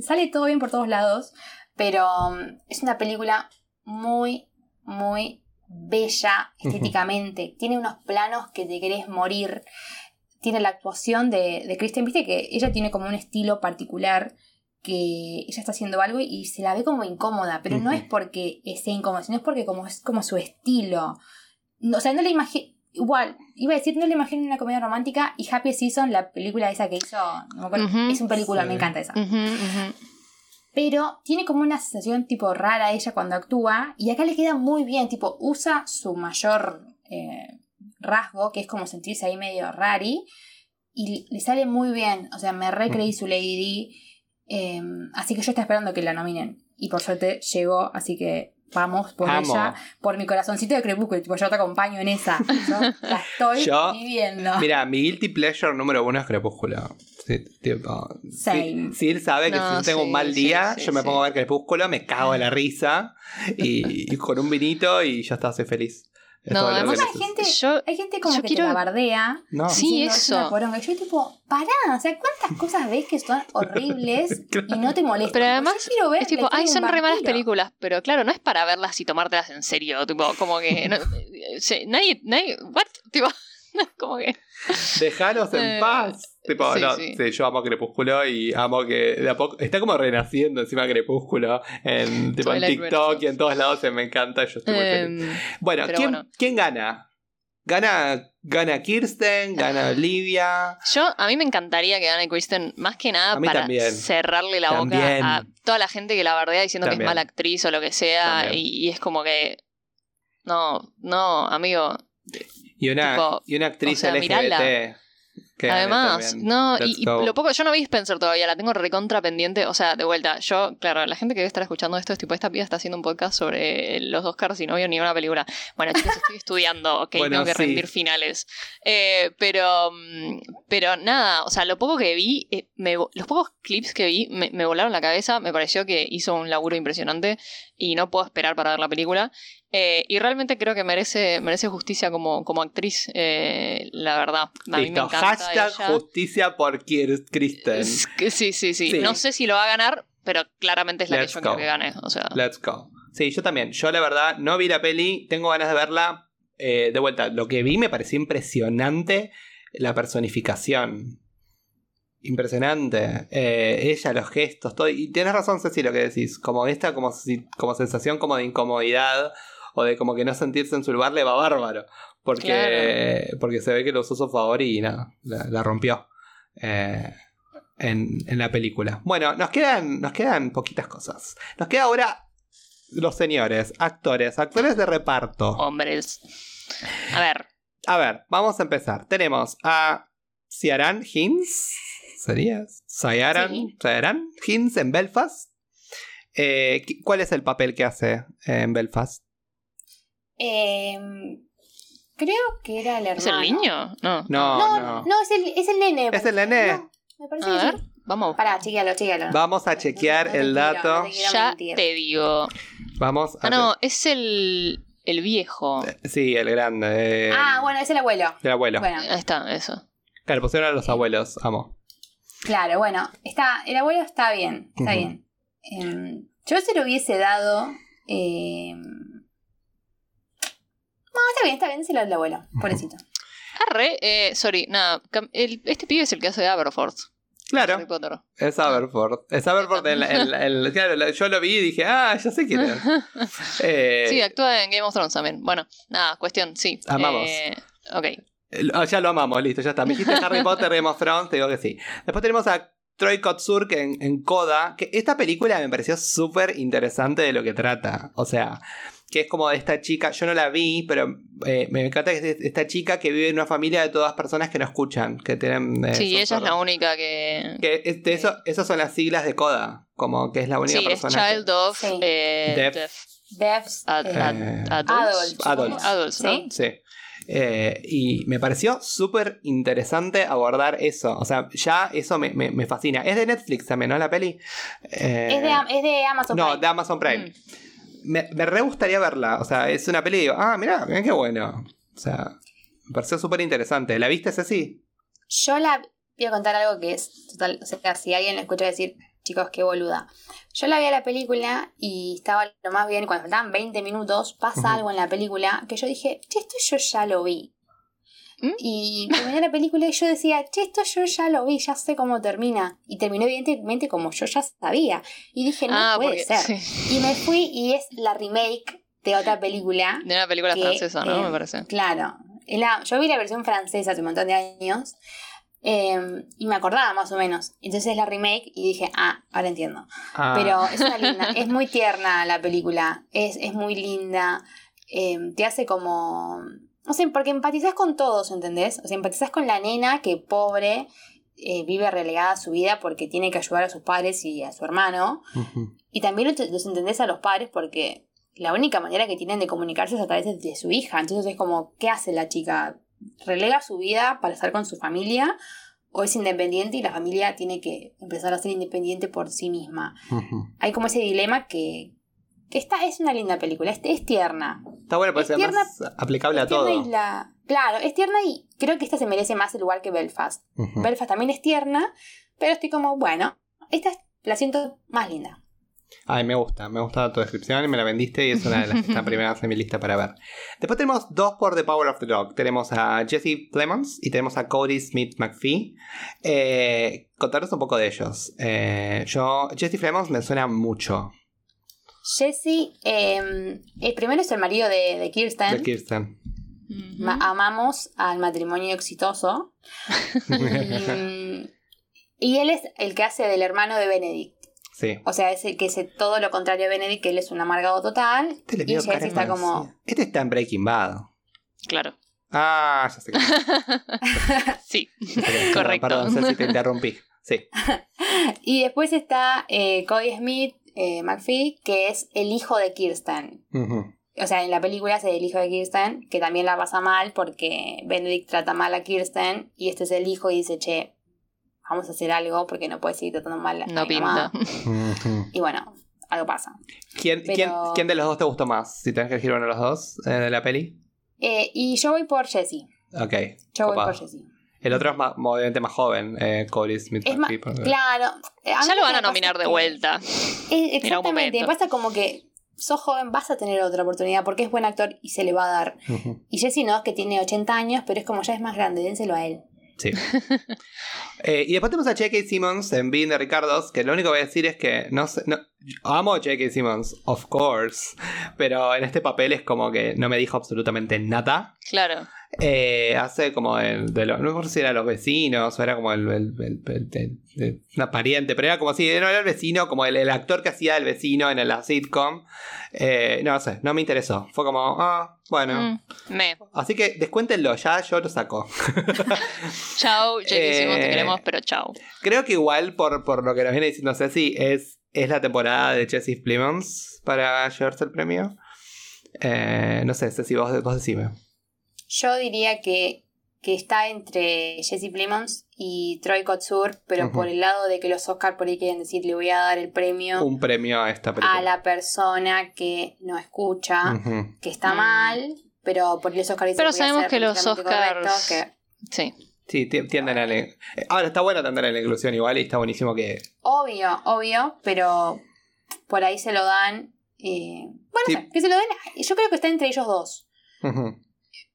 Sale todo bien por todos lados, pero um, es una película muy, muy bella estéticamente. Tiene unos planos que te querés morir. Tiene la actuación de, de Kristen, viste que ella tiene como un estilo particular que ella está haciendo algo y se la ve como incómoda, pero no es porque esté incómoda, sino es porque como es como su estilo. No, o sea, no le imagino... Igual, iba a decir, no le imagino una comedia romántica y Happy Season, la película esa que hizo, no me acuerdo, es un película, Sí. me encanta esa. Pero tiene como una sensación tipo rara ella cuando actúa. Y acá le queda muy bien. Tipo, usa su mayor eh, rasgo, que es como sentirse ahí medio rari. Y le sale muy bien. O sea, me recreí su Lady D. eh, así que yo estoy esperando que la nominen. Y por suerte llegó, así que vamos por Amo. ella. Por mi corazoncito de crepúsculo. Tipo, yo te acompaño en esa. Yo la estoy Yo- viviendo. Mira, mi guilty pleasure número uno es Crepúsculo. Sí, tipo, sí, él sabe que No, si yo tengo sí, un mal sí, día, sí, yo me sí. pongo a ver Crepúsculo, me cago de la risa y, y con un vinito y ya está, soy feliz. No, además hay gente, Yo- hay gente como yo que quiero- te la bardea. No. Sí, diciendo, "Es eso. una poronga". Y yo tipo, pará, o sea, ¿cuántas cosas ves que son horribles y no te molestan? Pero Yo además, quiero ver Es tipo, ay, son re malas vampiro". películas, pero claro, no es para verlas y tomártelas en serio, tipo, como que no- se- nadie, nadie, what? Tipo, como que Dejaros en Eh, paz. Tipo, sí, no, sí. sí, yo amo Crepúsculo y amo que de a poco. Está como renaciendo encima Crepúsculo en, tipo, en TikTok versus. y en todos lados. se Me encanta. Yo estoy muy feliz. em, Bueno, ¿quién, bueno. quién gana? ¿Gana, gana Kirsten? ¿Gana Olivia? yo a mí me encantaría que gane Kristen más que nada para también. cerrarle la También. boca a toda la gente que la bardea diciendo que es mala actriz o lo que sea y es como que no, no, amigo, Y una, Tipo, y una actriz o sea, LGBT. Además, también. no, Let's y, go. lo poco, yo no vi Spencer todavía, la tengo recontra pendiente, o sea, de vuelta, yo, claro, la gente que debe estar escuchando esto es tipo, esta piba está haciendo un podcast sobre los Oscars y no vio ni una película. Bueno, chicos, estoy estudiando, ok, Bueno, tengo que sí. rendir finales. Eh, pero, mm, pero nada, o sea, lo poco que vi, eh, me los pocos clips que vi me, me volaron la cabeza, me pareció que hizo un laburo impresionante y no puedo esperar para ver la película. Eh, y realmente creo que merece, merece justicia como, como actriz, eh, la verdad. A mí me Listo, encanta hashtag ella. justicia por Kristen. Sí, sí, sí, Sí. No sé si lo va a ganar, pero claramente es la Let's que yo go. creo que gane. O sea, Let's go. Sí, yo también. Yo la verdad no vi la peli, tengo ganas de verla. Eh, de vuelta, lo que vi me pareció impresionante la personificación. Impresionante. Eh, ella, los gestos, todo. Y tienes razón, Ceci, lo que decís. Como esta, como, si- como sensación como de incomodidad o de como que no sentirse en su lugar le va bárbaro. Porque, porque se ve que lo usó su favor y nada, la, la rompió. Eh, en, en la película. Bueno, nos quedan, nos quedan poquitas cosas. Nos queda ahora los señores, actores, actores de reparto. Hombres. A ver. A ver, vamos a empezar. Tenemos a Ciaran Hinds. ¿Sería? Ciaran, Sí. En Belfast. Eh, ¿qué- ¿Cuál es el papel que hace en Belfast? Em, creo que era el hermano. ¿Es el niño? No. No, No, no. no, es, el, es el nene. ¿Es el nene? No, me parece A que ver, sí. vamos. Pará, chequealo, chequealo. Vamos a chequear el dato. no te quiero Ya mentir. te digo. Vamos a Ah, no, es el, el viejo. Sí, el grande. eh, Ah, bueno, es el abuelo. El abuelo. Bueno, Ahí está, eso. Claro, pusieron a los abuelos, amo. claro, bueno, está, el abuelo está bien, está bien. Em, yo se lo hubiese dado. em, no, está bien, está bien, se lo al abuelo, pobrecito. Arre, eh, sorry, nada. cam- el- este pibe es el que hace de Aberforth. Claro, Harry Potter. es Aberford. Es Aberford. en la- en la- en la- claro, la- yo lo vi y dije, ah, ya sé quién es. Eh, Sí, actúa en Game of Thrones también. Bueno, nada, cuestión, sí. Amamos. Eh, ok. Ah, ya lo amamos, listo, ya está. Me dijiste Harry Potter, Game of Thrones, te digo que sí. Después tenemos a Troy Kotsur que en, en Coda, que esta película me pareció súper interesante de lo que trata. O sea, que es como de esta chica, yo no la vi, pero eh, me encanta que es de esta chica que vive en una familia de todas personas que no escuchan, que tienen... eh, Sí, ella es la única que. Que es- de eso, esas son las siglas de Coda, como que es la única Sí, es persona. que- Child of Sí. eh, Deaf. Deaf ad- eh, ad- adults. Adults. Adults. Adults, ¿no? Sí. Sí. Eh, y me pareció súper interesante abordar eso. O sea, ya eso me, me- me fascina. Es de Netflix también, ¿no? La peli. Eh, es, de, es de Amazon No, Prime. de Amazon Prime. Mm. Me, me re gustaría verla. O sea, es una peli y digo, ah, mirá, mirá qué bueno. O sea, me pareció súper interesante. ¿La viste, Ceci? Yo la voy a contar algo que es total. O sea, si alguien lo escucha decir, chicos, qué boluda. Yo la vi a la película y estaba lo más bien. Cuando faltaban 20 minutos, pasa algo en la película que yo dije, che, esto yo ya lo vi. ¿Mm? Y terminé la película y yo decía, che, esto yo ya lo vi, ya sé cómo termina. Y terminó evidentemente como yo ya sabía. Y dije, no ah, puede porque. ser. sí. Y me fui y es la remake de otra película. De una película que, francesa, ¿no? eh, Me parece. Claro. Es la- yo vi la versión francesa hace un montón de años eh, y me acordaba más o menos. Entonces la remake y dije, ah, ahora entiendo. Ah, Pero es una linda, es muy tierna la película, es, es muy linda, eh, te hace como... No sé, porque empatizás con todos, ¿entendés? O sea, empatizás con la nena que pobre eh, vive relegada a su vida porque tiene que ayudar a sus padres y a su hermano. Y también los, entendés a los padres porque la única manera que tienen de comunicarse es a través de, su hija. Entonces es como, ¿qué hace la chica? ¿Relega su vida para estar con su familia? ¿O es independiente y la familia tiene que empezar a ser independiente por sí misma? Hay como ese dilema que, que esta es una linda película, es, es tierna. Está bueno, pues Es aplicable a Es todo. y la- Claro, es tierna y creo que esta se merece más el lugar que Belfast. Belfast también es tierna, pero estoy como, bueno, esta es- la siento más linda. Ay, me gusta, me gusta tu descripción y me la vendiste y es una de las que están primeras en mi lista para ver. Después tenemos dos por The Power of the Dog. Tenemos a Jesse Plemons y tenemos a Cody Smith McPhee. Eh, contarnos un poco de ellos. Eh, yo, Jesse Plemons me suena mucho Jesse, eh, el primero es el marido de, de Kirsten. de Kirsten. Amamos al matrimonio exitoso. Y, y él es el que hace del hermano de Benedict. sí. O sea, es el que es todo lo contrario a Benedict, que él es un amargado total. Este le Y Jesse cara está como. Este está en Breaking Bad. Claro. Ah, ya sé que. Sí. Correcto. Perdón, Ceci, te interrumpí. Sí. Y después está eh, Cody Smith eh, McPhee, que es el hijo de Kirsten. O sea, en la película es el hijo de Kirsten, que también la pasa mal porque Benedict trata mal a Kirsten y este es el hijo y dice, che, vamos a hacer algo porque no puede seguir tratando mal a No mi mamá". pinta. Y bueno, algo pasa. ¿Quién, Pero- quién, quién de los dos te gustó más? Si tenés que elegir uno de los dos eh, de la peli. Eh, y yo voy por Jessie. Ok. Yo voy copado. porJessie. El otro es más, obviamente más joven, eh, Cody Smith. Es McPhee, claro. eh, a Ya lo van a nominar de vuelta. Eh, exactamente, me pasa como que sos joven, vas a tener otra oportunidad porque es buen actor y se le va a dar. Y Jesse no, es que tiene 80 años, pero es como ya es más grande, dénselo a él. Sí. Eh, y después tenemos a J.K. Simmons en Being de Ricardos, que lo único que voy a decir es que no sé, no, amo a J.K. Simmons, of course, pero en este papel es como que no me dijo absolutamente nada. Claro. Eh, hace como el de los, no sé si era los vecinos o era como el, el- el- una pariente, pero era como si no era el vecino, como el, el actor que hacía el vecino en la sitcom. Eh, no sé, no me interesó. Fue como, ah, bueno. Mm, me. Así que descuéntenlo, ya yo lo saco. Ya que hicimos, te Eh, pero chau. Creo que igual, por, por lo que nos viene diciendo Ceci, es, es la temporada de Jesse Plemons para llevarse el premio. Eh, no sé, Ceci, vos, vos decime. Yo diría que, que está entre Jesse Plemons y Troy Kotsur, pero por el lado de que los Oscar por ahí quieren decir le voy a dar el premio Un premio a esta película. a la persona que no escucha, que está Mm. mal, pero por los Oscar dicen, Pero sabemos ser que los correcto, Oscars- que- Sí. Sí, ti- tienden a la... eh, Ahora, está bueno atender a la inclusión igual y está buenísimo que... Obvio, obvio, pero por ahí se lo dan. eh, bueno, Sí. que se lo den. Yo creo que está entre ellos dos.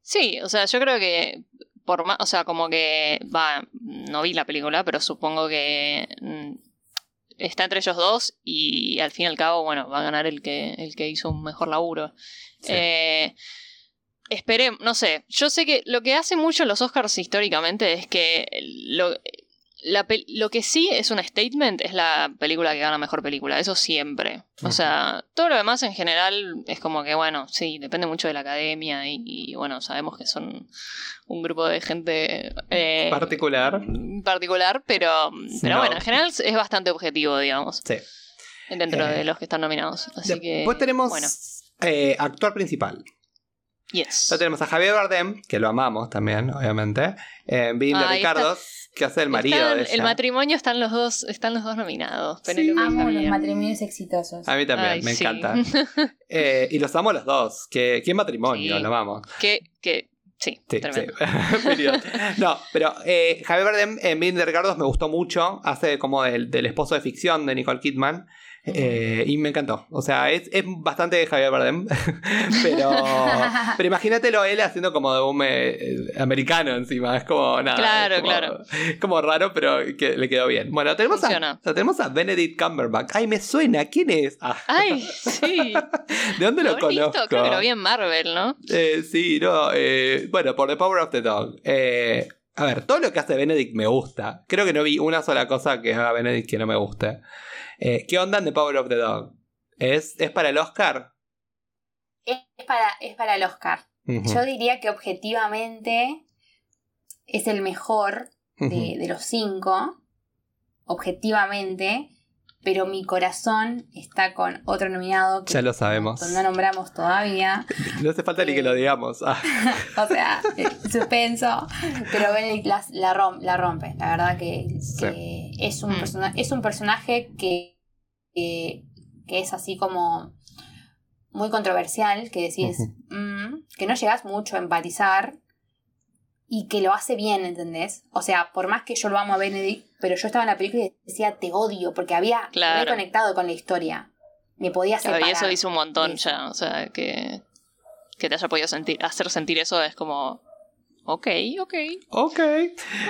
Sí, o sea, yo creo que por más, o sea, como que va, no vi la película, pero supongo que mm, está entre ellos dos y al fin y al cabo, bueno, va a ganar el que el que hizo un mejor laburo. Sí. Eh, esperemos, no sé, yo sé que lo que hacen mucho los Oscars históricamente es que lo, la lo que sí es un statement es la película que gana mejor película, eso siempre. O sea, todo lo demás en general es como que, bueno, sí, depende mucho de la academia y, y, bueno, sabemos que son un grupo de gente eh, Particular. particular, pero, pero No. bueno, en general es bastante objetivo, digamos, Sí. dentro Eh, de los que están nominados. Así que, Después tenemos bueno, eh, actor principal. Yes. Ya tenemos a Javier Bardem, que lo amamos también, obviamente. En Being de Ahí está. Ricardos, que hace el marido Están- de el ella. matrimonio están los dos, están los dos nominados. Y Amo los matrimonios exitosos. A mí también, Ay, me sí. encanta. Eh, y los amo los dos. Que, ¿Qué matrimonio? Sí. Lo amamos. que, que, sí, Sí, tremendo. sí. No, pero eh, Javier Bardem en Being de Ricardos me gustó mucho. Hace como del, del esposo de ficción de Nicole Kidman. Eh, y me encantó. O sea, es, es bastante Javier Bardem. pero, pero imagínatelo él haciendo como de un eh, americano encima. Es como nada. Claro, es como, claro. es como raro, pero que le quedó bien. Bueno, tenemos a, tenemos a Benedict Cumberbatch. Ay, me suena. ¿Quién es? Ah, Ay, sí. ¿De dónde lo ¿Lo conozco? visto? Creo que lo vi en Marvel, ¿no? Eh, sí, no. eh, bueno, por The Power of the Dog. Eh, a ver, todo lo que hace Benedict me gusta. Creo que no vi una sola cosa que haga Benedict que no me guste. Eh, ¿Qué onda en The Power of the Dog? ¿Es, es para el Oscar? Es para, es para el Oscar. Yo diría que objetivamente es el mejor de, los cinco. Objetivamente. Pero mi corazón está con otro nominado que Ya lo sabemos. no nombramos todavía. No hace falta ni que lo digamos. Ah, O sea, eh, suspenso. Pero Benedict la, la, rom- la rompe. La verdad que, que es, un Mm. persona- es un personaje que, que, que es así como muy controversial. Que decís mm, que no llegas mucho a empatizar. Y que lo hace bien, ¿entendés? O sea, por más que yo lo amo a Benedict, pero yo estaba en la película y decía te odio, porque había Claro. reconectado con la historia. Me podía Claro, separar. y eso dice un montón ya. O sea, que, que te haya podido sentir, hacer sentir eso es como. Ok, ok. ok.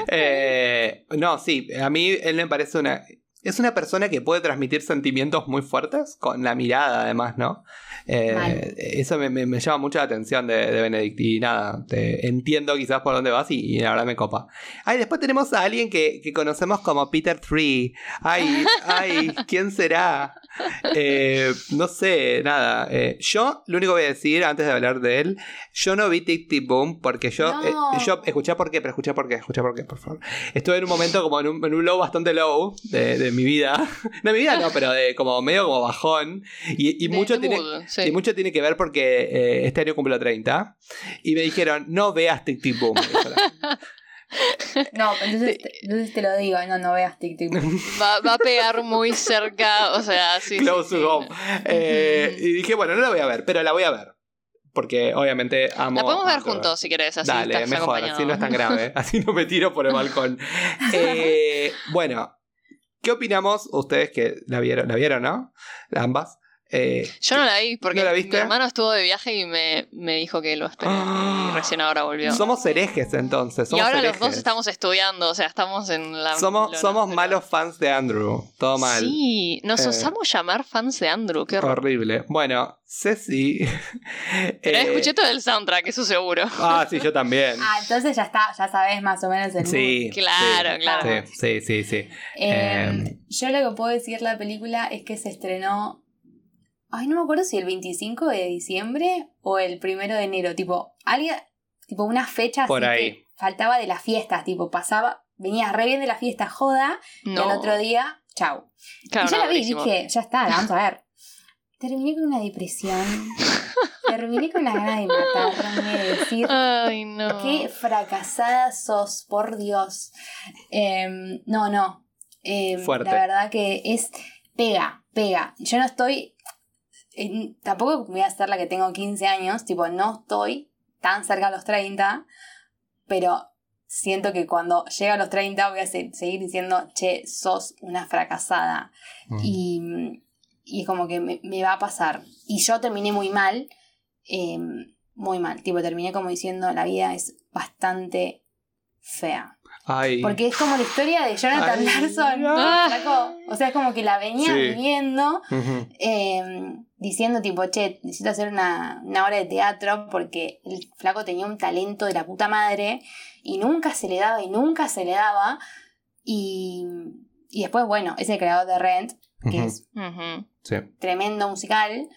Eh, no, sí. A mí él me parece una... Es una persona que puede transmitir sentimientos muy fuertes con la mirada, además, ¿no? Eh, eso me, me- me llama mucho la atención de, de Benedict. Y nada, te entiendo quizás por dónde vas y, y la verdad me copa. Ay, después tenemos a alguien que, que conocemos como Peter Tree. Ay, ay, ¿quién será? Eh, no sé, nada. Eh, yo lo único que voy a decir antes de hablar de él, yo no vi Tic Tic Boom porque yo, No. eh, yo escuché por qué, pero escuché por qué, escuché por qué, por favor. Estuve en un momento como en un, en un low bastante low de, de mi vida. No, mi vida no, pero de como medio como bajón. Y, y De- mucho de tiene... mood, sí. Y mucho tiene que ver porque este año cumplo 30 y me dijeron, no veas Tic Tic Boom. No, entonces, te, entonces te lo digo, no, no veas Tic Tic Boom. Va, va a pegar muy cerca, o sea, sí. Close sí. to home. Eh, y dije, bueno, no la voy a ver, pero la voy a ver. Porque obviamente amo. La podemos ver juntos si querés, así Dale, estás mejor, acompañado. así no es tan grave. Así no me tiro por el balcón. Eh, bueno, ¿qué opinamos ustedes que la vieron? ¿La vieron, no? Ambas. Eh, Yo no la vi porque ¿No la viste? mi hermano estuvo de viaje y me, me dijo que lo esperé. Ah. y recién ahora volvió. somos herejes entonces. y ahora los dos estamos estudiando, o sea, estamos en la. Somos, somos malos fans de Andrew. Todo mal. Sí, nos Eh. osamos llamar fans de Andrew, qué horror. Horrible. Bueno, Ceci. Pero eh, escuché todo el soundtrack, eso seguro. Ah, sí, yo también. Ah, entonces ya está, ya sabes más o menos el Sí. Claro, sí, claro. Sí, sí, sí, sí. Eh, Eh, yo lo que puedo decir de la película es que se estrenó. Ay, no me acuerdo si el 25 de diciembre o el primero de enero. Tipo, alguien. Tipo, una fecha Por así ahí. que faltaba de las fiestas. Tipo, pasaba. Venía re bien de la fiesta joda. No. Y al otro día, chau. Claro, y yo no, la vi y dije, ya está, la vamos a ver. Terminé con una depresión. Terminé con la gana de matarme, de decir. Ay, no. Qué fracasada sos, por Dios. Em, no, no. Em, Fuerte. La verdad que es. Pega, pega. Yo no estoy. Tampoco voy a ser la que tengo 15 años. Tipo, no estoy tan cerca a los 30. Pero siento que cuando llegue a los 30 voy a se- seguir diciendo, che, sos una fracasada. mm. Y, y es como que me, me va a pasar. Y yo terminé muy mal. eh, muy mal. Tipo, terminé como diciendo, la vida es bastante fea. Ay. Porque es como la historia de Jonathan Ay, Larson. flaco. O sea, es como que la venía Sí. viviendo eh, diciendo tipo, che, necesito hacer una, una obra de teatro porque el flaco tenía un talento de la puta madre y nunca se le daba y nunca se le daba. Y, y después, bueno, es el creador de Rent, que es. Sí. tremendo musical.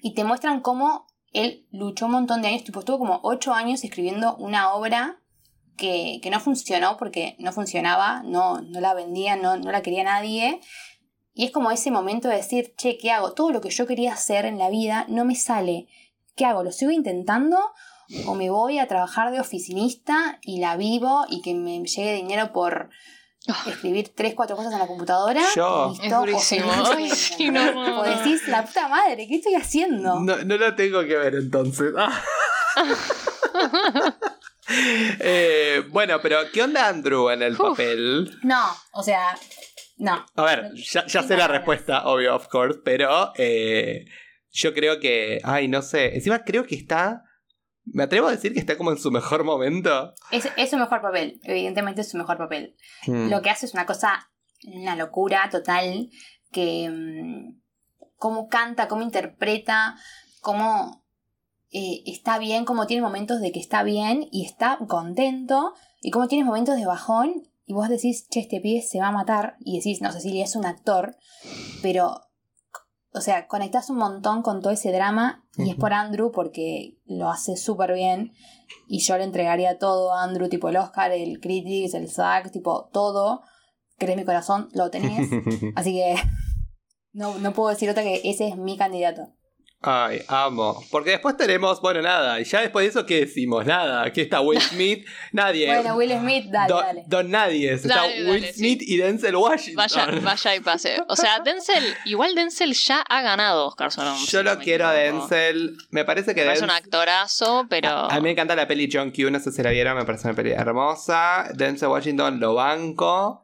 Y te muestran cómo él luchó un montón de años, tipo, estuvo como ocho años escribiendo una obra que, que no funcionó porque no funcionaba, no, no la vendía, no, no la quería nadie. Y es como ese momento de decir, che, ¿qué hago? Todo lo que yo quería hacer en la vida no me sale. ¿Qué hago? ¿Lo sigo intentando? ¿O me voy a trabajar de oficinista y la vivo y que me llegue dinero por Ah. escribir tres, cuatro cosas en la computadora? Yo. Listo, Es o durísimo. Ay, escribiendo. no, O decís, la puta madre, ¿qué estoy haciendo? No, no la tengo que ver entonces. Ah. Eh, bueno, pero ¿qué onda Andrew en el Uf. papel? No, o sea, no. A ver, ya, ya sé la respuesta, obvio, of course, pero eh, yo creo que. Ay, no sé. Encima creo que está. Me atrevo a decir que está como en su mejor momento. Es, es su mejor papel, evidentemente es su mejor papel. Mm. Lo que hace es una cosa, una locura total, que mm, cómo canta, cómo interpreta, cómo eh, está bien, cómo tiene momentos de que está bien y está contento, y cómo tiene momentos de bajón, y vos decís, che, este pibe se va a matar, y decís, no, Cecilia es un actor, pero, o sea, conectás un montón con todo ese drama, y es por Andrew porque lo hace súper bien, y yo le entregaría todo a Andrew, tipo el Oscar, el Critics, el SAG, tipo todo. Crees mi corazón, lo tenés. Así que no, no puedo decir otra que ese es mi candidato. Ay, amo. Porque después tenemos, bueno, nada. Y ya después de eso, ¿qué decimos? Nada. Aquí está Will Smith. Nadie. Bueno, Will Smith, dale, Don, dale. Don Nadie. Está Dale, Will dale, Smith y Denzel Washington. Vaya, vaya y pase. O sea, Denzel, igual Denzel ya ha ganado Oscar Solomon. Yo lo quiero a. Denzel. Me parece que Me parece un Denzel. actorazo, pero. A mí me encanta la peli John Q, no sé si la vieron, me parece una peli hermosa. Denzel Washington lo banco.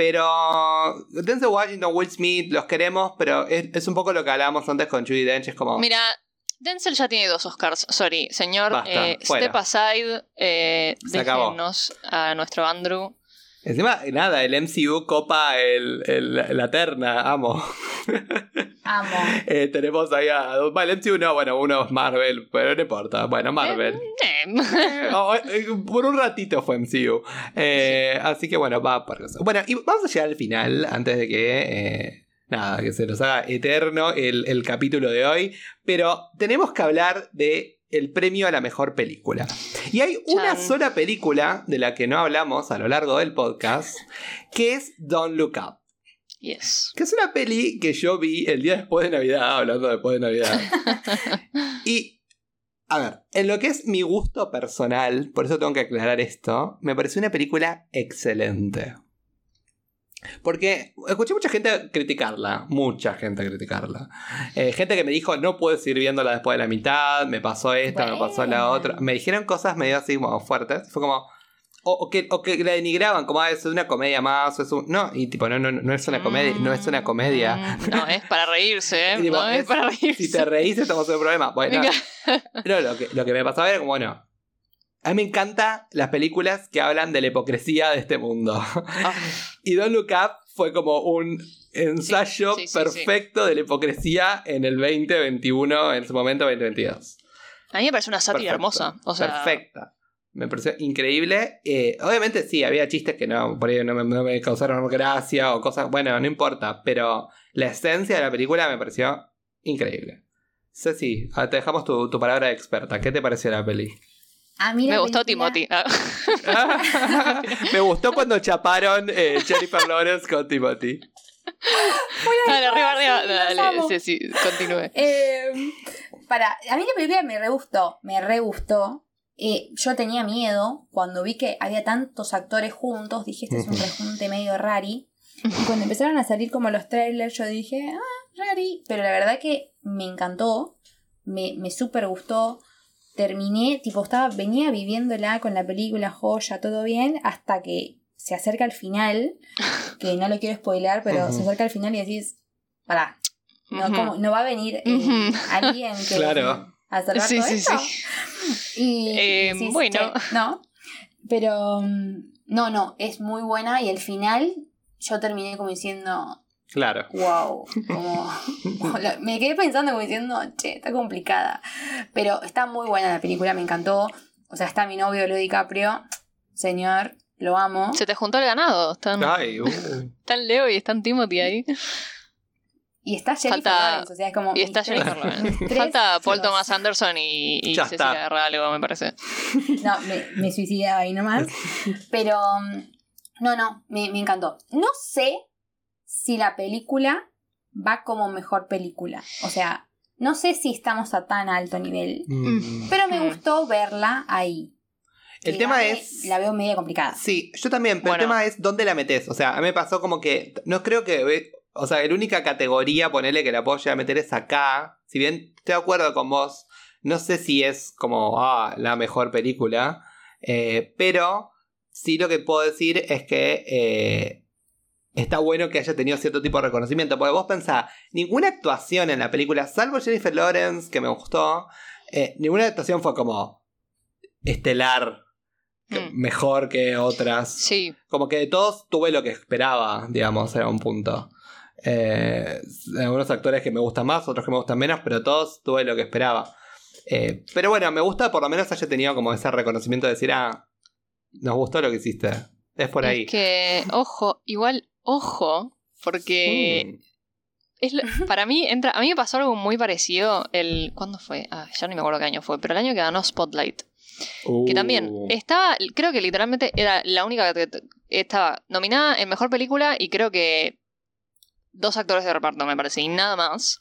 Pero Denzel Washington, Will Smith, los queremos, pero es, es un poco lo que hablábamos antes con Judy Dench, es como... Mira, Denzel ya tiene dos Oscars. Sorry, señor. Basta, eh, step aside. Eh, déjenos a nuestro Andrew. Encima, nada, el MCU copa el, el- la terna, amo. Amo. Eh, tenemos ahí a... Vale, el MCU no, bueno, uno es Marvel, pero no importa. Bueno, Marvel. Eh, Oh, eh, por un ratito fue MCU. Eh, Así que bueno, va por eso. Bueno, y vamos a llegar al final antes de que. nada, que se nos haga eterno el, el capítulo de hoy. Pero tenemos que hablar de el premio a la mejor película. Y hay una Chan. sola película de la que no hablamos a lo largo del podcast, que es Don't Look Up. yes. Que es una peli que yo vi el día después de Navidad, hablando después de Navidad. y, a ver, en lo que es mi gusto personal, por eso tengo que aclarar esto, me pareció una película excelente. Porque escuché mucha gente criticarla, mucha gente criticarla. Eh, gente que me dijo, no puedes ir viéndola después de la mitad, me pasó esta, me pasó la otra. Me dijeron cosas medio así como fuertes. Fue como, O, o que, o que la denigraban como ah, es una comedia más. o es un- no, y tipo, no, no, no es una comedia. No es una comedia. Mm, No, es para reírse, ¿eh? Tipo, no es, es- para reírse. Si te reís, estamos en un problema. Bueno, no, lo, que, lo que me pasaba era como, bueno. A mí me encantan las películas que hablan de la hipocresía de este mundo. Ah, Y Don't Look Up fue como un ensayo Sí, sí, sí, perfecto de la hipocresía en el 2021, en su momento 2022. a mí me parece una sátira Perfecto, hermosa. O sea, Perfecta. Me pareció increíble. Eh, obviamente sí, había chistes que no, por ahí no me, no me causaron gracia o cosas. Bueno, no importa. Pero la esencia de la película me pareció increíble. Ceci, ah, te dejamos tu, tu palabra de experta. ¿Qué te pareció la peli? A mí la me gustó película- Timothy. Ah. me gustó cuando chaparon eh, Jennifer Lawrence con Timothy. Dale, arriba, arriba. Dale, sí, sí, continúe. Eh, para, a mí la película me re gustó, me re gustó. Eh, yo tenía miedo cuando vi que había tantos actores juntos, dije, este es un rejunte medio rari. Y cuando empezaron a salir como los trailers, yo dije, ah, rari. Pero la verdad que me encantó, me, me súper gustó. Terminé, tipo, estaba, venía viviéndola con la película, joya, todo bien, hasta que se acerca al final, que no lo quiero spoiler, pero se acerca al final y decís, pará, no, no va a venir eh, alguien que Claro. a salvar Sí, todo sí, esto? sí. Y Eh, y decís, bueno. "Che, no, pero mm, no, no, es muy buena y el final yo terminé como diciendo, Claro. wow, como la- me quedé pensando como diciendo, che, está complicada, pero está muy buena la película, me encantó, o sea, está mi novio Leo DiCaprio, señor, lo amo. Se te juntó el ganado. Están, Ay, uh. están Leo y están Timothy ahí. Y está Jennifer Falta- Lawrence, o sea, es como... Y está Jennifer Lawrence. Falta Paul. Thomas Anderson y, y Cecilia. Garralgo, me parece. No, me, me suicidaba ahí nomás. Pero mm, no, no, me, me encantó. No sé si la película va como mejor película. O sea, no sé si estamos a tan alto nivel. Mm. Pero me gustó verla ahí. El tema la- es. La veo media complicada. Sí, yo también, pero Bueno. el tema es dónde la metes. O sea, a mí me pasó como que. No creo que. O sea, la única categoría, ponerle que la puedo llegar a meter es acá. Si bien estoy de acuerdo con vos, no sé si es como ah, la mejor película. eh, pero sí lo que puedo decir es que. eh, Está bueno que haya tenido cierto tipo de reconocimiento. Porque vos pensás, ninguna actuación en la película, salvo Jennifer Lawrence, que me gustó, eh, ninguna actuación fue como estelar, Mm. mejor que otras. Sí. Como que de todos tuve lo que esperaba, digamos, en un punto. Eh, algunos actores que me gustan más, otros que me gustan menos, pero todos tuve lo que esperaba. Eh, pero bueno, me gusta por lo menos haya tenido como ese reconocimiento de decir, ah, nos gustó lo que hiciste. Es por ahí. Es que, ojo, igual, ojo, porque Mm. es lo- para mí entra. A mí me pasó algo muy parecido el. ¿Cuándo fue? Ah, ya no me acuerdo qué año fue, pero el año que ganó Spotlight. Que también Uh. estaba, creo que literalmente era la única que que estaba nominada en mejor película y creo que dos actores de reparto, me parece, y nada más.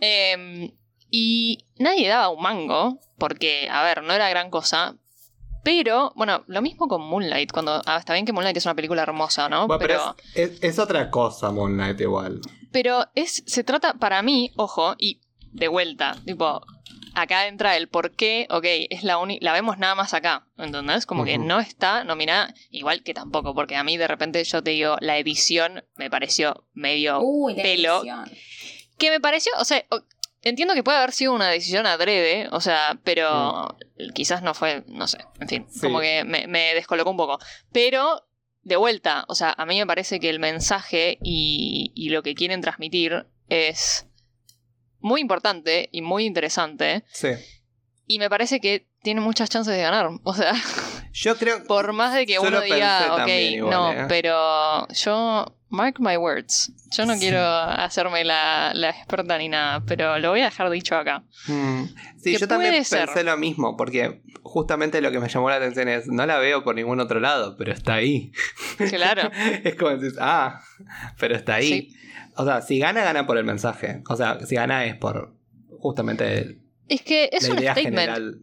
Em, y nadie daba un mango, porque, a ver, no era gran cosa. Pero, bueno, lo mismo con Moonlight. Cuando, ah, está bien que Moonlight es una película hermosa, ¿no? Bueno, pero, pero es, es- es otra cosa Moonlight igual. pero es, se trata, para mí, ojo, y de vuelta, tipo, acá entra el por qué, ok, es la uni la vemos nada más acá, ¿entendés? Como que no está nominada, igual que tampoco, porque a mí de repente yo te digo, la edición me pareció medio... Uy, pelo. edición. Que me pareció, o sea, entiendo que puede haber sido una decisión adrede, o sea, pero quizás no fue, no sé, en fin, Sí. como que me, me descolocó un poco. Pero, de vuelta, o sea, a mí me parece que el mensaje y, y lo que quieren transmitir es muy importante y muy interesante. Sí. Y me parece que tiene muchas chances de ganar. O sea, Yo creo por más de que uno diga, ok, igual, no, ¿eh? pero yo, mark my words, yo no Sí. quiero hacerme la, la experta ni nada, pero lo voy a dejar dicho acá. Mm. Sí, yo también ser. pensé lo mismo, porque justamente lo que me llamó la atención es, no la veo por ningún otro lado, pero está ahí. Claro. es como decir, ah, pero está ahí. Sí. O sea, si gana, gana por el mensaje. O sea, si gana es por justamente el- Es que es la un idea statement. general.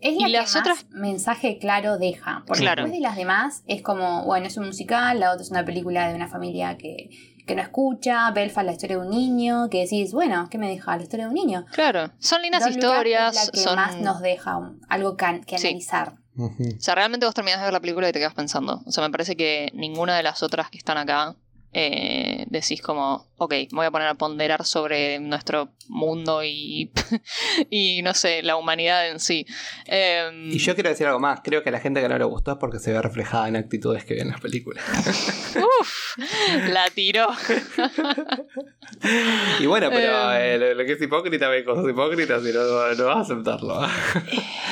Es Y la que las más otras- mensaje claro deja. Porque Claro. después de las demás es como, bueno, es un musical, la otra es una película de una familia que, que no escucha, Belfast la historia de un niño, que decís, bueno, ¿qué me deja? La historia de un niño. Claro, son lindas historias, es la que son... más nos deja un- algo que Sí. analizar. O sea, realmente vos terminás de ver la película y te quedas pensando. O sea, me parece que ninguna de las otras que están acá eh, decís como, ok, me voy a poner a ponderar sobre nuestro mundo y, y no sé, la humanidad en sí. Em, Y yo quiero decir algo más. Creo que a la gente que no le gustó es porque se ve reflejada en actitudes que ven en las películas. uf, la tiró. Y bueno, pero Eh. eh, lo, lo que es hipócrita ve cosas hipócritas y no, no vas a aceptarlo.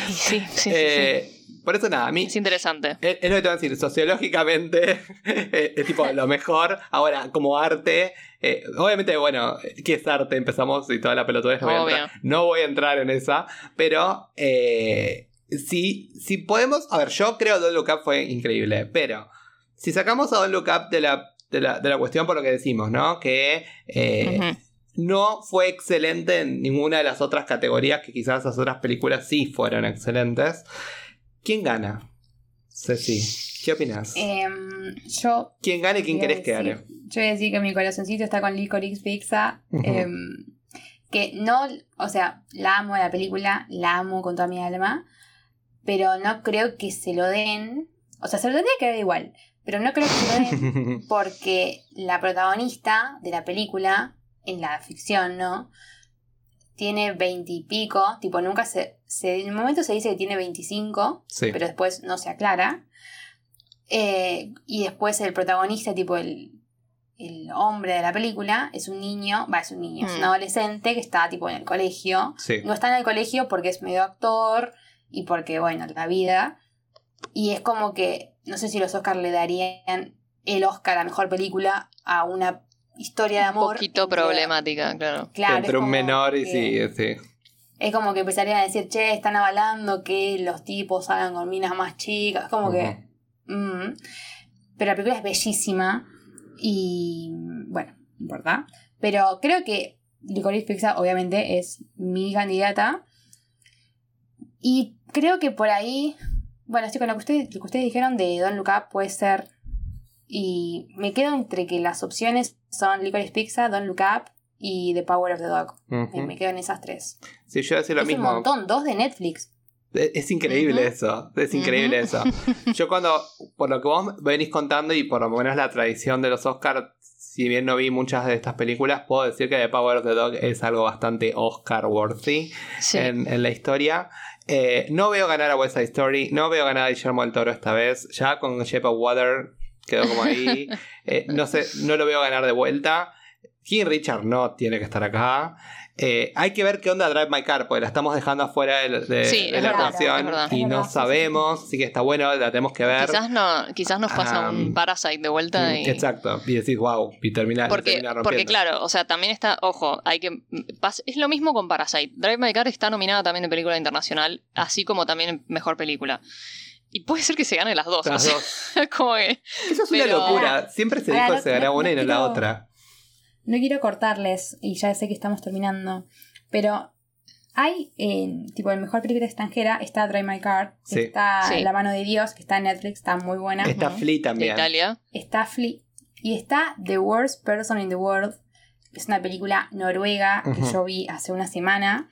sí, sí, sí, sí. Eh, Por eso nada, a mí Es interesante. Es, es lo que te voy a decir, sociológicamente es, es tipo lo mejor. Ahora, como arte, eh, obviamente, bueno, ¿qué es arte? Empezamos y toda la pelotudez. No, voy a no voy a entrar en esa, pero eh, si, si podemos. A ver, yo creo que Don't Look Up fue increíble, pero si sacamos a Don't Look Up de la, de la, de la cuestión por lo que decimos, ¿no? Que. eh, no fue excelente en ninguna de las otras categorías que quizás las otras películas sí fueron excelentes. ¿Quién gana? Ceci, ¿qué opinas? Em, yo. ¿Quién gana y quién querés que gane? Yo voy a decir que mi corazoncito está con Licorice Pizza. Em, que no. O sea, la amo la película, la amo con toda mi alma. Pero no creo que se lo den. O sea, se lo tendría que dar igual. Pero no creo que se lo den porque la protagonista de la película, en la ficción, ¿no? Tiene veintipico, tipo, nunca se, se. En el momento se dice que tiene 25, sí. pero después no se aclara. Eh, y después el protagonista, tipo, el, el hombre de la película, es un niño, va, es un niño, es un Mm. adolescente que está, tipo, en el colegio. sí. No está en el colegio porque es medio actor y porque, bueno, la vida. Y es como que, no sé si los Oscars le darían el Oscar a mejor película a una historia de Un amor. poquito entre- problemática, claro. Claro, Entre es un como menor y que- sí, sí. Es como que empezarían a decir, che, están avalando que los tipos salgan con minas más chicas. Como que. mm. Pero la película es bellísima. Y. Bueno, no importa. Pero creo que Licorice Pizza, obviamente, es mi candidata. Y creo que por ahí. Bueno, estoy con lo que, ustedes, lo que ustedes dijeron de Don Up, puede ser. Y me quedo entre que las opciones son Licorice Pizza, Don't Look Up y The Power of the Dog. Me- Me quedo en esas tres. Sí, yo voy a decir lo es mismo. un montón, dos de Netflix. Es, es increíble eso, es increíble eso. Yo cuando, por lo que vos venís contando y por lo menos la tradición de los Oscars, si bien no vi muchas de estas películas, puedo decir que The Power of the Dog es algo bastante Oscar-worthy Sí. en, en la historia. Eh, no veo ganar a West Side Story, no veo ganar a Guillermo del Toro esta vez. Ya con Shape of Water quedó como ahí. Eh, no sé, no lo veo ganar de vuelta. King Richard no tiene que estar acá. Eh, hay que ver qué onda Drive My Car, porque la estamos dejando afuera de, de- Sí, de es la verdad. y no sabemos, así que está bueno, la tenemos que ver. Quizás no, quizás nos pasa un Parasite de vuelta y... Mm, Exacto, y decís, wow, y termina, Porque, termina porque claro, o sea, también está, ojo, hay que pas- es lo mismo con Parasite. Drive My Car está nominada también en película internacional, así como también en mejor película. Y puede ser que se gane las dos. Las o sea, dos. como que Eso es una locura. Siempre se dijo no- que se gana no- una y no la otra. No quiero cortarles, y ya sé que estamos terminando, pero hay, en tipo, en mejor película extranjera, está Drive My Car, Sí. está Sí. La mano de Dios, que está en Netflix, está muy buena. Está Ujú. Flea de también. Italia. Está Flea, y está The Worst Person in the World, que es una película noruega que yo vi hace una semana,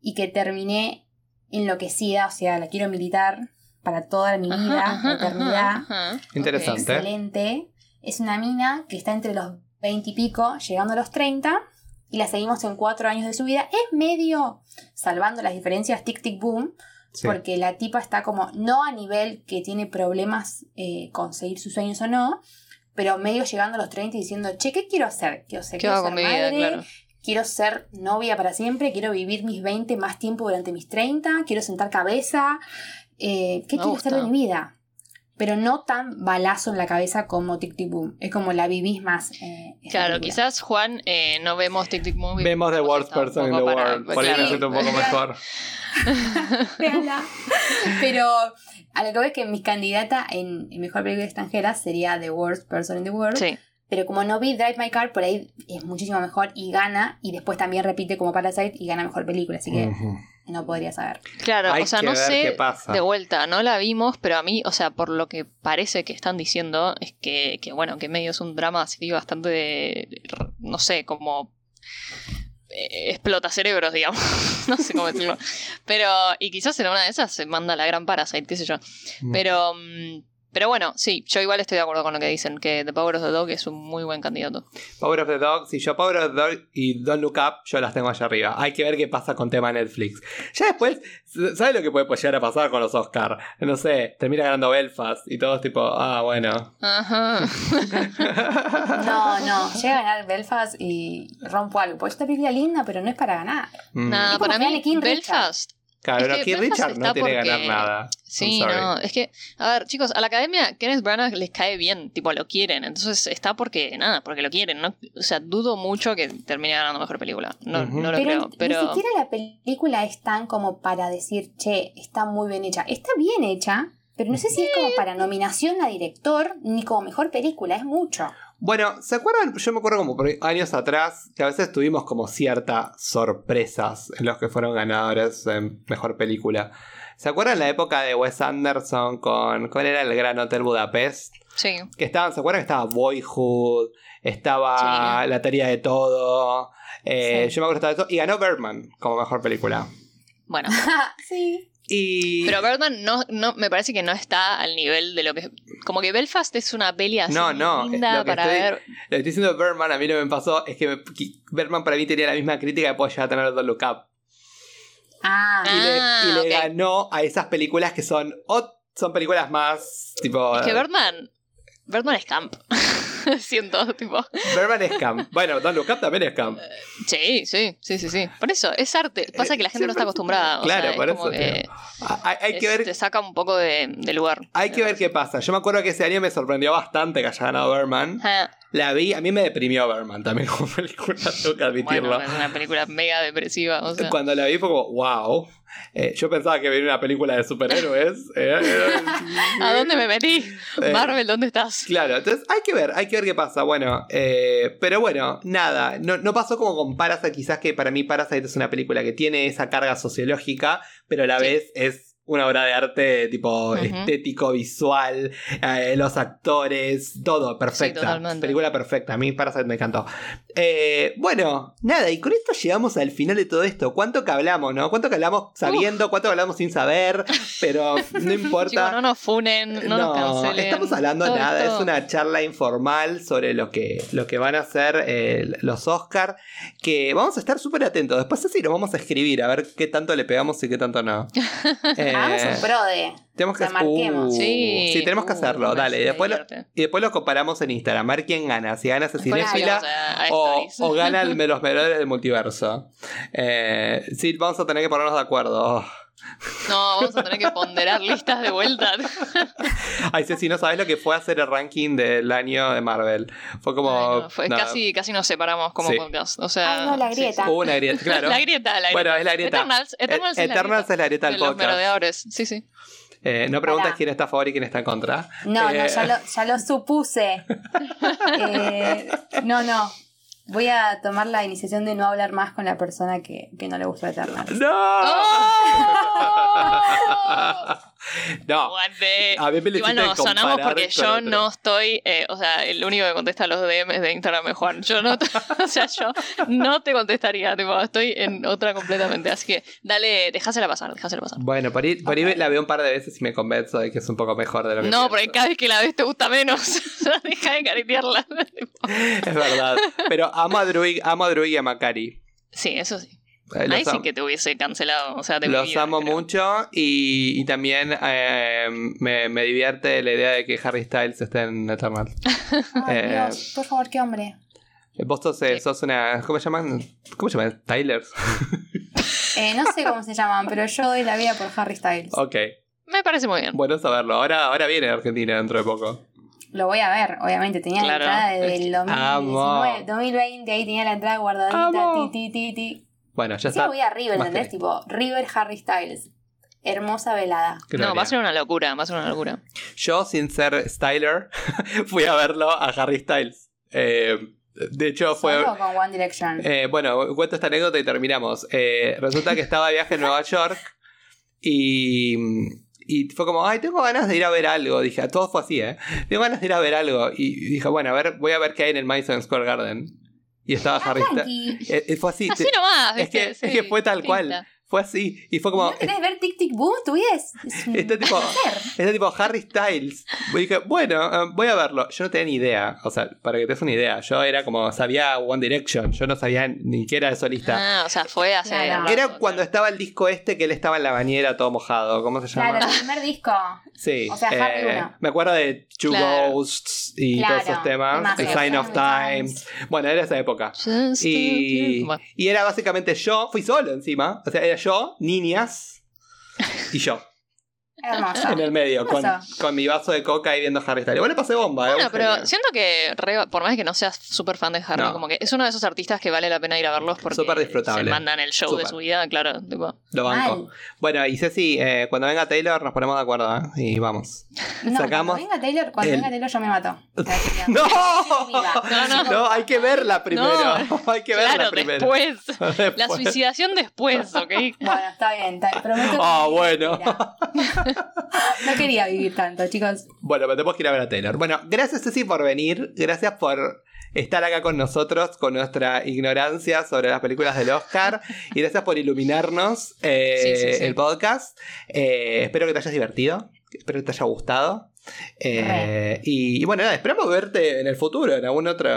y que terminé enloquecida, o sea, la quiero militar para toda mi vida, Ajá, la eternidad. ajá, ajá. Interesante. Excelente. Es una mina que está entre los 20 y pico, llegando a los 30, y la seguimos en cuatro años de su vida. Es medio, salvando las diferencias, tic tic boom, Sí. porque la tipa está como, no a nivel que tiene problemas eh, conseguir sus sueños o no, pero medio llegando a los 30 y diciendo, che, ¿qué quiero hacer? Quiero ser, ¿Qué quiero ser mi vida? madre, Claro. quiero ser novia para siempre, quiero vivir mis 20 más tiempo durante mis 30, quiero sentar cabeza. Eh, ¿Qué Me quiero hacer de mi vida? Pero no tan balazo en la cabeza como Tic Tic Boom. Es como la vivís más. eh, Claro, película. quizás Juan eh, no vemos Tic Tic Movie. Vemos The Worst Person in the World. Por ahí claro. me siento un poco mejor. Véanla. Pero a lo que voy es que mi candidata en, en mejor película extranjera sería The Worst Person in the World. Sí, Pero como no vi Drive My Car, por ahí es muchísimo mejor y gana. Y después también repite como Parasite y gana mejor película. Así que no podría saber. claro, Hay o sea, no sé, de vuelta, no la vimos, pero a mí, o sea, por lo que parece que están diciendo, es que, que bueno, que medio es un drama así bastante de, no sé, como eh, explota cerebros, digamos. no sé cómo decirlo. Pero, y quizás en una de esas se manda la gran Parasite, qué sé yo. Mm. Pero, mm, pero bueno, sí, yo igual estoy de acuerdo con lo que dicen, que The Power of the Dog es un muy buen candidato. Power of the Dog, si yo Power of the Dog y Don't Look Up, yo las tengo allá arriba. Hay que ver qué pasa con tema Netflix. Ya después, ¿sabes lo que puede llegar a pasar con los Oscars? No sé, termina ganando Belfast y todos tipo, ah, bueno. Ajá. No, no, llega a ganar Belfast y rompo algo. Pues esta película linda, pero no es para ganar. Mm. Como para mí, King Claro, Es no, que Keith Belfast Richard no tiene que ganar nada. Sí, no, es que, a ver, chicos, a la academia Kenneth Branagh les cae bien, tipo, lo quieren, entonces está porque, nada, porque lo quieren, ¿no? O sea, dudo mucho que termine ganando mejor película, no, no lo Pero, creo, pero... ni siquiera la película es tan como para decir, che, está muy bien hecha. Está bien hecha, pero no sé si es como para nominación a director ni como mejor película, es mucho. Bueno, ¿se acuerdan? Yo me acuerdo como por años atrás que a veces tuvimos como ciertas sorpresas en los que fueron ganadores en mejor película. ¿Se acuerdan la época de Wes Anderson con. ¿Cuál era el Gran Hotel Budapest? Sí, Que estaban, ¿se acuerdan que estaba Boyhood? Estaba La teoría de todo. eh, Sí. Yo me acuerdo de todo eso. Y ganó Birdman como mejor película. bueno. sí. Y. Pero Birdman no, no, me parece que no está al nivel de lo que... Como que Belfast es una peli así No, no, linda lo que para estoy- ver. Lo que estoy diciendo de Birdman a mí no me pasó es que me- que Birdman para mí tenía la misma crítica que puede llegar a tener Don't Look Up. Ah, y le, Ah, y le ok. ganó a esas películas que son o son películas más tipo Es que Birdman... Birdman es camp. Siento, tipo... Birdman es camp bueno Don't Look Up también es camp Sí, sí, sí, sí, sí. Por eso, es arte. Pasa que la gente no está acostumbrada. o claro sea, por eso que hay, que ver te saca un poco de, de lugar. hay que ver qué pasa yo me acuerdo que ese año me sorprendió bastante que haya ganado Birdman la vi a mí me deprimió Birdman también como película tengo que admitirlo Bueno, es una película mega depresiva. O sea. Cuando la vi fue como, wow. Eh, yo pensaba que venía una película de superhéroes. eh, ¿A dónde me metí? Eh. Marvel, ¿dónde estás? Claro, entonces hay que ver, hay que ver qué pasa. Bueno, pero bueno, nada, no, no pasó como con Parasite, quizás que para mí Parasite es una película que tiene esa carga sociológica, pero a la Sí. vez es una obra de arte tipo estético, visual, eh, los actores, todo perfecta. totalmente. película perfecta, a mí Parasite me encantó. Eh, bueno, nada, y con esto llegamos al final de todo esto. ¿Cuánto que hablamos, no? ¿Cuánto que hablamos sabiendo? ¿Cuánto que hablamos sin saber? Pero no importa. No nos funen, no, nos cancelen. estamos hablando Todo nada, es una charla informal sobre lo que, lo que van a hacer eh, los Oscar, que vamos a estar súper atentos. Después así lo vamos a escribir, a ver qué tanto le pegamos y qué tanto no. Eh, hagamos un pro de. Tenemos que. Uh, Sí, tenemos que uh, hacerlo, dale. Y después, lo, y después lo comparamos en Instagram, a ver quién gana. Si gana Después Cecilia subimos a- a o, o gana el de los mejores del multiverso. Eh, sí, vamos a tener que ponernos de acuerdo. Oh. No, vamos a tener que ponderar listas de vuelta. Ay, Ceci, no sabes lo que fue hacer el ranking del año de Marvel. Fue como. Ay, no, fue nada. casi, casi nos separamos como Sí. podcast. O sea, Ay, no, la sí, grieta. sí. Hubo una grieta, claro. La grieta, la grieta. Bueno, es la grieta. Eternals, Eternals, es, la grieta es la grieta del de los podcast. merodeadores. Sí, sí. Eh, no preguntes Pará. quién está a favor y quién está en contra. No, Eh, no, ya lo, ya lo supuse. Eh, no, no. Voy a tomar la iniciación de no hablar más con la persona que, que no le gusta Eternals. ¡No! ¡Oh! no. A mí me lo Igual nos sonamos porque yo otro. no estoy, eh, o sea, el único que contesta los DMs de Instagram es Juan. Yo no, o sea, yo no te contestaría, tipo, estoy en otra completamente. Así que dale, dejásela pasar, dejásela pasar. Bueno, por ahí, por ahí la veo un par de veces y me convenzo de que es un poco mejor de lo que No, pienso. porque cada vez que la ves te gusta menos. Deja de caretearla. Es verdad. Pero amo a Druid, amo a Druid y a Macari. Sí, eso sí. Eh, Ahí sí que te hubiese cancelado. O sea, mi Los amo creo. mucho y, y también eh, me, me divierte la idea de que Harry Styles esté en Eternal. Ay, Eh, Dios, por favor, qué hombre. Vos sos, eh, sos una. ¿Cómo se llaman? ¿Cómo se llaman? Tylers. Eh, no sé cómo se llaman, pero yo doy la vida por Harry Styles. ok. Me parece muy bien. Bueno saberlo. Ahora, ahora viene Argentina dentro de poco. Lo voy a ver, obviamente. Tenía Claro. la entrada desde el Amo. 2019, 2020, ahí tenía la entrada guardadita. Amo. Ti, ti, ti, ti. Bueno, ya Sí, está. voy a River, ¿entendés? Tipo, River Harry Styles. Hermosa velada. Gloria. No, va a ser una locura, va a ser una locura. Yo, sin ser Styler, fui a verlo a Harry Styles. Eh, de hecho, fue. Solo con One Direction. Eh, bueno, cuento esta anécdota y terminamos. Eh, resulta que estaba de viaje en Nueva York y, y fue como, ay, tengo ganas de ir a ver algo. Dije, todo fue así, ¿eh? Tengo ganas de ir a ver algo. Y dije, bueno, a ver, voy a ver qué hay en el Madison Square Garden. Y estaba Harry Styles. Tranqui. Eh, eh, fue así. Así nomás, es, que, es que fue tal cual. Fue así. Y fue como. ¿No querés ver Tic Tic Boom? Vida es, es un Este tipo, este tipo Harry Styles. Y dije, bueno, eh, voy a verlo. Yo no tenía ni idea. O sea, para que te des una idea. Yo era como, sabía One Direction. Yo no sabía ni que era el solista. Ah, o sea, fue hace. Claro. rato, Era claro. cuando estaba el disco este que él estaba en la bañera todo mojado. ¿Cómo se llama? Claro, el primer disco. Sí. O sea, Harry eh, me acuerdo de Two Claro. Ghosts y Claro, todos esos temas. The Sign of Times. Bueno, era esa época. Just Y, y era básicamente yo, fui solo encima. O sea, era yo, niñas y yo. Hermoso. En el medio, con, con mi vaso de coca y viendo Harry Styles. Igual le pasé bomba, ¿eh? Bueno, Un pero siento que, re- por más que no seas súper fan de Harry, No. como que es uno de esos artistas que vale la pena ir a verlos porque Súper disfrutable. se mandan el show de su vida, claro. Tipo, Lo banco. Bueno, y Ceci, eh, cuando venga Taylor nos ponemos de acuerdo, ¿eh? Y vamos. No, Sacamos Cuando venga Taylor, cuando el- venga Taylor yo me mato. ¡No! No, no. No, hay que verla primero. hay que verla claro, primero. después. La Después. suicidación después, ¿ok? Bueno, está bien. está- prometo que Ah, no bueno. quería. No quería vivir tanto, chicos. Bueno, pero tenemos que ir a ver a Taylor. Bueno, gracias Ceci por venir. Gracias por estar acá con nosotros, con nuestra ignorancia sobre las películas del Oscar. y gracias por iluminarnos eh, Sí, sí, sí. el podcast. Eh, espero que te hayas divertido. Espero que te haya gustado. Eh, y, y bueno, nada, esperamos verte en el futuro, en algún otro.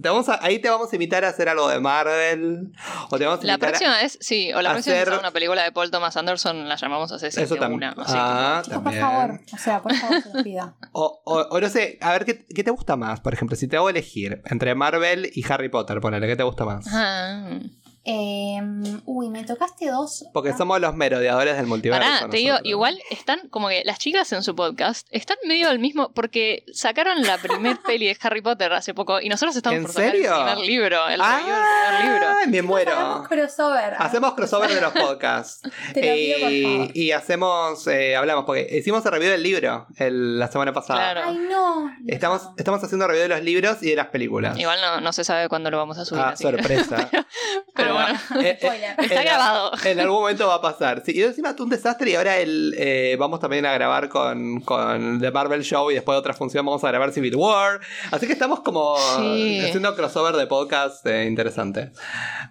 Te vamos a- ahí te vamos a invitar a hacer algo de Marvel. O te vamos a La invitar a- próxima vez, sí, o la próxima hacer- vez que una película de Paul Thomas Anderson la llamamos a Ceci Eso también. una. así que- Ah, Chicos, por también. favor. O sea, por favor, se. O, o- o no sé, a ver, ¿qué, qué te gusta más? Por ejemplo, si te hago elegir entre Marvel y Harry Potter, ponele, ¿qué te gusta más? Ah. Eh, uy, me tocaste dos. Porque Ah, somos los merodeadores del multiverso. Pará, te digo, igual están como que las chicas en su podcast están medio del mismo porque sacaron la primer peli de Harry Potter hace poco y nosotros estamos ¿En por sacar serio? el primer libro, el del primer libro. ¡Ay, me muero! crossover. Hacemos crossover de los podcasts. Te lo pido, por y, favor. y hacemos, eh, hablamos, porque hicimos el review del libro el- la semana pasada. Claro. Ay, no. Estamos, No. estamos haciendo review de los libros y de las películas. Igual no, no se sabe cuándo lo vamos a subir. ah, así sorpresa. Pero Bueno, eh, eh, está en- grabado. En algún momento va a pasar. Sí, y encima tú un desastre y ahora el, eh, vamos también a grabar con, con The Marvel Show y después de otra función vamos a grabar Civil War. Así que estamos como Sí. haciendo crossover de podcast eh, interesante.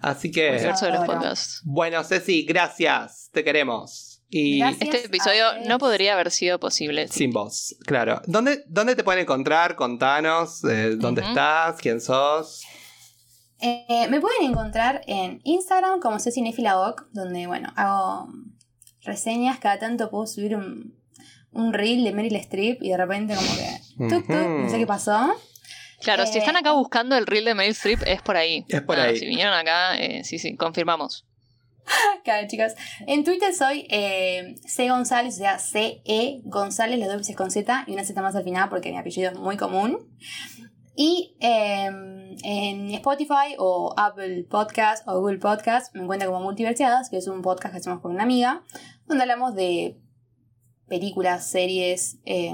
Así que, los podcasts. bueno, Ceci, gracias. Te queremos. Y Gracias. Este episodio no podría haber sido posible. sin voz, claro. ¿Dónde, ¿Dónde te pueden encontrar? Contanos. eh, ¿Dónde estás? ¿Quién sos? Eh, me pueden encontrar en Instagram como Cecinefiladoc, donde, bueno, hago reseñas. Cada tanto puedo subir un, un reel de Meryl Streep y de repente como que... Tuk, tuk, no sé qué pasó. Claro, si Eh, están acá buscando el reel de Meryl Streep, es por ahí. Es por Ah, ahí. Si vinieron acá, eh, sí, sí, confirmamos. Claro, chicos. En Twitter soy eh, C González, o sea, C-E González, las dos veces con Z y una Z más al final porque mi apellido es muy común. Y eh, en Spotify o Apple Podcast o Google Podcast me encuentro como Multiversiadas, que es un podcast que hacemos con una amiga, donde hablamos de películas, series, eh,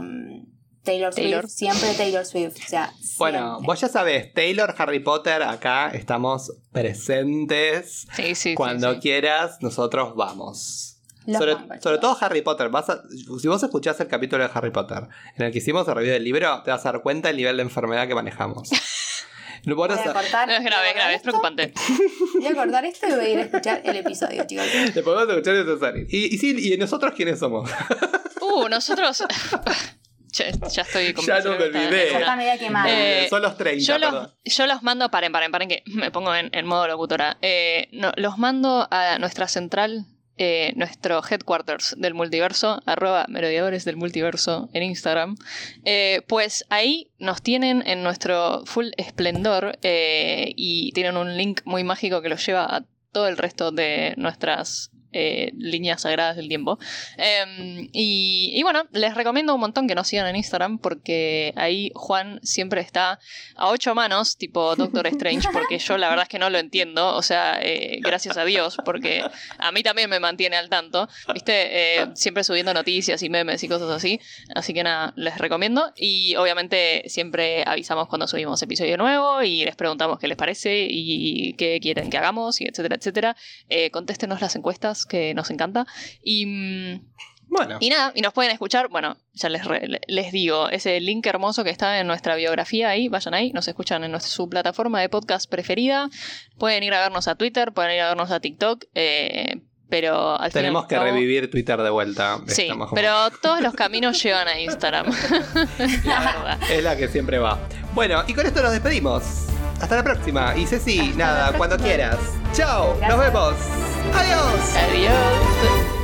Taylor Swift, siempre Taylor Swift. O sea, Bueno, vos ya sabés, Taylor, Harry Potter, acá estamos presentes. Sí, sí, sí, Cuando sí. quieras, nosotros vamos. Sobre, sobre todo Harry Potter. Vas a- si vos escuchás el capítulo de Harry Potter en el que hicimos el review del libro, te vas a dar cuenta del nivel de enfermedad que manejamos. Lo Voy a cortar, No, es grave, es grave, es preocupante. Voy a cortar esto y voy a ir a escuchar el episodio, chicos. Te podemos escuchar salir. Y, y sí, ¿y nosotros quiénes somos? Uh, nosotros. ya, ya estoy Ya no me olvidé. Ya está media quemada. Eh, Son los 30, Yo perdón. los, yo los mando, paren, paren, paren, que me pongo en, en modo locutora. Eh, no, los mando a nuestra central, eh, nuestro headquarters del multiverso, arroba merodeadores del multiverso en Instagram. Eh, pues ahí nos tienen en nuestro full esplendor eh, y tienen un link muy mágico que los lleva a todo el resto de nuestras eh, líneas sagradas del tiempo. Em, y, bueno, les recomiendo un montón que nos sigan en Instagram porque ahí Juan siempre está a ocho manos, tipo Doctor Strange, porque yo la verdad es que no lo entiendo. O sea, eh, gracias a Dios, porque a mí también me mantiene al tanto, ¿viste? Eh, siempre subiendo noticias y memes y cosas así. Así que nada, les recomiendo. Y obviamente siempre avisamos cuando subimos episodio nuevo y les preguntamos qué les parece y qué quieren que hagamos y etcétera, etcétera. Eh, contéstenos las encuestas que nos encanta. Y, mm, Bueno, Y nada, y nos pueden escuchar, bueno, ya les, re- les digo, ese link hermoso que está en nuestra biografía ahí, vayan ahí, nos escuchan en nuestra, su plataforma de podcast preferida. Pueden ir a vernos a Twitter, pueden ir a vernos a TikTok, eh, pero al tenemos final que revivir Twitter de vuelta. Sí, como- pero todos los caminos llevan a Instagram. La verdad. Es la que siempre va. Bueno, y con esto nos despedimos. Hasta la próxima. Y Ceci, Hasta nada, cuando quieras. Chao, nos vemos. Adiós. Adiós.